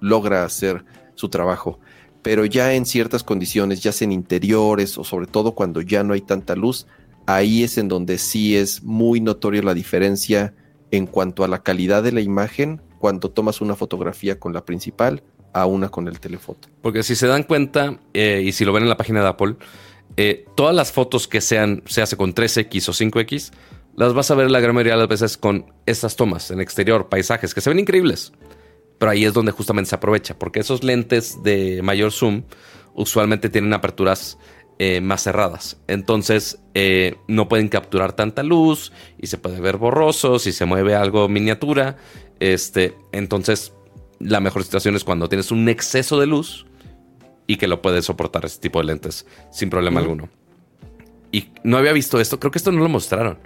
logra hacer su trabajo. Pero ya en ciertas condiciones, ya sea en interiores o sobre todo cuando ya no hay tanta luz, ahí es en donde sí es muy notoria la diferencia en cuanto a la calidad de la imagen cuando tomas una fotografía con la principal a una con el telefoto. Porque si se dan cuenta, eh, y si lo ven en la página de Apple, eh, todas las fotos que sean, se hace con 3X o 5X, las vas a ver la gran mayoría de las veces con estas tomas en exterior, paisajes, que se ven increíbles. Pero ahí es donde justamente se aprovecha, porque esos lentes de mayor zoom usualmente tienen aperturas eh, más cerradas. Entonces eh, no pueden capturar tanta luz y se puede ver borroso si se mueve algo miniatura. Este, entonces la mejor situación es cuando tienes un exceso de luz y que lo puedes soportar ese tipo de lentes sin problema alguno. Y no había visto esto, creo que esto no lo mostraron.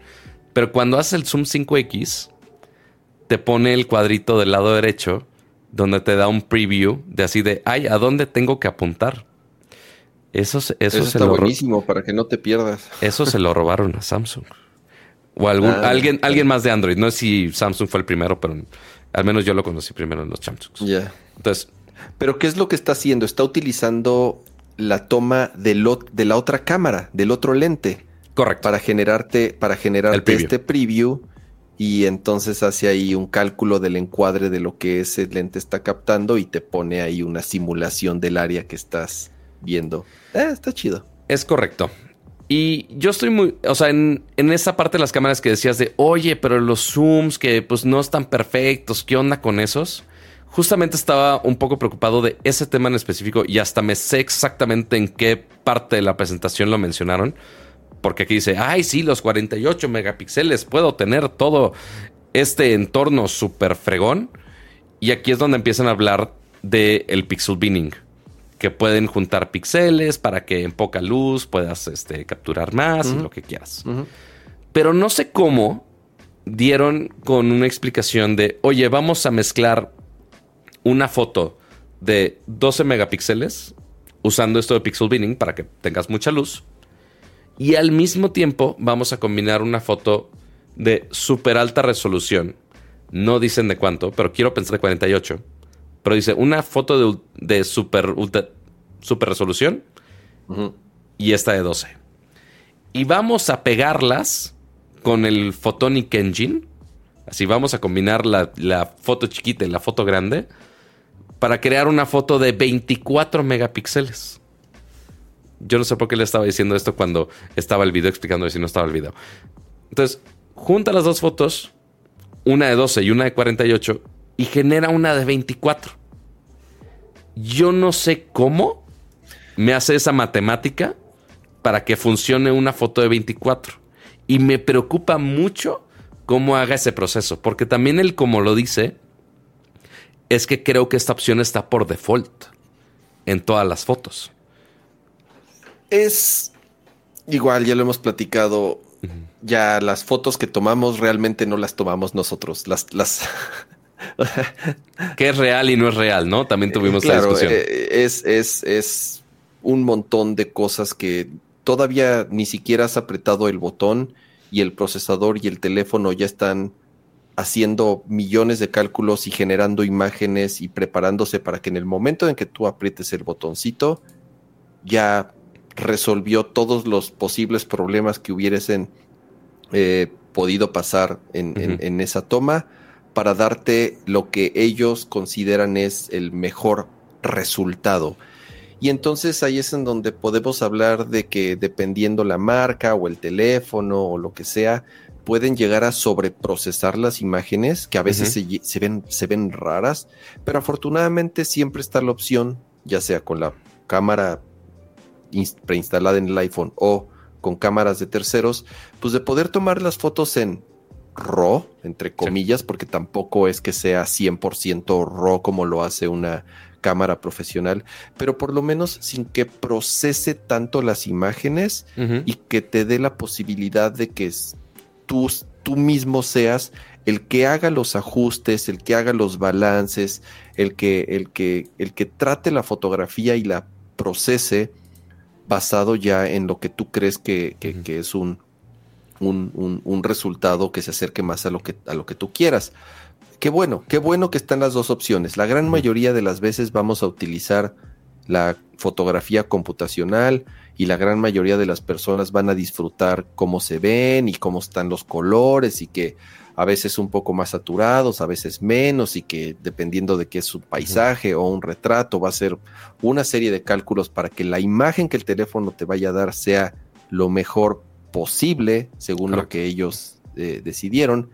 Pero cuando haces el zoom 5X, te pone el cuadrito del lado derecho donde te da un preview de así de, ay, ¿a dónde tengo que apuntar? Eso, eso, está buenísimo para que no te pierdas. Eso se lo robaron a Samsung. O algún, ah, alguien, alguien más de Android. No sé si Samsung fue el primero, pero al menos yo lo conocí primero en los Samsungs. Ya. Entonces. Pero ¿qué es lo que está haciendo? Está utilizando la toma de, de la otra cámara, del otro lente. Correcto. Para generarte, para generarte este preview. Y entonces hace ahí un cálculo del encuadre de lo que ese lente está captando y te pone ahí una simulación del área que estás viendo. Eh, está chido. Es correcto. Y yo estoy muy, o sea, en, esa parte de las cámaras que decías de, oye, pero los zooms que pues no están perfectos, ¿qué onda con esos? Justamente estaba un poco preocupado de ese tema en específico y hasta me sé exactamente en qué parte de la presentación lo mencionaron. Porque aquí dice, ay, sí, los 48 megapíxeles, puedo tener todo este entorno súper fregón. Y aquí es donde empiezan a hablar del el pixel binning que pueden juntar píxeles para que en poca luz puedas este, capturar más y lo que quieras. Pero no sé cómo dieron con una explicación de, oye, vamos a mezclar una foto de 12 megapíxeles usando esto de pixel binning para que tengas mucha luz. Y al mismo tiempo vamos a combinar una foto de súper alta resolución. No dicen de cuánto, pero quiero pensar de 48 pero dice una foto de, de super, super resolución y esta de 12. Y vamos a pegarlas con el Photonic Engine. Así vamos a combinar la, la, foto chiquita y la foto grande para crear una foto de 24 megapíxeles. Yo no sé por qué le estaba diciendo esto cuando estaba el video explicando si no estaba el video. Entonces, junta las dos fotos, una de 12 y una de 48, y genera una de 24. Yo no sé cómo me hace esa matemática para que funcione una foto de 24. Y me preocupa mucho cómo haga ese proceso, porque también él, como lo dice, es que creo que esta opción está por default en todas las fotos. Es igual, ya lo hemos platicado. Ya las fotos que tomamos realmente no las tomamos nosotros. Las, las, que es real y no es real, ¿no? También tuvimos la discusión. Eh, es, es, es un montón de cosas que todavía ni siquiera has apretado el botón y el procesador y el teléfono ya están haciendo millones de cálculos y generando imágenes y preparándose para que en el momento en que tú aprietes el botoncito ya resolvió todos los posibles problemas que hubiesen eh, podido pasar en esa toma. Para darte lo que ellos consideran es el mejor resultado. Y entonces ahí es en donde podemos hablar de que dependiendo la marca o el teléfono o lo que sea, pueden llegar a sobreprocesar las imágenes que a veces se, ven, se ven raras, pero afortunadamente siempre está la opción, ya sea con la cámara preinstalada en el iPhone o con cámaras de terceros, pues de poder tomar las fotos en RAW, entre comillas, porque tampoco es que sea 100% RAW como lo hace una cámara profesional, pero por lo menos sin que procese tanto las imágenes y que te dé la posibilidad de que tú, tú mismo seas el que haga los ajustes, el que haga los balances, el que, el que, el que trate la fotografía y la procese basado ya en lo que tú crees que es un, un, resultado que se acerque más a lo que, a lo que tú quieras. Qué bueno, qué bueno que están las dos opciones. La gran mayoría de las veces vamos a utilizar la fotografía computacional y la gran mayoría de las personas van a disfrutar cómo se ven y cómo están los colores y que a veces un poco más saturados, a veces menos y que dependiendo de qué es un paisaje o un retrato va a ser una serie de cálculos para que la imagen que el teléfono te vaya a dar sea lo mejor posible según lo que ellos eh, decidieron.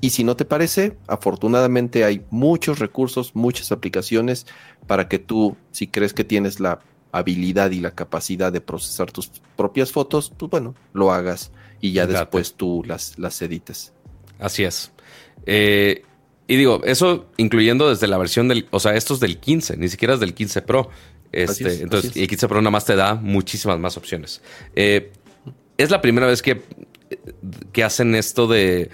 Y si no te parece, afortunadamente hay muchos recursos, muchas aplicaciones para que tú, si crees que tienes la habilidad y la capacidad de procesar tus propias fotos, pues bueno, lo hagas y ya después tú las, las edites. Así es. Eh, y digo, eso incluyendo desde la versión del, o sea, esto es del 15, ni siquiera es del 15 Pro. Este, entonces, el 15 Pro nada más te da muchísimas más opciones. Eh, es la primera vez que, que hacen esto de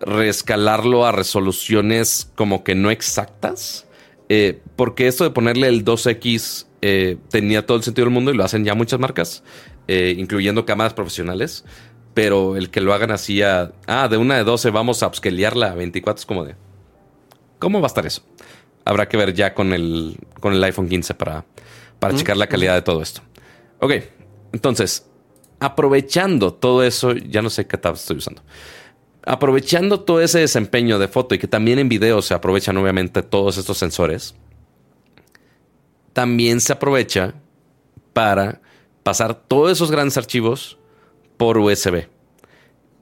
reescalarlo a resoluciones como que no exactas. Eh, porque esto de ponerle el 2X tenía todo el sentido del mundo y lo hacen ya muchas marcas, incluyendo cámaras profesionales pero el que lo hagan así a, ah, de una de 12 vamos a upscalearla a 24 es como de, ¿cómo va a estar eso? Habrá que ver ya con el, con el iPhone 15 para, para checar la calidad de todo esto. Ok, entonces, aprovechando todo eso, ya no sé qué tab estoy usando. Aprovechando todo ese desempeño de foto y que también en video se aprovechan obviamente todos estos sensores, también se aprovecha para pasar todos esos grandes archivos por USB.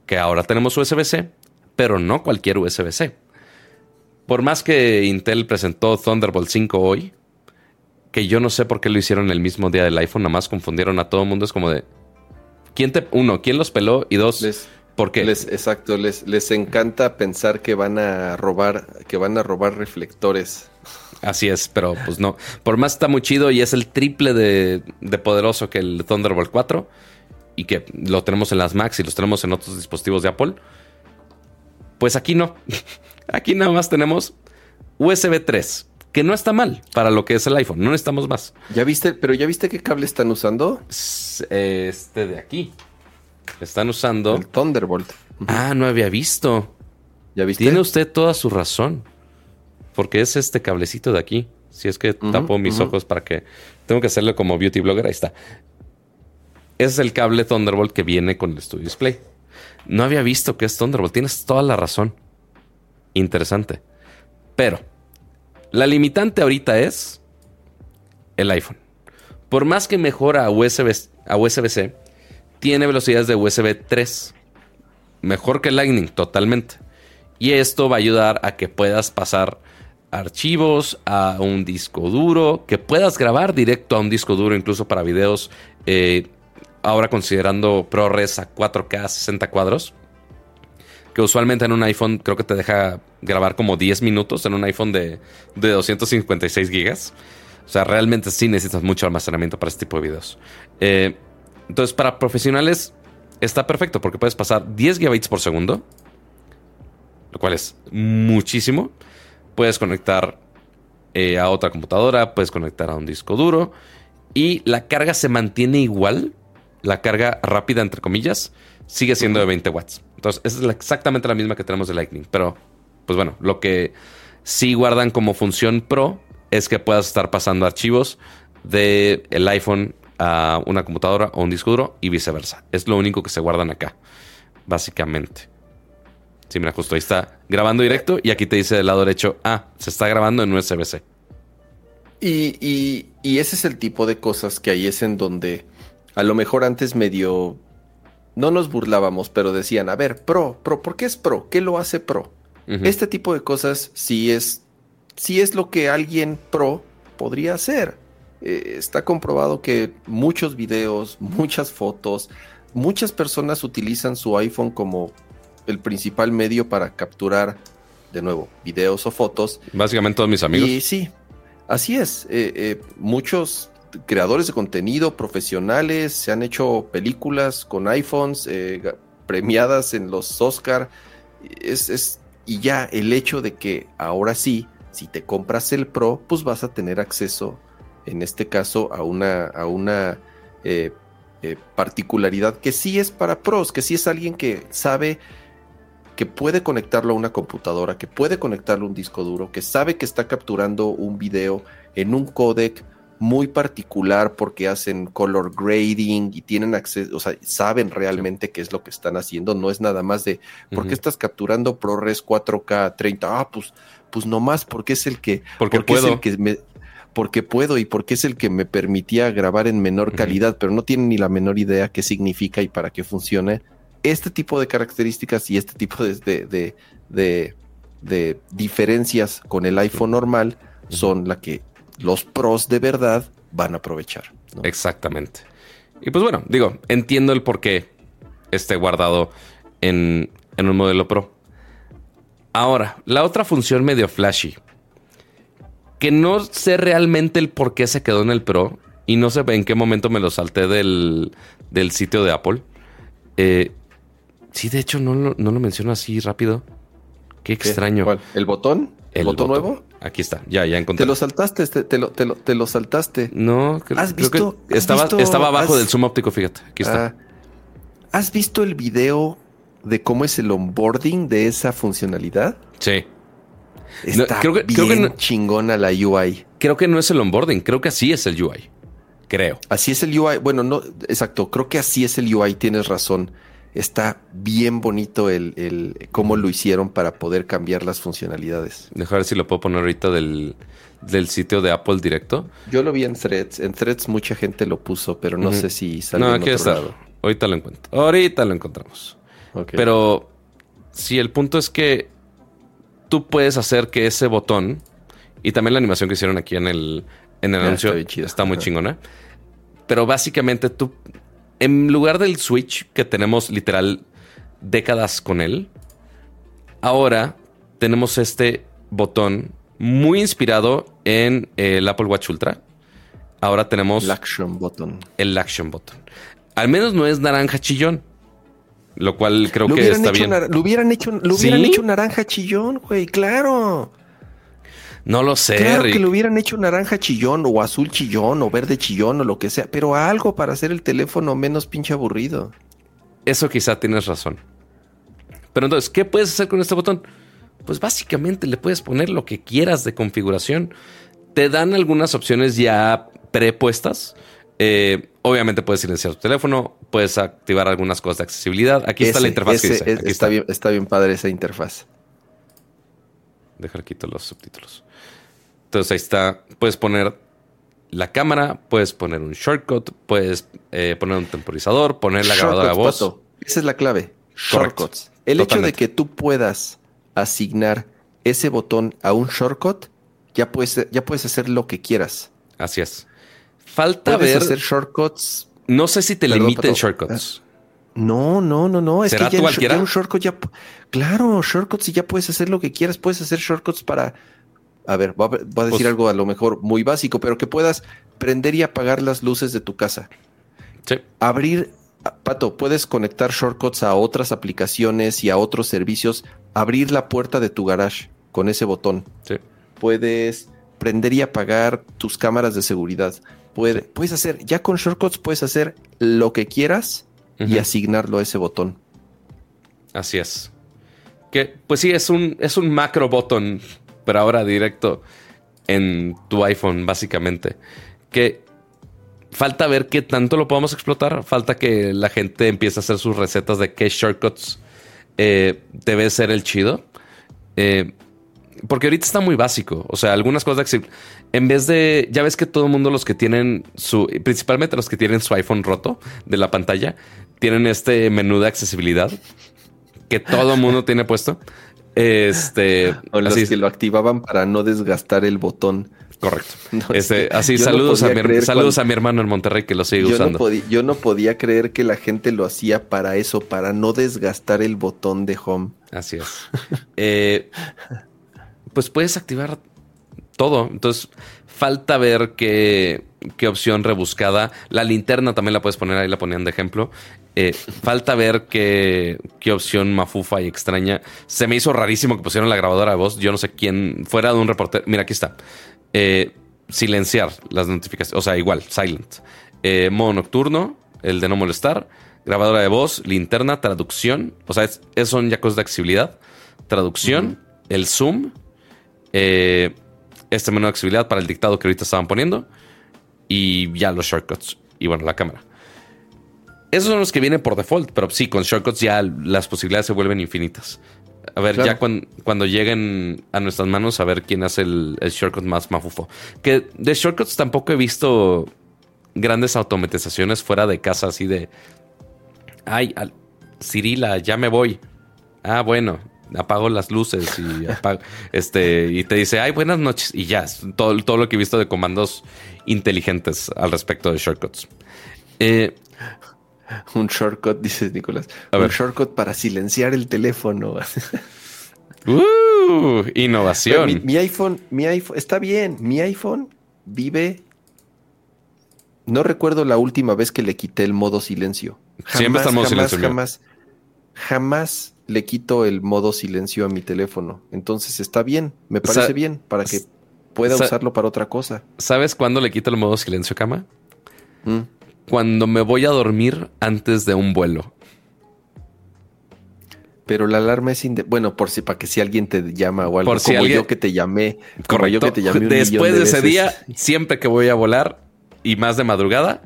Que ahora tenemos USB-C, pero no cualquier USB-C. Por más que Intel presentó Thunderbolt 5 hoy, que yo no sé por qué lo hicieron el mismo día del iPhone, nada más confundieron a todo el mundo. Es como de. ¿Quién te. Uno, ¿quién los peló? Y dos, ¿por qué? Les, exacto, les, les encanta pensar que van a robar, que van a robar reflectores. Así es, pero pues no. Por más está muy chido y es el triple de, de poderoso que el Thunderbolt 4 y que lo tenemos en las Macs y los tenemos en otros dispositivos de Apple. Pues aquí no. aquí nada más tenemos USB 3, que no está mal para lo que es el iPhone. No necesitamos más. ¿Ya viste? Pero ¿ya viste qué cable están usando? Este de aquí. Están usando. El Thunderbolt. Ah, no había visto. ¿Ya viste? Tiene usted toda su razón. Porque es este cablecito de aquí. Si es que tapo mis ojos para que. Tengo que hacerlo como beauty blogger. Ahí está. Es el cable Thunderbolt que viene con el Studio Display. No había visto que es Thunderbolt. Tienes toda la razón. Interesante. Pero la limitante ahorita es el iPhone. Por más que mejora a USB a USB-C, tiene velocidades de USB 3. Mejor que Lightning, totalmente. Y esto va a ayudar a que puedas pasar archivos a un disco duro, que puedas grabar directo a un disco duro, incluso para videos eh, ahora considerando ProRes a 4K 60 cuadros, que usualmente en un iPhone creo que te deja grabar como 10 minutos en un iPhone de, 256 gigas. O sea, realmente sí necesitas mucho almacenamiento para este tipo de videos. Eh, entonces, para profesionales está perfecto porque puedes pasar 10 GB por segundo, lo cual es muchísimo. Puedes conectar eh, a otra computadora, puedes conectar a un disco duro y la carga se mantiene igual la carga rápida, entre comillas, sigue siendo de 20 watts. Entonces, esa es exactamente la misma que tenemos de Lightning. Pero, pues bueno, lo que sí guardan como función pro es que puedas estar pasando archivos del el iPhone a una computadora o un disco duro y viceversa. Es lo único que se guardan acá, básicamente. Sí, mira, justo ahí está grabando directo y aquí te dice del lado derecho, ah, se está grabando en USB-C. Y, y, y, ese es el tipo de cosas que ahí es en donde a lo mejor antes medio no nos burlábamos, pero decían, a ver, pro, pro, ¿por qué es pro? ¿Qué lo hace pro? Este tipo de cosas sí es, sí es lo que alguien pro podría hacer. Eh, está comprobado que muchos videos, muchas fotos, muchas personas utilizan su iPhone como el principal medio para capturar, de nuevo, videos o fotos. Básicamente todos mis amigos. Y sí, así es. Eh, eh, muchos creadores de contenido profesionales, se han hecho películas con iPhones eh, premiadas en los Oscar. Es, y ya el hecho de que ahora sí, si te compras el Pro, pues vas a tener acceso, en este caso, a una, a una eh, eh, particularidad que sí es para pros, que sí es alguien que sabe que puede conectarlo a una computadora, que puede conectarlo a un disco duro, que sabe que está capturando un video en un codec muy particular porque hacen color grading y tienen acceso, o sea, saben realmente qué es lo que están haciendo. No es nada más de, ¿por qué estás capturando ProRes 4K 30? Ah, pues, pues nomás porque es el que, porque, puedo. Es el que me, porque puedo y porque es el que me permitía grabar en menor calidad, pero no tienen ni la menor idea qué significa y para qué funciona. Este tipo de características y este tipo de, de, de, de diferencias con el iPhone normal son la que los pros de verdad van a aprovechar. Exactamente. Y pues bueno, digo, entiendo el por qué esté guardado en, en un modelo Pro. Ahora, la otra función medio flashy, que no sé realmente el por qué se quedó en el Pro y no sé en qué momento me lo salté del, del sitio de Apple. Eh, sí, de hecho, no lo, no lo menciono así rápido. Qué extraño. ¿Cuál? ¿El botón? ¿El, botón, nuevo? Aquí está, ya, ya encontré. Te lo saltaste, este, te, lo, te, lo, te lo saltaste. No, ¿Has visto, que estaba, estaba abajo del zoom óptico, fíjate. Aquí está. Ah, ¿Has visto el video de cómo es el onboarding de esa funcionalidad? Sí. Está creo que, bien creo que chingona la UI. Creo que no es el onboarding, creo que así es el UI. Creo. Así es el UI. Bueno, no, exacto. Creo que así es el UI, tienes razón está bien bonito el, el, cómo lo hicieron para poder cambiar las funcionalidades. Deja ver si lo puedo poner ahorita del, del, sitio de Apple directo. Yo lo vi en Threads. En Threads mucha gente lo puso, pero no sé si salió no, aquí está. Ahorita lo encuentro. Ahorita lo encontramos. Pero si el punto es que tú puedes hacer que ese botón y también la animación que hicieron aquí en el, en el ah, anuncio está, está muy chingona. Pero básicamente tú en lugar del Switch, que tenemos literal décadas con él, ahora tenemos este botón muy inspirado en el Apple Watch Ultra. Ahora tenemos el Action Button. El Action Button. Al menos no es naranja chillón. Lo cual creo que está bien. Lo hubieran hecho, lo hubieran hecho naranja chillón, güey, claro. No lo sé. Claro que le hubieran hecho naranja chillón o azul chillón o verde chillón o lo que sea, pero algo para hacer el teléfono menos pinche aburrido. Eso quizá tienes razón. Pero entonces, ¿qué puedes hacer con este botón? Pues básicamente le puedes poner lo que quieras de configuración. Te dan algunas opciones ya prepuestas. Eh, obviamente puedes silenciar tu teléfono, puedes activar algunas cosas de accesibilidad. Aquí está la interfaz que dice. está, Bien, está bien padre esa interfaz. Dejar quito los subtítulos. Entonces ahí está, puedes poner la cámara, puedes poner un shortcut, puedes eh, poner un temporizador, poner la grabadora de voz. Esa es la clave. Shortcuts. El hecho de que tú puedas asignar ese botón a un shortcut, ya puedes, ya puedes hacer lo que quieras. Así es. Falta puedes ver. hacer shortcuts. No sé si te limiten shortcuts. No, no, no, no. Es que ya, cualquiera? un shortcut ya. Claro, shortcuts y ya puedes hacer lo que quieras. Puedes hacer shortcuts para a ver, voy a, decir pues algo a lo mejor muy básico, pero que puedas prender y apagar las luces de tu casa. Sí. Abrir, Pato, puedes conectar shortcuts a otras aplicaciones y a otros servicios. Abrir la puerta de tu garage con ese botón. Sí. Puedes prender y apagar tus cámaras de seguridad. Puede, Puedes hacer, ya con shortcuts puedes hacer lo que quieras y asignarlo a ese botón. Así es. Que, pues sí, es un, es un macro botón pero ahora directo en tu iPhone, básicamente. Que falta ver qué tanto lo podemos explotar. Falta que la gente empiece a hacer sus recetas de qué shortcuts eh, debe ser el chido. Eh, porque ahorita está muy básico. O sea, algunas cosas en vez de. Ya ves que todo el mundo, los que tienen su. Principalmente los que tienen su iPhone roto de la pantalla, tienen este menú de accesibilidad que todo el mundo tiene puesto. Este. O los que lo activaban para no desgastar el botón. Correcto. Este, así, saludos, a mi, saludos a mi hermano en Monterrey que lo sigue yo usando. No podía, yo no podía creer que la gente lo hacía para eso, para no desgastar el botón de home. Así es. Eh, pues puedes activar todo. Entonces, falta ver qué, qué opción rebuscada. La linterna también la puedes poner ahí, la ponían de ejemplo. Eh, falta ver qué, qué, opción mafufa y extraña. Se me hizo rarísimo que pusieron la grabadora de voz. Yo no sé quién, fuera de un reportero. Mira, aquí está. Eh, silenciar las notificaciones. O sea, igual, silent. Eh, modo nocturno, el de no molestar. Grabadora de voz, linterna, traducción. O sea, es, son ya cosas de accesibilidad. Traducción, el zoom. este menú de accesibilidad para el dictado que ahorita estaban poniendo. y ya los shortcuts. Y bueno, la cámara. Esos son los que vienen por default, pero sí, con shortcuts ya las posibilidades se vuelven infinitas. A ver, ya cuando lleguen a nuestras manos, a ver quién hace el, shortcut más mafufo. Que de shortcuts tampoco he visto grandes automatizaciones fuera de casa, así de. Ay, Cirila, ya me voy. Ah, bueno, apago las luces y este y te dice, ay, buenas noches. Y ya, todo, todo lo que he visto de comandos inteligentes al respecto de shortcuts. Eh, un shortcut, dices Nicolás. un shortcut para silenciar el teléfono. uh, innovación. Mi, iPhone, mi iPhone, está bien. Mi iPhone vive. No recuerdo la última vez que le quité el modo silencio. Siempre está el modo jamás, silencio. Jamás, jamás le quito el modo silencio a mi teléfono. Entonces está bien, me parece bien para que pueda usarlo para otra cosa. ¿Sabes cuándo le quito el modo silencio, cama? Mm cuando me voy a dormir antes de un vuelo. Pero la alarma es bueno, por si para que si alguien te llama o algo, por si como yo que te llamé, como yo que te llamé Después de, ese día, siempre que voy a volar y más de madrugada,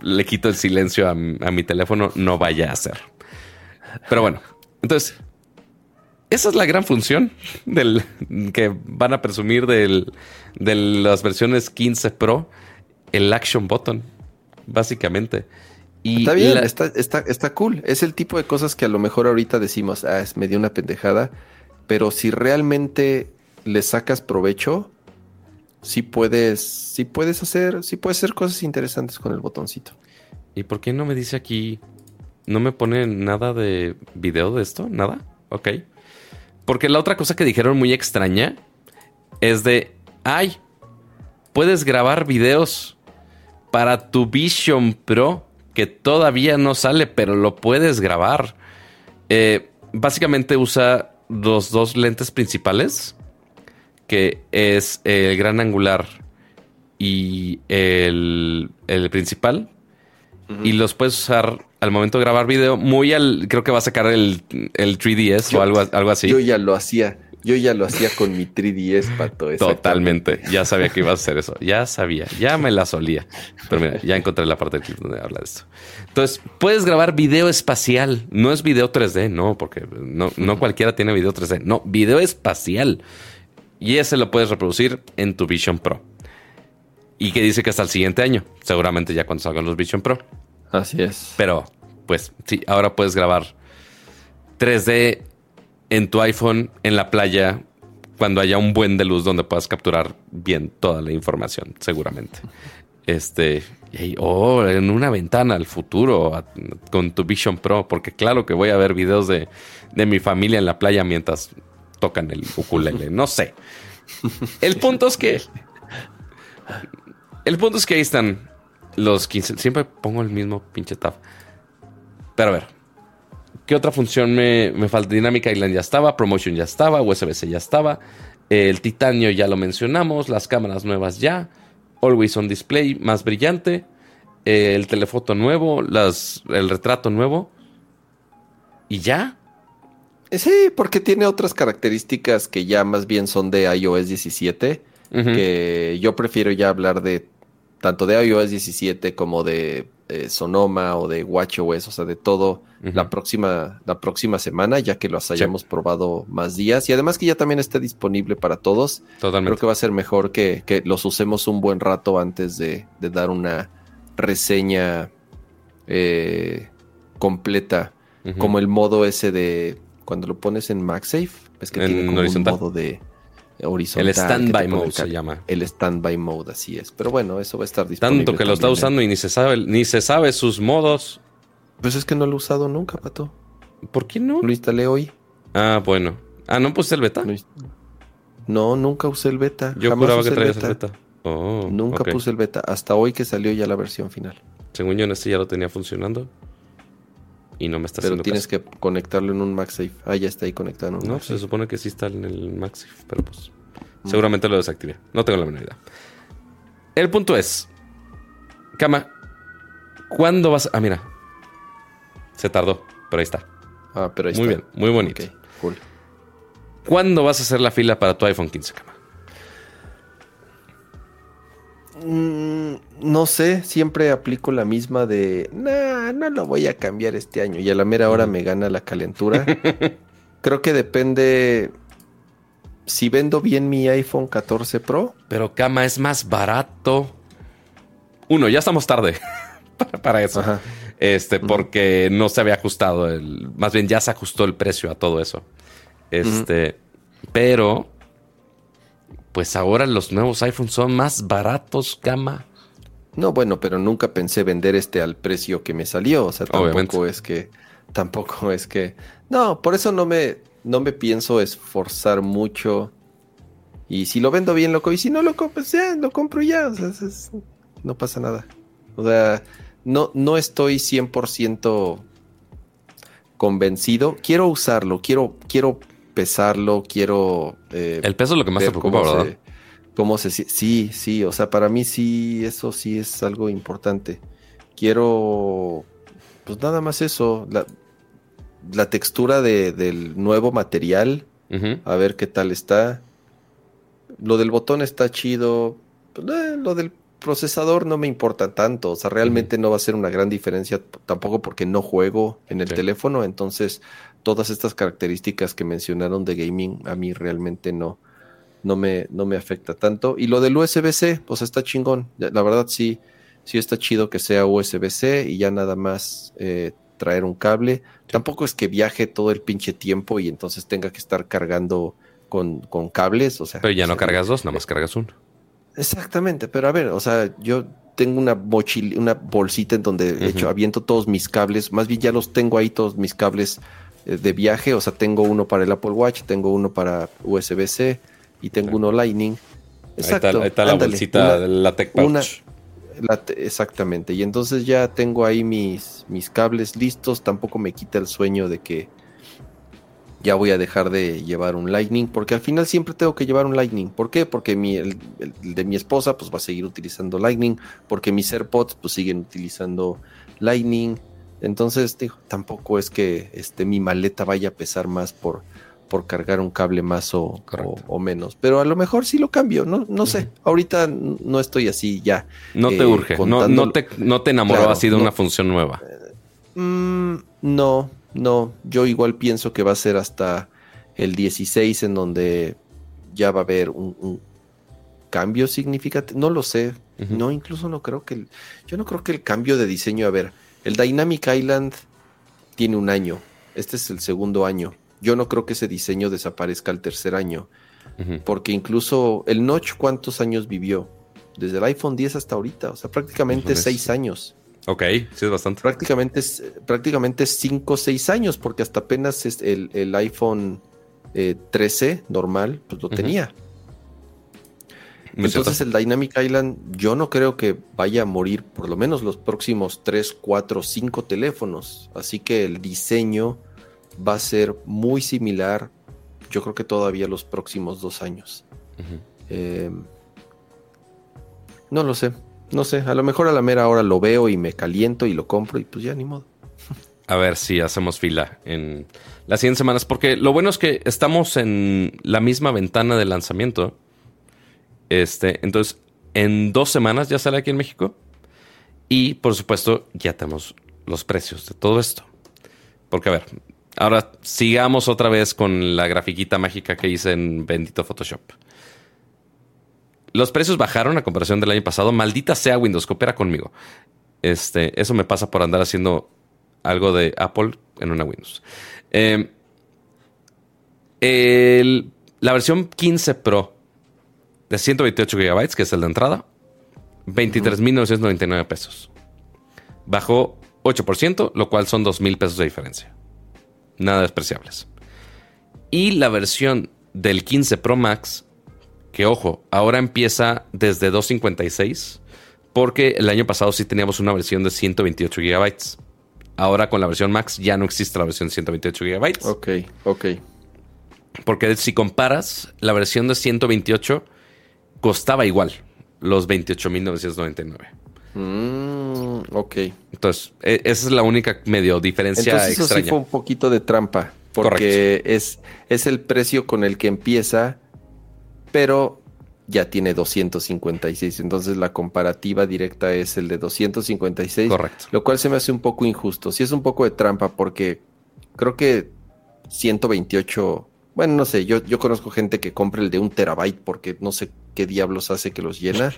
le quito el silencio a, mi teléfono, no vaya a ser. Pero bueno, entonces esa es la gran función del que van a presumir del, de las versiones 15 Pro, el Action Button básicamente. Y está bien, está, está, está cool. Es el tipo de cosas que a lo mejor ahorita decimos, ah, es medio una pendejada, pero si realmente le sacas provecho, sí puedes, sí puedes hacer, sí puedes hacer cosas interesantes con el botoncito. ¿Y por qué no me dice aquí, no me pone nada de video de esto? ¿Nada? Ok. Porque la otra cosa que dijeron muy extraña es de, ay, puedes grabar videos para tu Vision Pro, que todavía no sale, pero lo puedes grabar. Eh, básicamente usa los dos lentes principales, que es el gran angular y el, principal. Y los puedes usar al momento de grabar video. Muy al. Creo que va a sacar el, 3DS o algo, algo así. Yo ya lo hacía. Yo ya lo hacía con mi 3DS, pato. Totalmente. Ya sabía que iba a hacer eso. Ya sabía. Ya me la solía. Pero mira, ya encontré la parte donde habla de esto. Entonces, puedes grabar video espacial. No es video 3D, no, porque no, no cualquiera tiene video 3D. No, video espacial. Y ese lo puedes reproducir en tu Vision Pro. Y que dice que hasta el siguiente año. Seguramente ya cuando salgan los Vision Pro. Así es. Pero, pues sí, ahora puedes grabar 3D en tu iPhone en la playa cuando haya un buen de luz donde puedas capturar bien toda la información, seguramente. Este, o oh, en una ventana al futuro con tu Vision Pro, porque claro que voy a ver videos de, mi familia en la playa mientras tocan el ukulele, no sé. El punto es que el punto es que ahí están los 15, siempre pongo el mismo pinche tab. Pero a ver, ¿Qué otra función me, falta? Dynamic Island ya estaba, Promotion ya estaba, USB-C ya estaba, el titanio ya lo mencionamos, las cámaras nuevas ya, Always on Display más brillante, el telefoto nuevo, las, el retrato nuevo y ya. Eh, sí, porque tiene otras características que ya más bien son de iOS 17, que yo prefiero ya hablar de tanto de iOS 17 como de eh, Sonoma o de WatchOS, o sea, de todo la, próxima, la próxima semana, ya que los hayamos probado más días. Y además que ya también esté disponible para todos. Totalmente. Creo que va a ser mejor que, los usemos un buen rato antes de, dar una reseña eh, completa. Como el modo ese de cuando lo pones en MagSafe, es que tiene como un modo de horizontal. El standby mode se llama. El standby mode, así es. Pero bueno, eso va a estar disponible. Tanto que lo está usando y ni se sabe, ni se sabe sus modos. Pues es que no lo he usado nunca, pato. ¿Por qué no? Lo instalé hoy. Ah, bueno. Ah, ¿no puse el beta? No, nunca usé el beta. Yo juraba que traías el beta. Oh, nunca puse el beta. Hasta hoy que salió ya la versión final. Según yo, en este ya lo tenía funcionando. Y no me está pero tienes que conectarlo en un MagSafe. Ah, ya está ahí conectado en un No, se supone que sí está en el MagSafe, pero pues mm. seguramente lo desactivé. No tengo la menor idea. El punto es, Cama, ¿cuándo vas? Ah, mira, se tardó, pero ahí está. Ah, pero ahí muy está. bien, muy bonito. cool. ¿Cuándo vas a hacer la fila para tu iPhone 15, Cama? Mm, no sé, siempre aplico la misma de, nah, no lo voy a cambiar este año y a la mera hora me gana la calentura. Creo que depende si vendo bien mi iPhone 14 Pro. Pero cama es más barato. Uno, ya estamos tarde para, eso. Este, porque no se había ajustado el, más bien ya se ajustó el precio a todo eso. Este, pero pues ahora los nuevos iPhones son más baratos, cama. No, bueno, pero nunca pensé vender este al precio que me salió. O sea, tampoco es que, tampoco es que. No, por eso no me, no me pienso esforzar mucho. Y si lo vendo bien, loco. Y si no lo compro, pues ya, lo compro ya. O sea, no pasa nada. O sea, no, no estoy 100% convencido. Quiero usarlo, quiero, quiero pesarlo, quiero... Eh, el peso es lo que más te preocupa, ¿verdad? cómo se... Sí, sí, o sea, para mí sí, eso sí es algo importante. Quiero, pues nada más eso, la, la textura de, del nuevo material, a ver qué tal está. Lo del botón está chido, pues, eh, lo del procesador no me importa tanto, o sea, realmente no va a ser una gran diferencia tampoco porque no juego en el teléfono, entonces todas estas características que mencionaron de gaming a mí realmente no, no me, no me afecta tanto. Y lo del USB-C, pues está chingón, la verdad sí, sí está chido que sea USB-C y ya nada más eh, traer un cable. Tampoco es que viaje todo el pinche tiempo y entonces tenga que estar cargando con, con cables, o sea. Pero ya no cargas dos, nada más cargas uno. Exactamente, pero a ver, o sea, yo tengo una mochila, una bolsita en donde hecho aviento todos mis cables, más bien ya los tengo ahí todos mis cables eh, de viaje, o sea, tengo uno para el Apple Watch, tengo uno para USB-C y tengo uno Lightning. Exacto. Ahí está, la bolsita la Tech Pouch. exactamente, y entonces ya tengo ahí mis, mis cables listos, tampoco me quita el sueño de que ya voy a dejar de llevar un Lightning, porque al final siempre tengo que llevar un Lightning. ¿Por qué? Porque mi, el, de mi esposa pues va a seguir utilizando Lightning, porque mis AirPods pues siguen utilizando Lightning. Entonces, digo, tampoco es que este, mi maleta vaya a pesar más por, por cargar un cable más o, o, menos. Pero a lo mejor sí lo cambio, no, no sé. Ahorita no estoy así ya. No te eh, urge, no, no, te, no te enamoró así de una función nueva. Mm, no, no, yo igual pienso que va a ser hasta el 16 en donde ya va a haber un, cambio significativo. No lo sé. No, incluso no creo que el, yo no creo que el cambio de diseño, a ver, el Dynamic Island tiene un año. Este es el segundo año. Yo no creo que ese diseño desaparezca al tercer año. Porque incluso el Notch, ¿cuántos años vivió? Desde el iPhone 10 hasta ahorita. O sea, prácticamente seis años. Ok, sí es bastante. Prácticamente, prácticamente 5 o 6 años, porque hasta apenas el, el iPhone 13 eh, normal, pues lo tenía. Entonces el Dynamic Island yo no creo que vaya a morir por lo menos los próximos 3, 4, 5 teléfonos. Así que el diseño va a ser muy similar, yo creo que todavía los próximos dos años. Eh, no lo sé. No sé, a lo mejor a la mera hora lo veo y me caliento y lo compro y pues ya ni modo. A ver si hacemos fila en las 100 semanas, porque lo bueno es que estamos en la misma ventana de lanzamiento. Este, entonces, en dos semanas ya sale aquí en México. Y por supuesto, ya tenemos los precios de todo esto. Porque, a ver, ahora sigamos otra vez con la grafiquita mágica que hice en Bendito Photoshop. Los precios bajaron a comparación del año pasado. Maldita sea Windows, coopera conmigo. Este, eso me pasa por andar haciendo algo de Apple en una Windows. Em, la versión 15 Pro de 128 GB, que es el de entrada, 23.999 pesos. Bajó 8%, lo cual son 2.000 pesos de diferencia. Nada despreciables. Y la versión del 15 Pro Max que ojo, ahora empieza desde 256, porque el año pasado sí teníamos una versión de 128 GB. Ahora con la versión Max ya no existe la versión de 128 GB. Ok, ok. Porque si comparas, la versión de 128 costaba igual, los 28.999. Mm, ok. Entonces, e, esa es la única medio diferencia Entonces, eso sí fue un poquito de trampa, porque es, es el precio con el que empieza pero ya tiene 256. Entonces la comparativa directa es el de 256. Correcto. Lo cual se me hace un poco injusto. Sí es un poco de trampa porque creo que 128... Bueno, no sé, yo, yo conozco gente que compra el de un terabyte porque no sé qué diablos hace que los llena.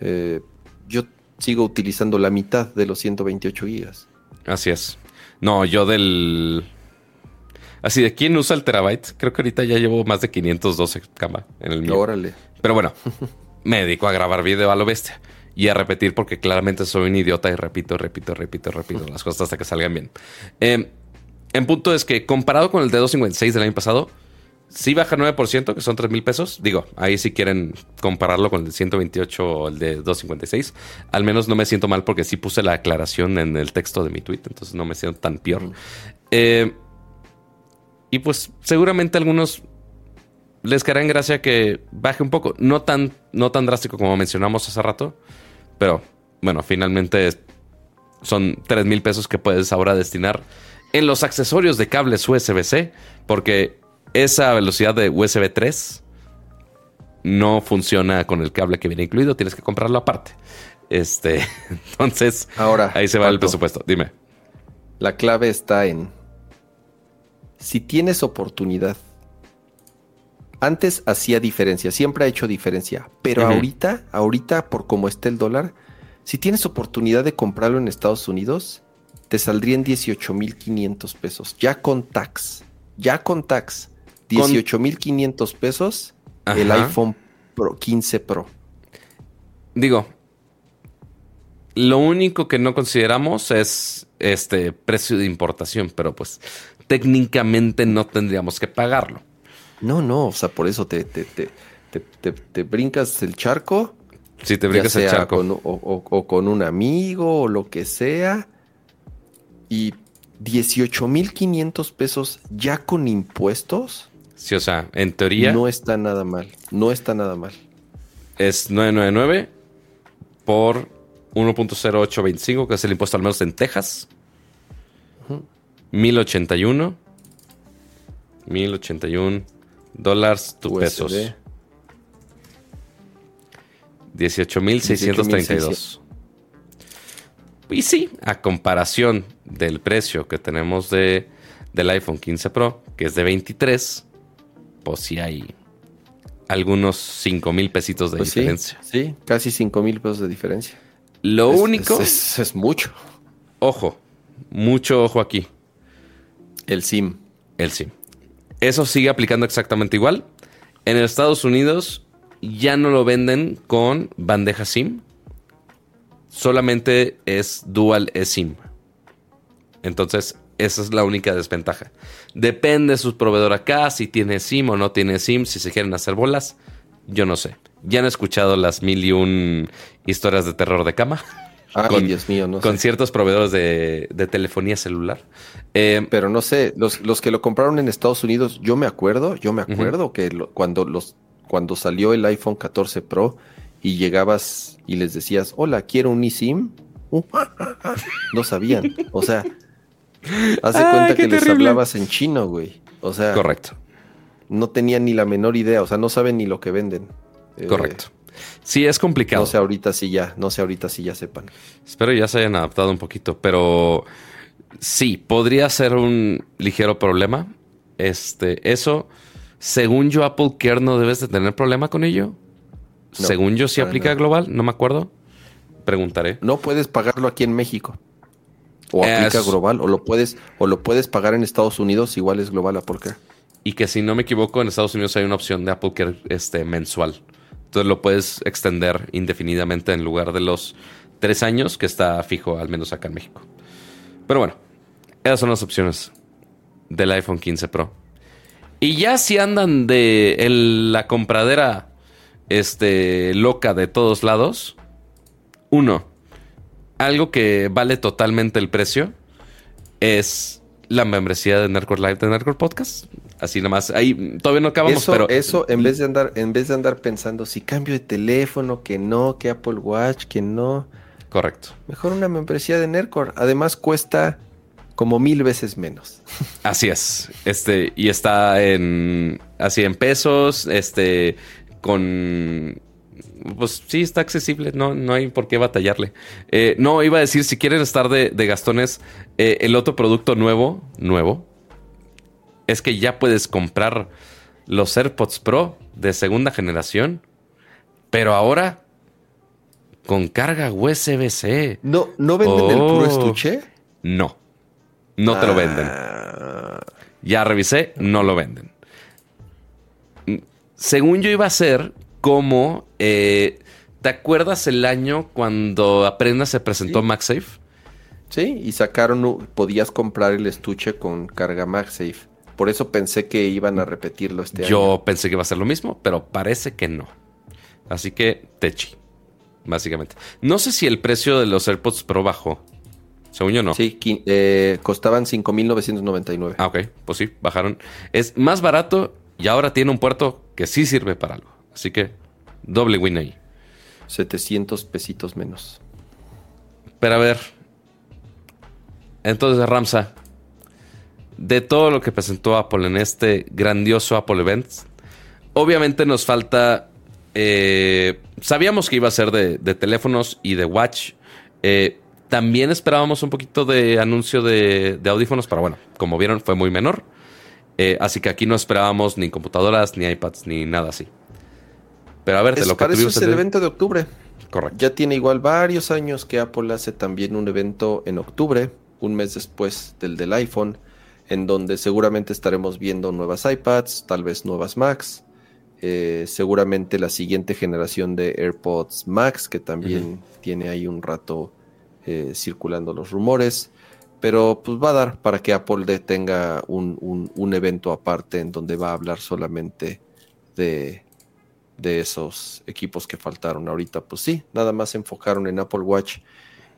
Eh, yo sigo utilizando la mitad de los 128 gigas. Así es. No, yo del... Así de quién usa el terabyte. Creo que ahorita ya llevo más de 512 cama en el mío. Órale. Pero bueno, me dedico a grabar video a lo bestia y a repetir porque claramente soy un idiota y repito, repito, repito, repito las cosas hasta que salgan bien. Eh, en punto es que comparado con el de 256 del año pasado, sí baja 9%, que son 3 mil pesos. Digo, ahí si quieren compararlo con el de 128 o el de 256, al menos no me siento mal porque sí puse la aclaración en el texto de mi tweet, entonces no me siento tan peor. Eh, y pues seguramente algunos les caerá en gracia que baje un poco. No tan, no tan drástico como mencionamos hace rato, pero bueno, finalmente son 3 mil pesos que puedes ahora destinar en los accesorios de cables USB-C, porque esa velocidad de USB 3 no funciona con el cable que viene incluido, tienes que comprarlo aparte. Este, entonces, ahora ahí se va el presupuesto. Dime. La clave está en si tienes oportunidad antes hacía diferencia, siempre ha hecho diferencia, pero ahorita, ahorita por cómo está el dólar, si tienes oportunidad de comprarlo en Estados Unidos, te saldrían 18.500 pesos, ya con tax, ya con tax, 18.500 pesos el iPhone Pro 15 Pro. Digo, lo único que no consideramos es este precio de importación, pero pues técnicamente no tendríamos que pagarlo. No, no, o sea, por eso te, te, te, te, brincas el charco. Sí, te brincas el charco. o, con un amigo o lo que sea. Y 18.500 pesos ya con impuestos. Sí, o sea, en teoría. No está nada mal. No está nada mal. Es 999 por 1.0825, que es el impuesto al menos en Texas. 1081. 1081 dólares tu pesos. 18.632. Y sí, a comparación del precio que tenemos de, del iPhone 15 Pro, que es de 23, pues sí hay algunos 5 mil pesitos de pues diferencia. Sí, casi 5 mil pesos de diferencia. Lo único. Es, es, mucho. Ojo, mucho ojo aquí. El SIM. El SIM. Eso sigue aplicando exactamente igual. En Estados Unidos ya no lo venden con bandeja SIM. Solamente es dual eSIM. Entonces, esa es la única desventaja. Depende de su proveedor acá, si tiene SIM o no tiene SIM, si se quieren hacer bolas. Yo no sé. ¿Ya han escuchado las mil y un historias de terror de cama? Ay, Dios mío, no Con ciertos proveedores de, telefonía celular. Eh, Pero no sé, los, que lo compraron en Estados Unidos, yo me acuerdo, yo me acuerdo que cuando, los, cuando salió el iPhone 14 Pro y llegabas y les decías, hola, quiero un eSIM, uh, no sabían. O sea, haz de cuenta que les hablabas en chino, güey. O sea, correcto. No tenían ni la menor idea, o sea, no saben ni lo que venden. Correcto. Sí, es complicado. No sé ahorita si ya, no sé ahorita si ya sepan. Espero ya se hayan adaptado un poquito, pero sí, podría ser un ligero problema. Este, eso, según yo, Apple Care no debes de tener problema con ello. Según yo, sí aplica global, no me acuerdo. Preguntaré. No puedes pagarlo aquí en México. O aplica global, o lo puedes, o lo puedes pagar en Estados Unidos, igual es global Apple Care. Y que si no me equivoco, en Estados Unidos hay una opción de Apple Care este, mensual. Entonces lo puedes extender indefinidamente en lugar de los tres años que está fijo, al menos acá en México. Pero bueno, esas son las opciones del iPhone 15 Pro. Y ya si andan de la compradera este, loca de todos lados, uno, algo que vale totalmente el precio es la membresía de Nerdcore Live de Nerdcore Podcast. Así nomás. Ahí todavía no acabamos, eso, pero. Eso, en vez de andar, en vez de andar pensando si cambio de teléfono, que no, que Apple Watch, que no. Correcto. Mejor una membresía de Nerdcore. Además, cuesta como mil veces menos. Así es. Este, y está en así en pesos. Este con pues sí, está accesible, no, no hay por qué batallarle. Eh, no, iba a decir, si quieren estar de, gastones, eh, el otro producto nuevo, nuevo, es que ya puedes comprar los AirPods Pro de segunda generación, pero ahora con carga USB-C. ¿No, ¿no venden el puro oh. estuche? No, no te lo venden. Ah. Ya revisé, no lo venden. Según yo iba a ser como, eh, ¿te acuerdas el año cuando apenas se presentó MagSafe? Sí, y sacaron, podías comprar el estuche con carga MagSafe. Por eso pensé que iban a repetirlo este año. Yo pensé que iba a ser lo mismo, pero parece que no. Así que techi, básicamente. No sé si el precio de los AirPods Pro bajó. Según yo no. Sí, eh, costaban 5.999. Ah, ok. Pues sí, bajaron. Es más barato y ahora tiene un puerto que sí sirve para algo. Así que doble win ahí. 700 pesitos menos. Pero a ver. Entonces, Ramsa, de todo lo que presentó Apple en este grandioso Apple Event, obviamente nos falta. Eh, sabíamos que iba a ser de, teléfonos y de watch. Eh, también esperábamos un poquito de anuncio de, audífonos, pero bueno, como vieron, fue muy menor. Eh, así que aquí no esperábamos ni computadoras, ni iPads, ni nada así. Pero a ver, de lo que tuvimos es el evento de octubre. Correcto. Ya tiene igual varios años que Apple hace también un evento en octubre, un mes después del del iPhone, en donde seguramente estaremos viendo nuevas iPads, tal vez nuevas Macs, eh, seguramente la siguiente generación de AirPods Max, que también tiene ahí un rato eh, circulando los rumores. Pero pues va a dar para que Apple tenga un, un evento aparte en donde va a hablar solamente de, de esos equipos que faltaron ahorita. Pues sí, nada más se enfocaron en Apple Watch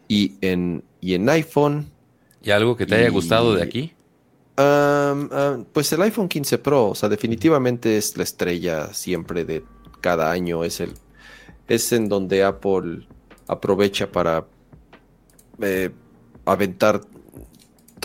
y en, y en iPhone. ¿Y algo que te haya gustado de aquí? pues el iPhone 15 Pro, o sea, definitivamente es la estrella siempre de cada año. Es el es en donde Apple aprovecha para eh, aventar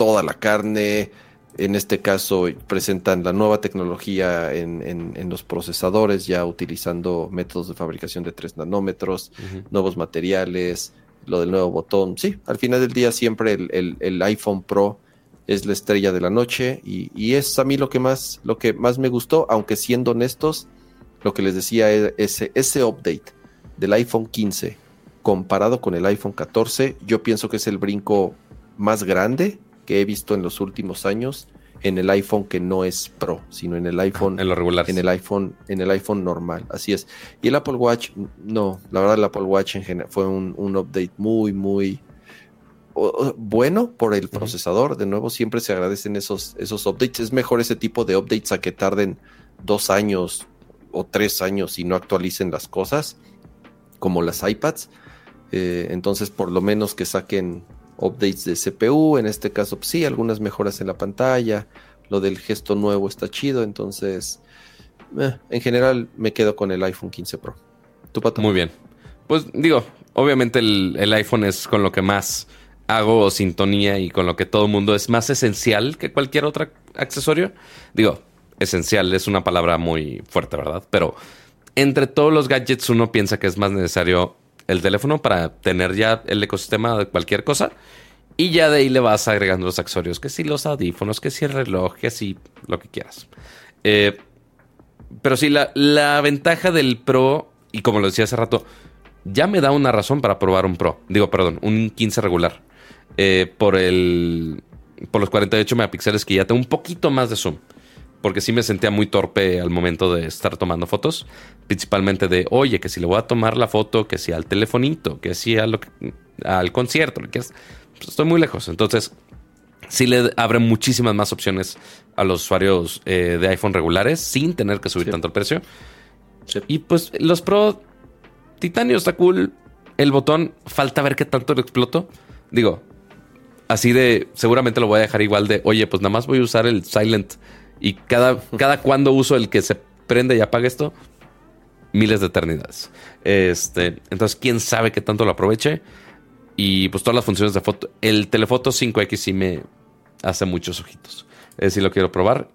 toda la carne, en este caso presentan la nueva tecnología en, los procesadores, ya utilizando métodos de fabricación de 3 nanómetros, nuevos materiales, lo del nuevo botón. Sí, al final del día siempre el, iPhone Pro es la estrella de la noche y, es a mí lo que más, lo que más me gustó, aunque siendo honestos, lo que les decía, e, ese, ese update del iPhone 15 comparado con el iPhone 14, yo pienso que es el brinco más grande que he visto en los últimos años en el iPhone que no es Pro, sino en el iPhone en lo regular, en el iPhone, en el iPhone normal, así es. Y el Apple Watch, no, la verdad el Apple Watch en general fue un, update muy, muy bueno por el procesador. De nuevo, siempre se agradecen esos, esos updates. Es mejor ese tipo de updates a que tarden dos años o tres años y no actualicen las cosas, como las iPads. Eh, entonces, por lo menos que saquen updates de CPU, en este caso pues sí, algunas mejoras en la pantalla, lo del gesto nuevo está chido, entonces eh, en general me quedo con el iPhone 15 Pro. ¿Tu pato? Muy bien. Pues digo, obviamente el, iPhone es con lo que más hago sintonía y con lo que todo el mundo es más esencial que cualquier otro accesorio. Digo, esencial es una palabra muy fuerte, ¿verdad? Pero entre todos los gadgets uno piensa que es más necesario el teléfono para tener ya el ecosistema de cualquier cosa. Y ya de ahí le vas agregando los accesorios, que si los audífonos, que si el reloj, que si lo que quieras. Eh, pero sí, la, la, ventaja del Pro, y como lo decía hace rato, ya me da una razón para probar un Pro. Digo, perdón, un 15 regular. Eh, por el. Por los 48 megapíxeles que ya tengo un poquito más de zoom porque sí me sentía muy torpe al momento de estar tomando fotos, principalmente de, oye, que si le voy a tomar la foto, que si al telefonito, que si lo al concierto, que es, pues, estoy muy lejos. Entonces, sí le abre muchísimas más opciones a los usuarios eh, de iPhone regulares sin tener que subir tanto el precio. Y pues los Pro Titanio está cool. El botón, falta ver qué tanto lo exploto. Digo, así de, seguramente lo voy a dejar igual de, oye, pues nada más voy a usar el Silent y cada, cada cuando uso el que se prende y apaga esto, miles de eternidades. Este, entonces, quién sabe qué tanto lo aproveche. Y pues todas las funciones de foto. El telefoto 5X sí me hace muchos ojitos. Es decir, lo quiero probar.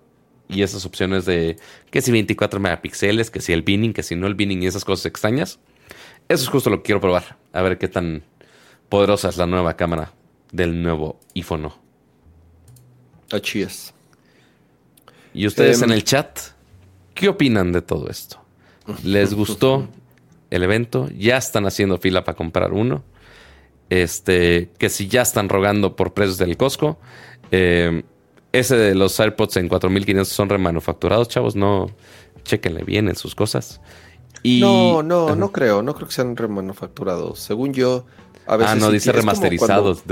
y esas opciones de que si 24 megapíxeles, que si el binning, que si no el binning y esas cosas extrañas. Eso es justo lo que quiero probar. A ver qué tan poderosa es la nueva cámara del nuevo iPhone. Es. Y ustedes en em, el chat, ¿qué opinan de todo esto? ¿Les gustó el evento? ¿Ya están haciendo fila para comprar uno? Este, que si ya están rogando por precios del Costco. Eh, ese de los AirPods en 4500 son remanufacturados, chavos. No, chequenle bien en sus cosas. Y, no, no, no creo. No creo que sean remanufacturados. Según yo, a veces. Ah, no, dice remasterizados,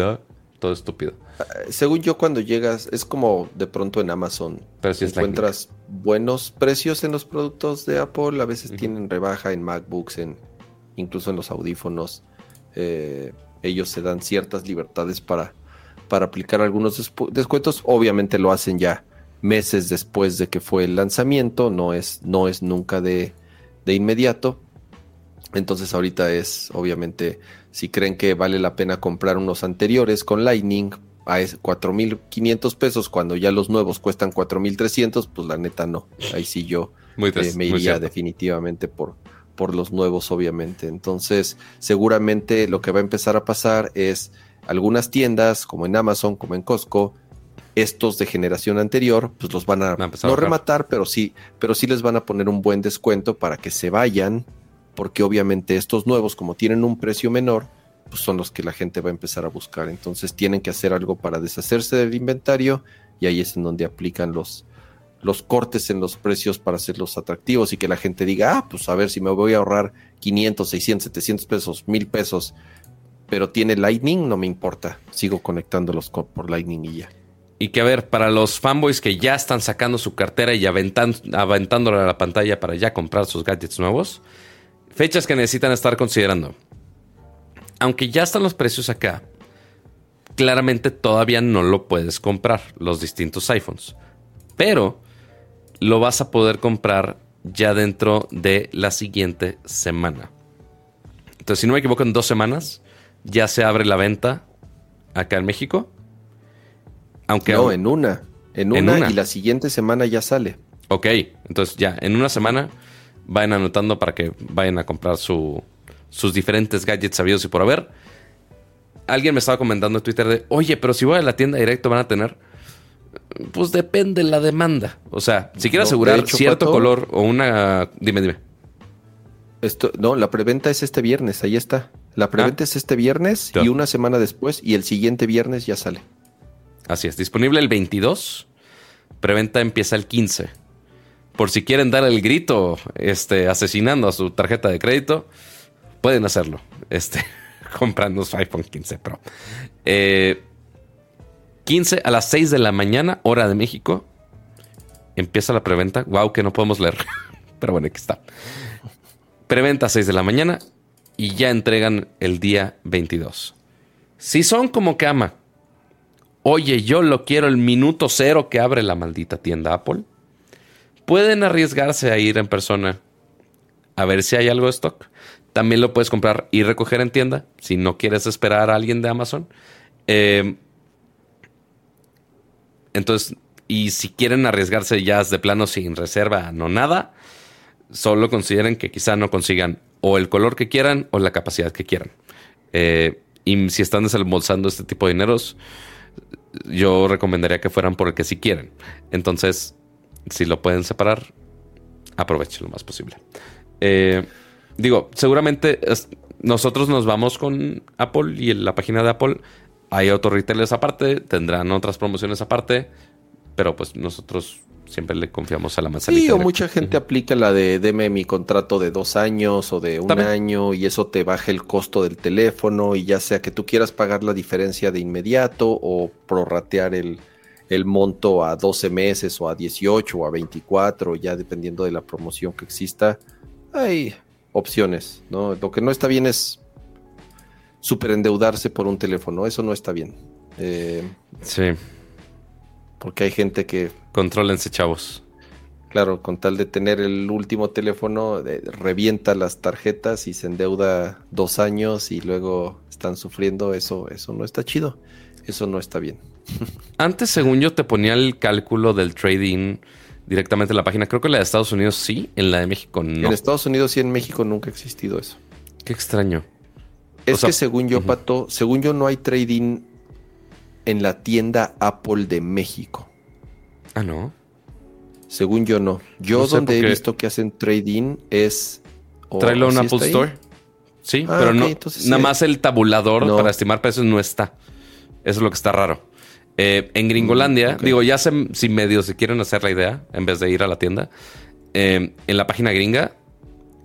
Todo estúpido. Eh, según yo, cuando llegas, es como de pronto en Amazon. Pero encuentras buenos precios en los productos de Apple. A veces tienen rebaja en MacBooks, en, incluso en los audífonos. Eh, ellos se dan ciertas libertades para, para aplicar algunos descuentos. Obviamente lo hacen ya meses después de que fue el lanzamiento, no es, no es nunca de, de inmediato. Entonces ahorita es, obviamente, si creen que vale la pena comprar unos anteriores con Lightning a 4.500 pesos cuando ya los nuevos cuestan 4.300, pues la neta no. Ahí sí yo eh, me iría definitivamente por, por los nuevos, obviamente. Entonces, seguramente lo que va a empezar a pasar es algunas tiendas, como en Amazon, como en Costco, estos de generación anterior, pues los van a, no rematar, pero sí, pero sí les van a poner un buen descuento para que se vayan, porque obviamente estos nuevos, como tienen un precio menor, pues son los que la gente va a empezar a buscar. Entonces tienen que hacer algo para deshacerse del inventario y ahí es en donde aplican los, los cortes en los precios para hacerlos atractivos y que la gente diga, ah, pues a ver si me voy a ahorrar 500, 600, 700 pesos, 1000 pesos, pero tiene Lightning, no me importa, sigo conectándolos por Lightning y ya. Y que a ver, para los fanboys que ya están sacando su cartera y aventándola a la pantalla para ya comprar sus gadgets nuevos, fechas que necesitan estar considerando. Aunque ya están los precios acá, claramente todavía no lo puedes comprar, los distintos iPhones. Pero lo vas a poder comprar ya dentro de la siguiente semana. Entonces, si no me equivoco, en dos semanas ya se abre la venta acá en México. Aunque no, en una. En una, y la siguiente semana ya sale. Ok, entonces ya, en una semana vayan anotando para que vayan a comprar sus diferentes gadgets sabidos y por haber. Alguien me estaba comentando en Twitter de, oye, pero si voy a la tienda directo van a tener pues depende la demanda. O sea, si quieres asegurar cierto color o una. Dime, dime. Esto, no, la preventa es este viernes, ahí está. La preventa ah. es este viernes y una semana después y el siguiente viernes ya sale. Así es, disponible el 22, preventa empieza el 15. Por si quieren dar el grito este, asesinando a su tarjeta de crédito, pueden hacerlo. Este, comprando su iPhone 15 Pro. Eh, 15 a las 6 de la mañana, hora de México. Empieza la preventa. Wow, que no podemos leer. Pero bueno, aquí está. Preventa a 6 de la mañana y ya entregan el día 22. Si son como cama, oye, yo lo quiero el minuto cero que abre la maldita tienda Apple, pueden arriesgarse a ir en persona a ver si hay algo de stock. También lo puedes comprar y recoger en tienda si no quieres esperar a alguien de Amazon. Eh, entonces, y si quieren arriesgarse ya de plano sin reserva, no nada, solo consideren que quizá no consigan o el color que quieran o la capacidad que quieran. Eh, y si están desembolsando este tipo de dineros, yo recomendaría que fueran por el que sí quieren. Entonces, si lo pueden separar, aprovechen lo más posible. Eh, digo, seguramente nosotros nos vamos con Apple y en la página de Apple hay otros retailers aparte, tendrán otras promociones aparte, pero pues nosotros siempre le confiamos a la manzanita. Sí, o mucha gente aplica la de deme mi contrato de dos años o de un año y eso te baja el costo del teléfono y ya sea que tú quieras pagar la diferencia de inmediato o prorratear el, el monto a 12 meses o a 18 o a 24, ya dependiendo de la promoción que exista, hay opciones, ¿no? Lo que no está bien es superendeudarse por un teléfono. Eso no está bien. Eh, sí. Porque hay gente que. Contrólense, chavos. Claro, con tal de tener el último teléfono, revienta las tarjetas y se endeuda dos años y luego están sufriendo. Eso, eso no está chido. Eso no está bien. Antes, según yo, te ponía el cálculo del trading directamente en la página. Creo que la de Estados Unidos sí, en la de México no. En Estados Unidos y en México nunca ha existido eso. Qué extraño. Es O sea, que según yo. Pato, según yo no hay trading en la tienda Apple de México. Ah, no. Según yo no. Yo No sé donde he visto que hacen trading es... o- Tráelo a un sí Apple ahí. Store. Sí, Ah, pero no. entonces nada sí. más el tabulador No. para estimar precios no está. Eso es lo que está raro. Eh, en Gringolandia, Mm, ok. digo, ya se, si medio se quieren hacer la idea, en vez de ir a la tienda, eh, en la página gringa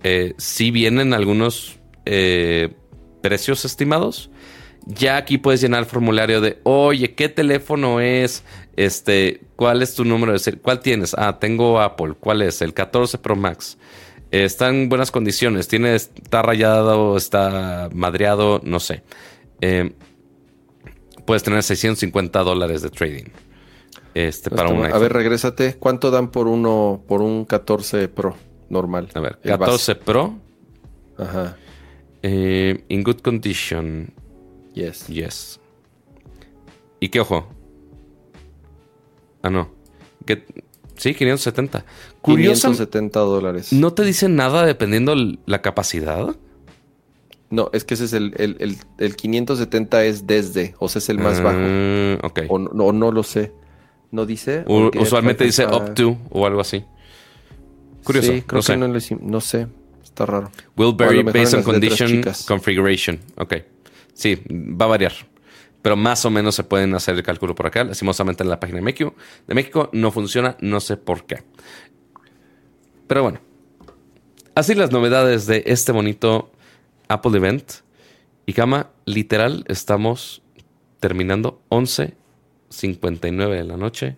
eh, sí vienen algunos eh, precios estimados. Ya aquí puedes llenar el formulario de, oye, ¿qué teléfono es? Este, ¿cuál es tu número de serie? ¿Cuál tienes? Ah, tengo Apple. ¿Cuál es? El 14 Pro Max. Está en buenas condiciones. Tiene, está rayado, está madreado, no sé. Puedes tener 650 dólares de trading. Este, para Está un a ver, regrésate. ¿Cuánto dan por uno, por un 14 Pro normal? A ver, El base. 14 Pro. Ajá. eh, in good condition. Yes. Yes. ¿Y qué ojo? Ah, no. Sí, 570. Curioso. 570 dólares. ¿No te dicen nada dependiendo la capacidad? No, es que ese es el, el, el, el 570 es desde, o sea, es el más bajo. Ah, ok. O no, no lo sé. ¿No dice? U- usualmente dice up to o algo así. Curioso. Sí, creo no sé. que no, le hicim- no sé. Está raro. Will vary lo based on condition configuration. Ok. Sí, va a variar. Pero más o menos se pueden hacer el cálculo por acá. Lastimosamente en la página de México, de México no funciona, no sé por qué. Pero bueno. Así las novedades de este bonito Apple Event. Y cama, literal, estamos terminando 11.59 de la noche.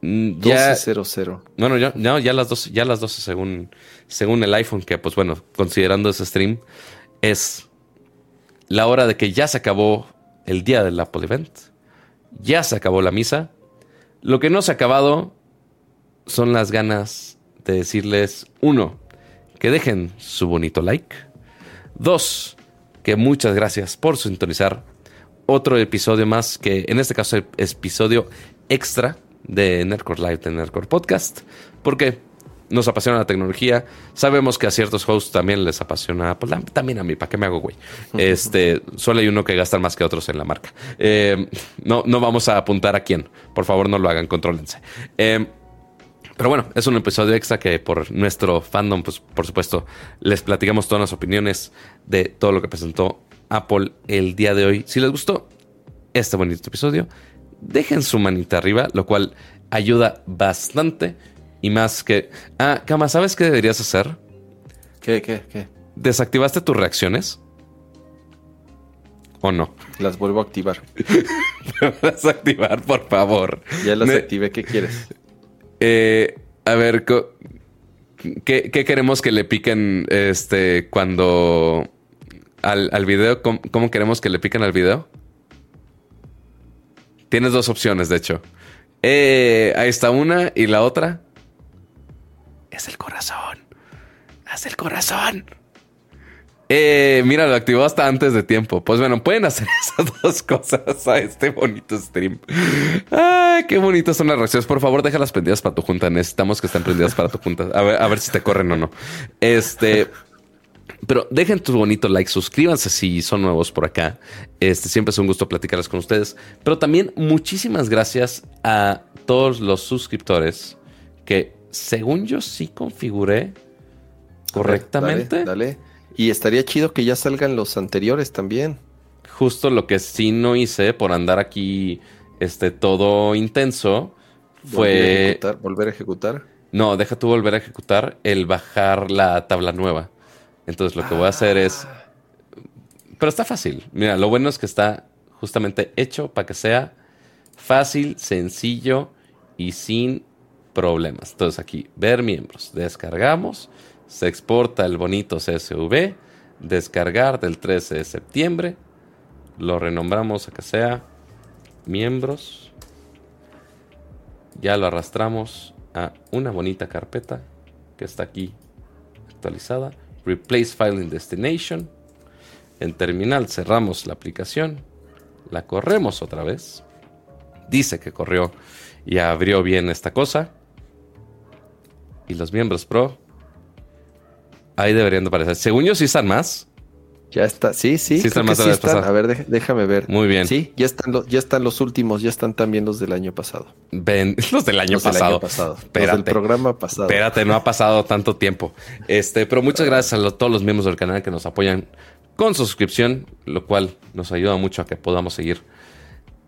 Mm, Ya, 1200. bueno, ya, no, ya las 12, ya las 12 según, según el iPhone, que pues bueno, considerando ese stream, es la hora de que ya se acabó el día del Apple Event. Ya se acabó la misa. Lo que no se ha acabado son las ganas de decirles, uno, que dejen su bonito like. Dos, que muchas gracias por sintonizar otro episodio más, que en este caso es episodio extra de Nerdcore Live, de Nerdcore Podcast, porque nos apasiona la tecnología. Sabemos que a ciertos hosts también les apasiona, pues, también a mí, ¿para qué me hago, güey? Este, solo hay uno que gasta más que otros en la marca. Eh, no, no vamos a apuntar a quién. Por favor, no lo hagan, contrólense. Eh, pero bueno, es un episodio extra que por nuestro fandom, pues por supuesto, les platicamos todas las opiniones de todo lo que presentó Apple el día de hoy. Si les gustó este bonito episodio, dejen su manita arriba, lo cual ayuda bastante. Y más que... Ah, Kama, ¿sabes qué deberías hacer? ¿Qué, qué, qué? ¿Desactivaste tus reacciones? ¿O no? Las vuelvo a activar. Desactivar, por favor. Ya las activé. ¿Qué quieres? Eh, a ver, ¿qué, queremos que le piquen este cuando al, al video? ¿Cómo, cómo queremos que le piquen al video? Tienes dos opciones, de hecho. Eh, ahí está una y la otra. Es el corazón. Es el corazón. Eh, mira, lo activó hasta antes de tiempo. Pues bueno, pueden hacer esas dos cosas a este bonito stream. Ay, qué bonitas son las reacciones. Por favor, déjalas prendidas para tu junta. Necesitamos que estén prendidas para tu junta. A ver, a ver si te corren o no. Este. Pero dejen tu bonito like, suscríbanse si son nuevos por acá. Este siempre es un gusto platicarles con ustedes. Pero también muchísimas gracias a todos los suscriptores que, según yo, sí configuré correctamente. Dale, dale. Y estaría chido que ya salgan los anteriores también. Justo lo que sí no hice por andar aquí este todo intenso Volver a fue volver a ejecutar. no, deja tú volver a ejecutar el bajar la tabla nueva. Entonces lo que voy a hacer es pero está fácil. Mira, lo bueno es que está justamente hecho para que sea fácil, sencillo y sin problemas. Entonces aquí, ver miembros, descargamos, se exporta el bonito CSV, descargar del 13 de septiembre, lo renombramos a que sea miembros, ya lo arrastramos a una bonita carpeta que está aquí actualizada, replace file in destination, en terminal cerramos la aplicación, la corremos otra vez, dice que corrió y abrió bien esta cosa. Y los miembros pro. Ahí deberían de aparecer. Según yo, sí están más. Ya está, sí, sí. Sí están más de. A ver, déjame ver. Muy bien. Sí, ya están, los, ya están los últimos, ya están también los del año pasado. Ven, los del año Los del pasado. año pasado. Los Espérate. del programa pasado. Espérate, no ha pasado tanto tiempo. Este, pero muchas gracias a lo- todos los miembros del canal que nos apoyan con su suscripción, lo cual nos ayuda mucho a que podamos seguir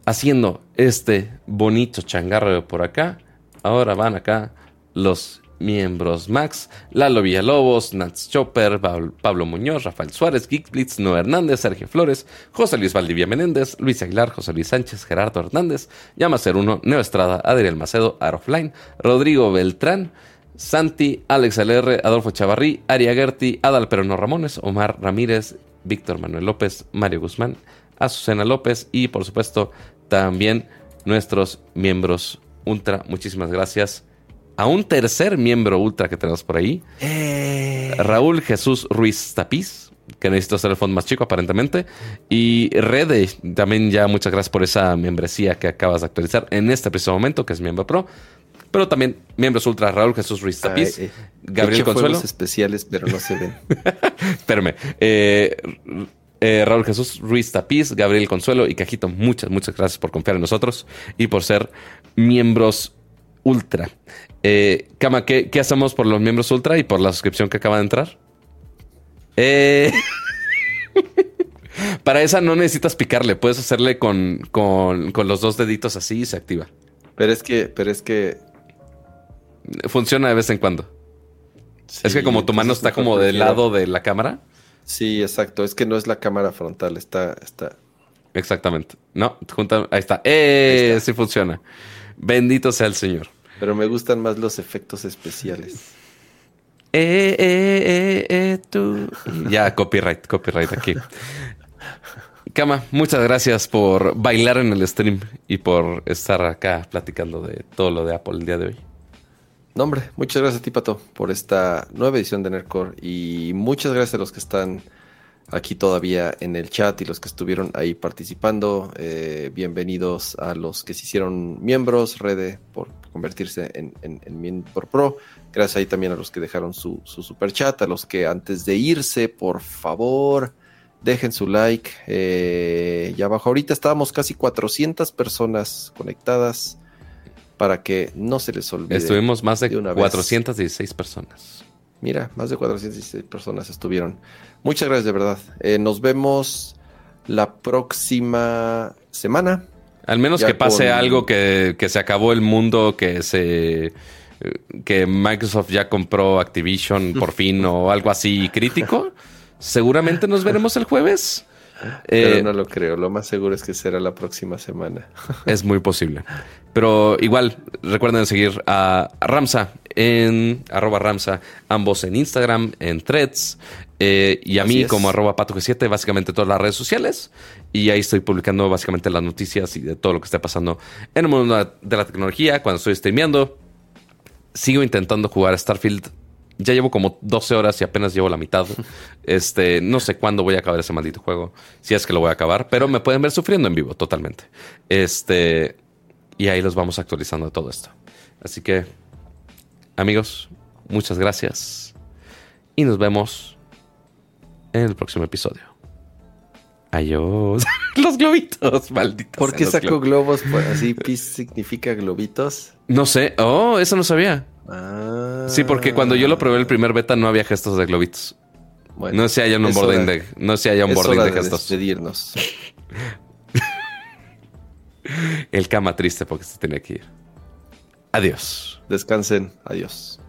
haciendo este bonito changarro por acá. Ahora van acá los miembros Max, Lalo Villalobos, Nats Chopper, Pablo, Muñoz, Rafael Suárez, Geek Blitz, Noé Hernández, Sergio Flores, José Luis Valdivia Menéndez, Luis Aguilar, José Luis Sánchez, Gerardo Hernández, Llama Ser Uno, Neo Estrada, Adriel Macedo, Arofline, Rodrigo Beltrán, Santi, Alex LR, Adolfo Chavarrí, Aria Gerti, Adal Perono Ramones, Omar Ramírez, Víctor Manuel López, Mario Guzmán, Azucena López y por supuesto también nuestros miembros ultra. Muchísimas gracias. A un tercer miembro ultra que tenemos por ahí, Eh, Raúl Jesús Ruiz Tapiz, que necesito hacer el fondo más chico aparentemente. Y Rede, también ya muchas gracias por esa membresía que acabas de actualizar en este preciso momento, que es miembro pro. Pero también miembros ultra, Raúl Jesús Ruiz Tapiz, ay, eh, Gabriel Consuelo. especiales, pero no se ven. Espérame. Eh, eh, Raúl Jesús Ruiz Tapiz, Gabriel Consuelo y Cajito, muchas, muchas gracias por confiar en nosotros y por ser miembros ultra. Eh, Kama, ¿qué, qué hacemos por los miembros ultra y por la suscripción que acaba de entrar? Eh, para esa no necesitas picarle, puedes hacerle con, con, con los dos deditos así y se activa. Pero es que, pero es que. Funciona de vez en cuando. es que como tu mano está como del lado de la cámara. Sí, exacto. Es que no es la cámara frontal, está, está. Exactamente. No, junta, ahí está. ¡Eh! Ahí está. Sí funciona. Bendito sea el Señor. Pero me gustan más los efectos especiales. Eh, eh, eh, eh, tú. Ya, copyright, copyright aquí. Cama, muchas gracias por bailar en el stream y por estar acá platicando de todo lo de Apple el día de hoy. No, hombre, muchas gracias a ti, Pato, por esta nueva edición de Nerdcore. Y muchas gracias a los que están aquí todavía en el chat y los que estuvieron ahí participando. Eh, bienvenidos a los que se hicieron miembros, Rede, por convertirse en, en- en miembro pro. Gracias ahí también a los que dejaron su, su super chat, a los que antes de irse, por favor, dejen su like. Eh, ya abajo, ahorita estábamos casi 400 personas conectadas para que no se les olvide. Estuvimos más de, de una vez. 416 personas. Mira, más de 416 personas estuvieron. Muchas gracias de verdad. Eh, nos vemos la próxima semana. Al menos Ya que pase con- algo que, que se acabó el mundo, que se que Microsoft ya compró Activision por fin o algo así crítico. Seguramente nos veremos el jueves. Pero Eh, no lo creo. Lo más seguro es que será la próxima semana. Es muy posible. Pero igual, recuerden seguir a Ramsa en arroba Ramsa, ambos en Instagram, en threads, eh, y a Así mí es. como arroba pato 7 básicamente todas las redes sociales. Y ahí estoy publicando básicamente las noticias y de todo lo que esté pasando en el mundo de la tecnología, cuando estoy streameando. Sigo intentando jugar Starfield. Ya llevo como 12 horas y apenas llevo la mitad. Este, no sé cuándo voy a acabar ese maldito juego. Si es que lo voy a acabar, pero me pueden ver sufriendo en vivo totalmente. Este, y ahí los vamos actualizando de todo esto. Así que, amigos, muchas gracias. Y nos vemos en el próximo episodio. Adiós. los globitos, malditos. ¿Por qué sacó globos. globos? Así, peace significa globitos. No sé. Oh, eso no sabía. Ah, Sí, porque cuando yo lo probé el primer beta no había gestos de globitos. Bueno, No si haya un onboarding de, no si haya un hora de de gestos. despedirnos. El cama triste porque se tenía que ir. Adiós. Descansen. Adiós.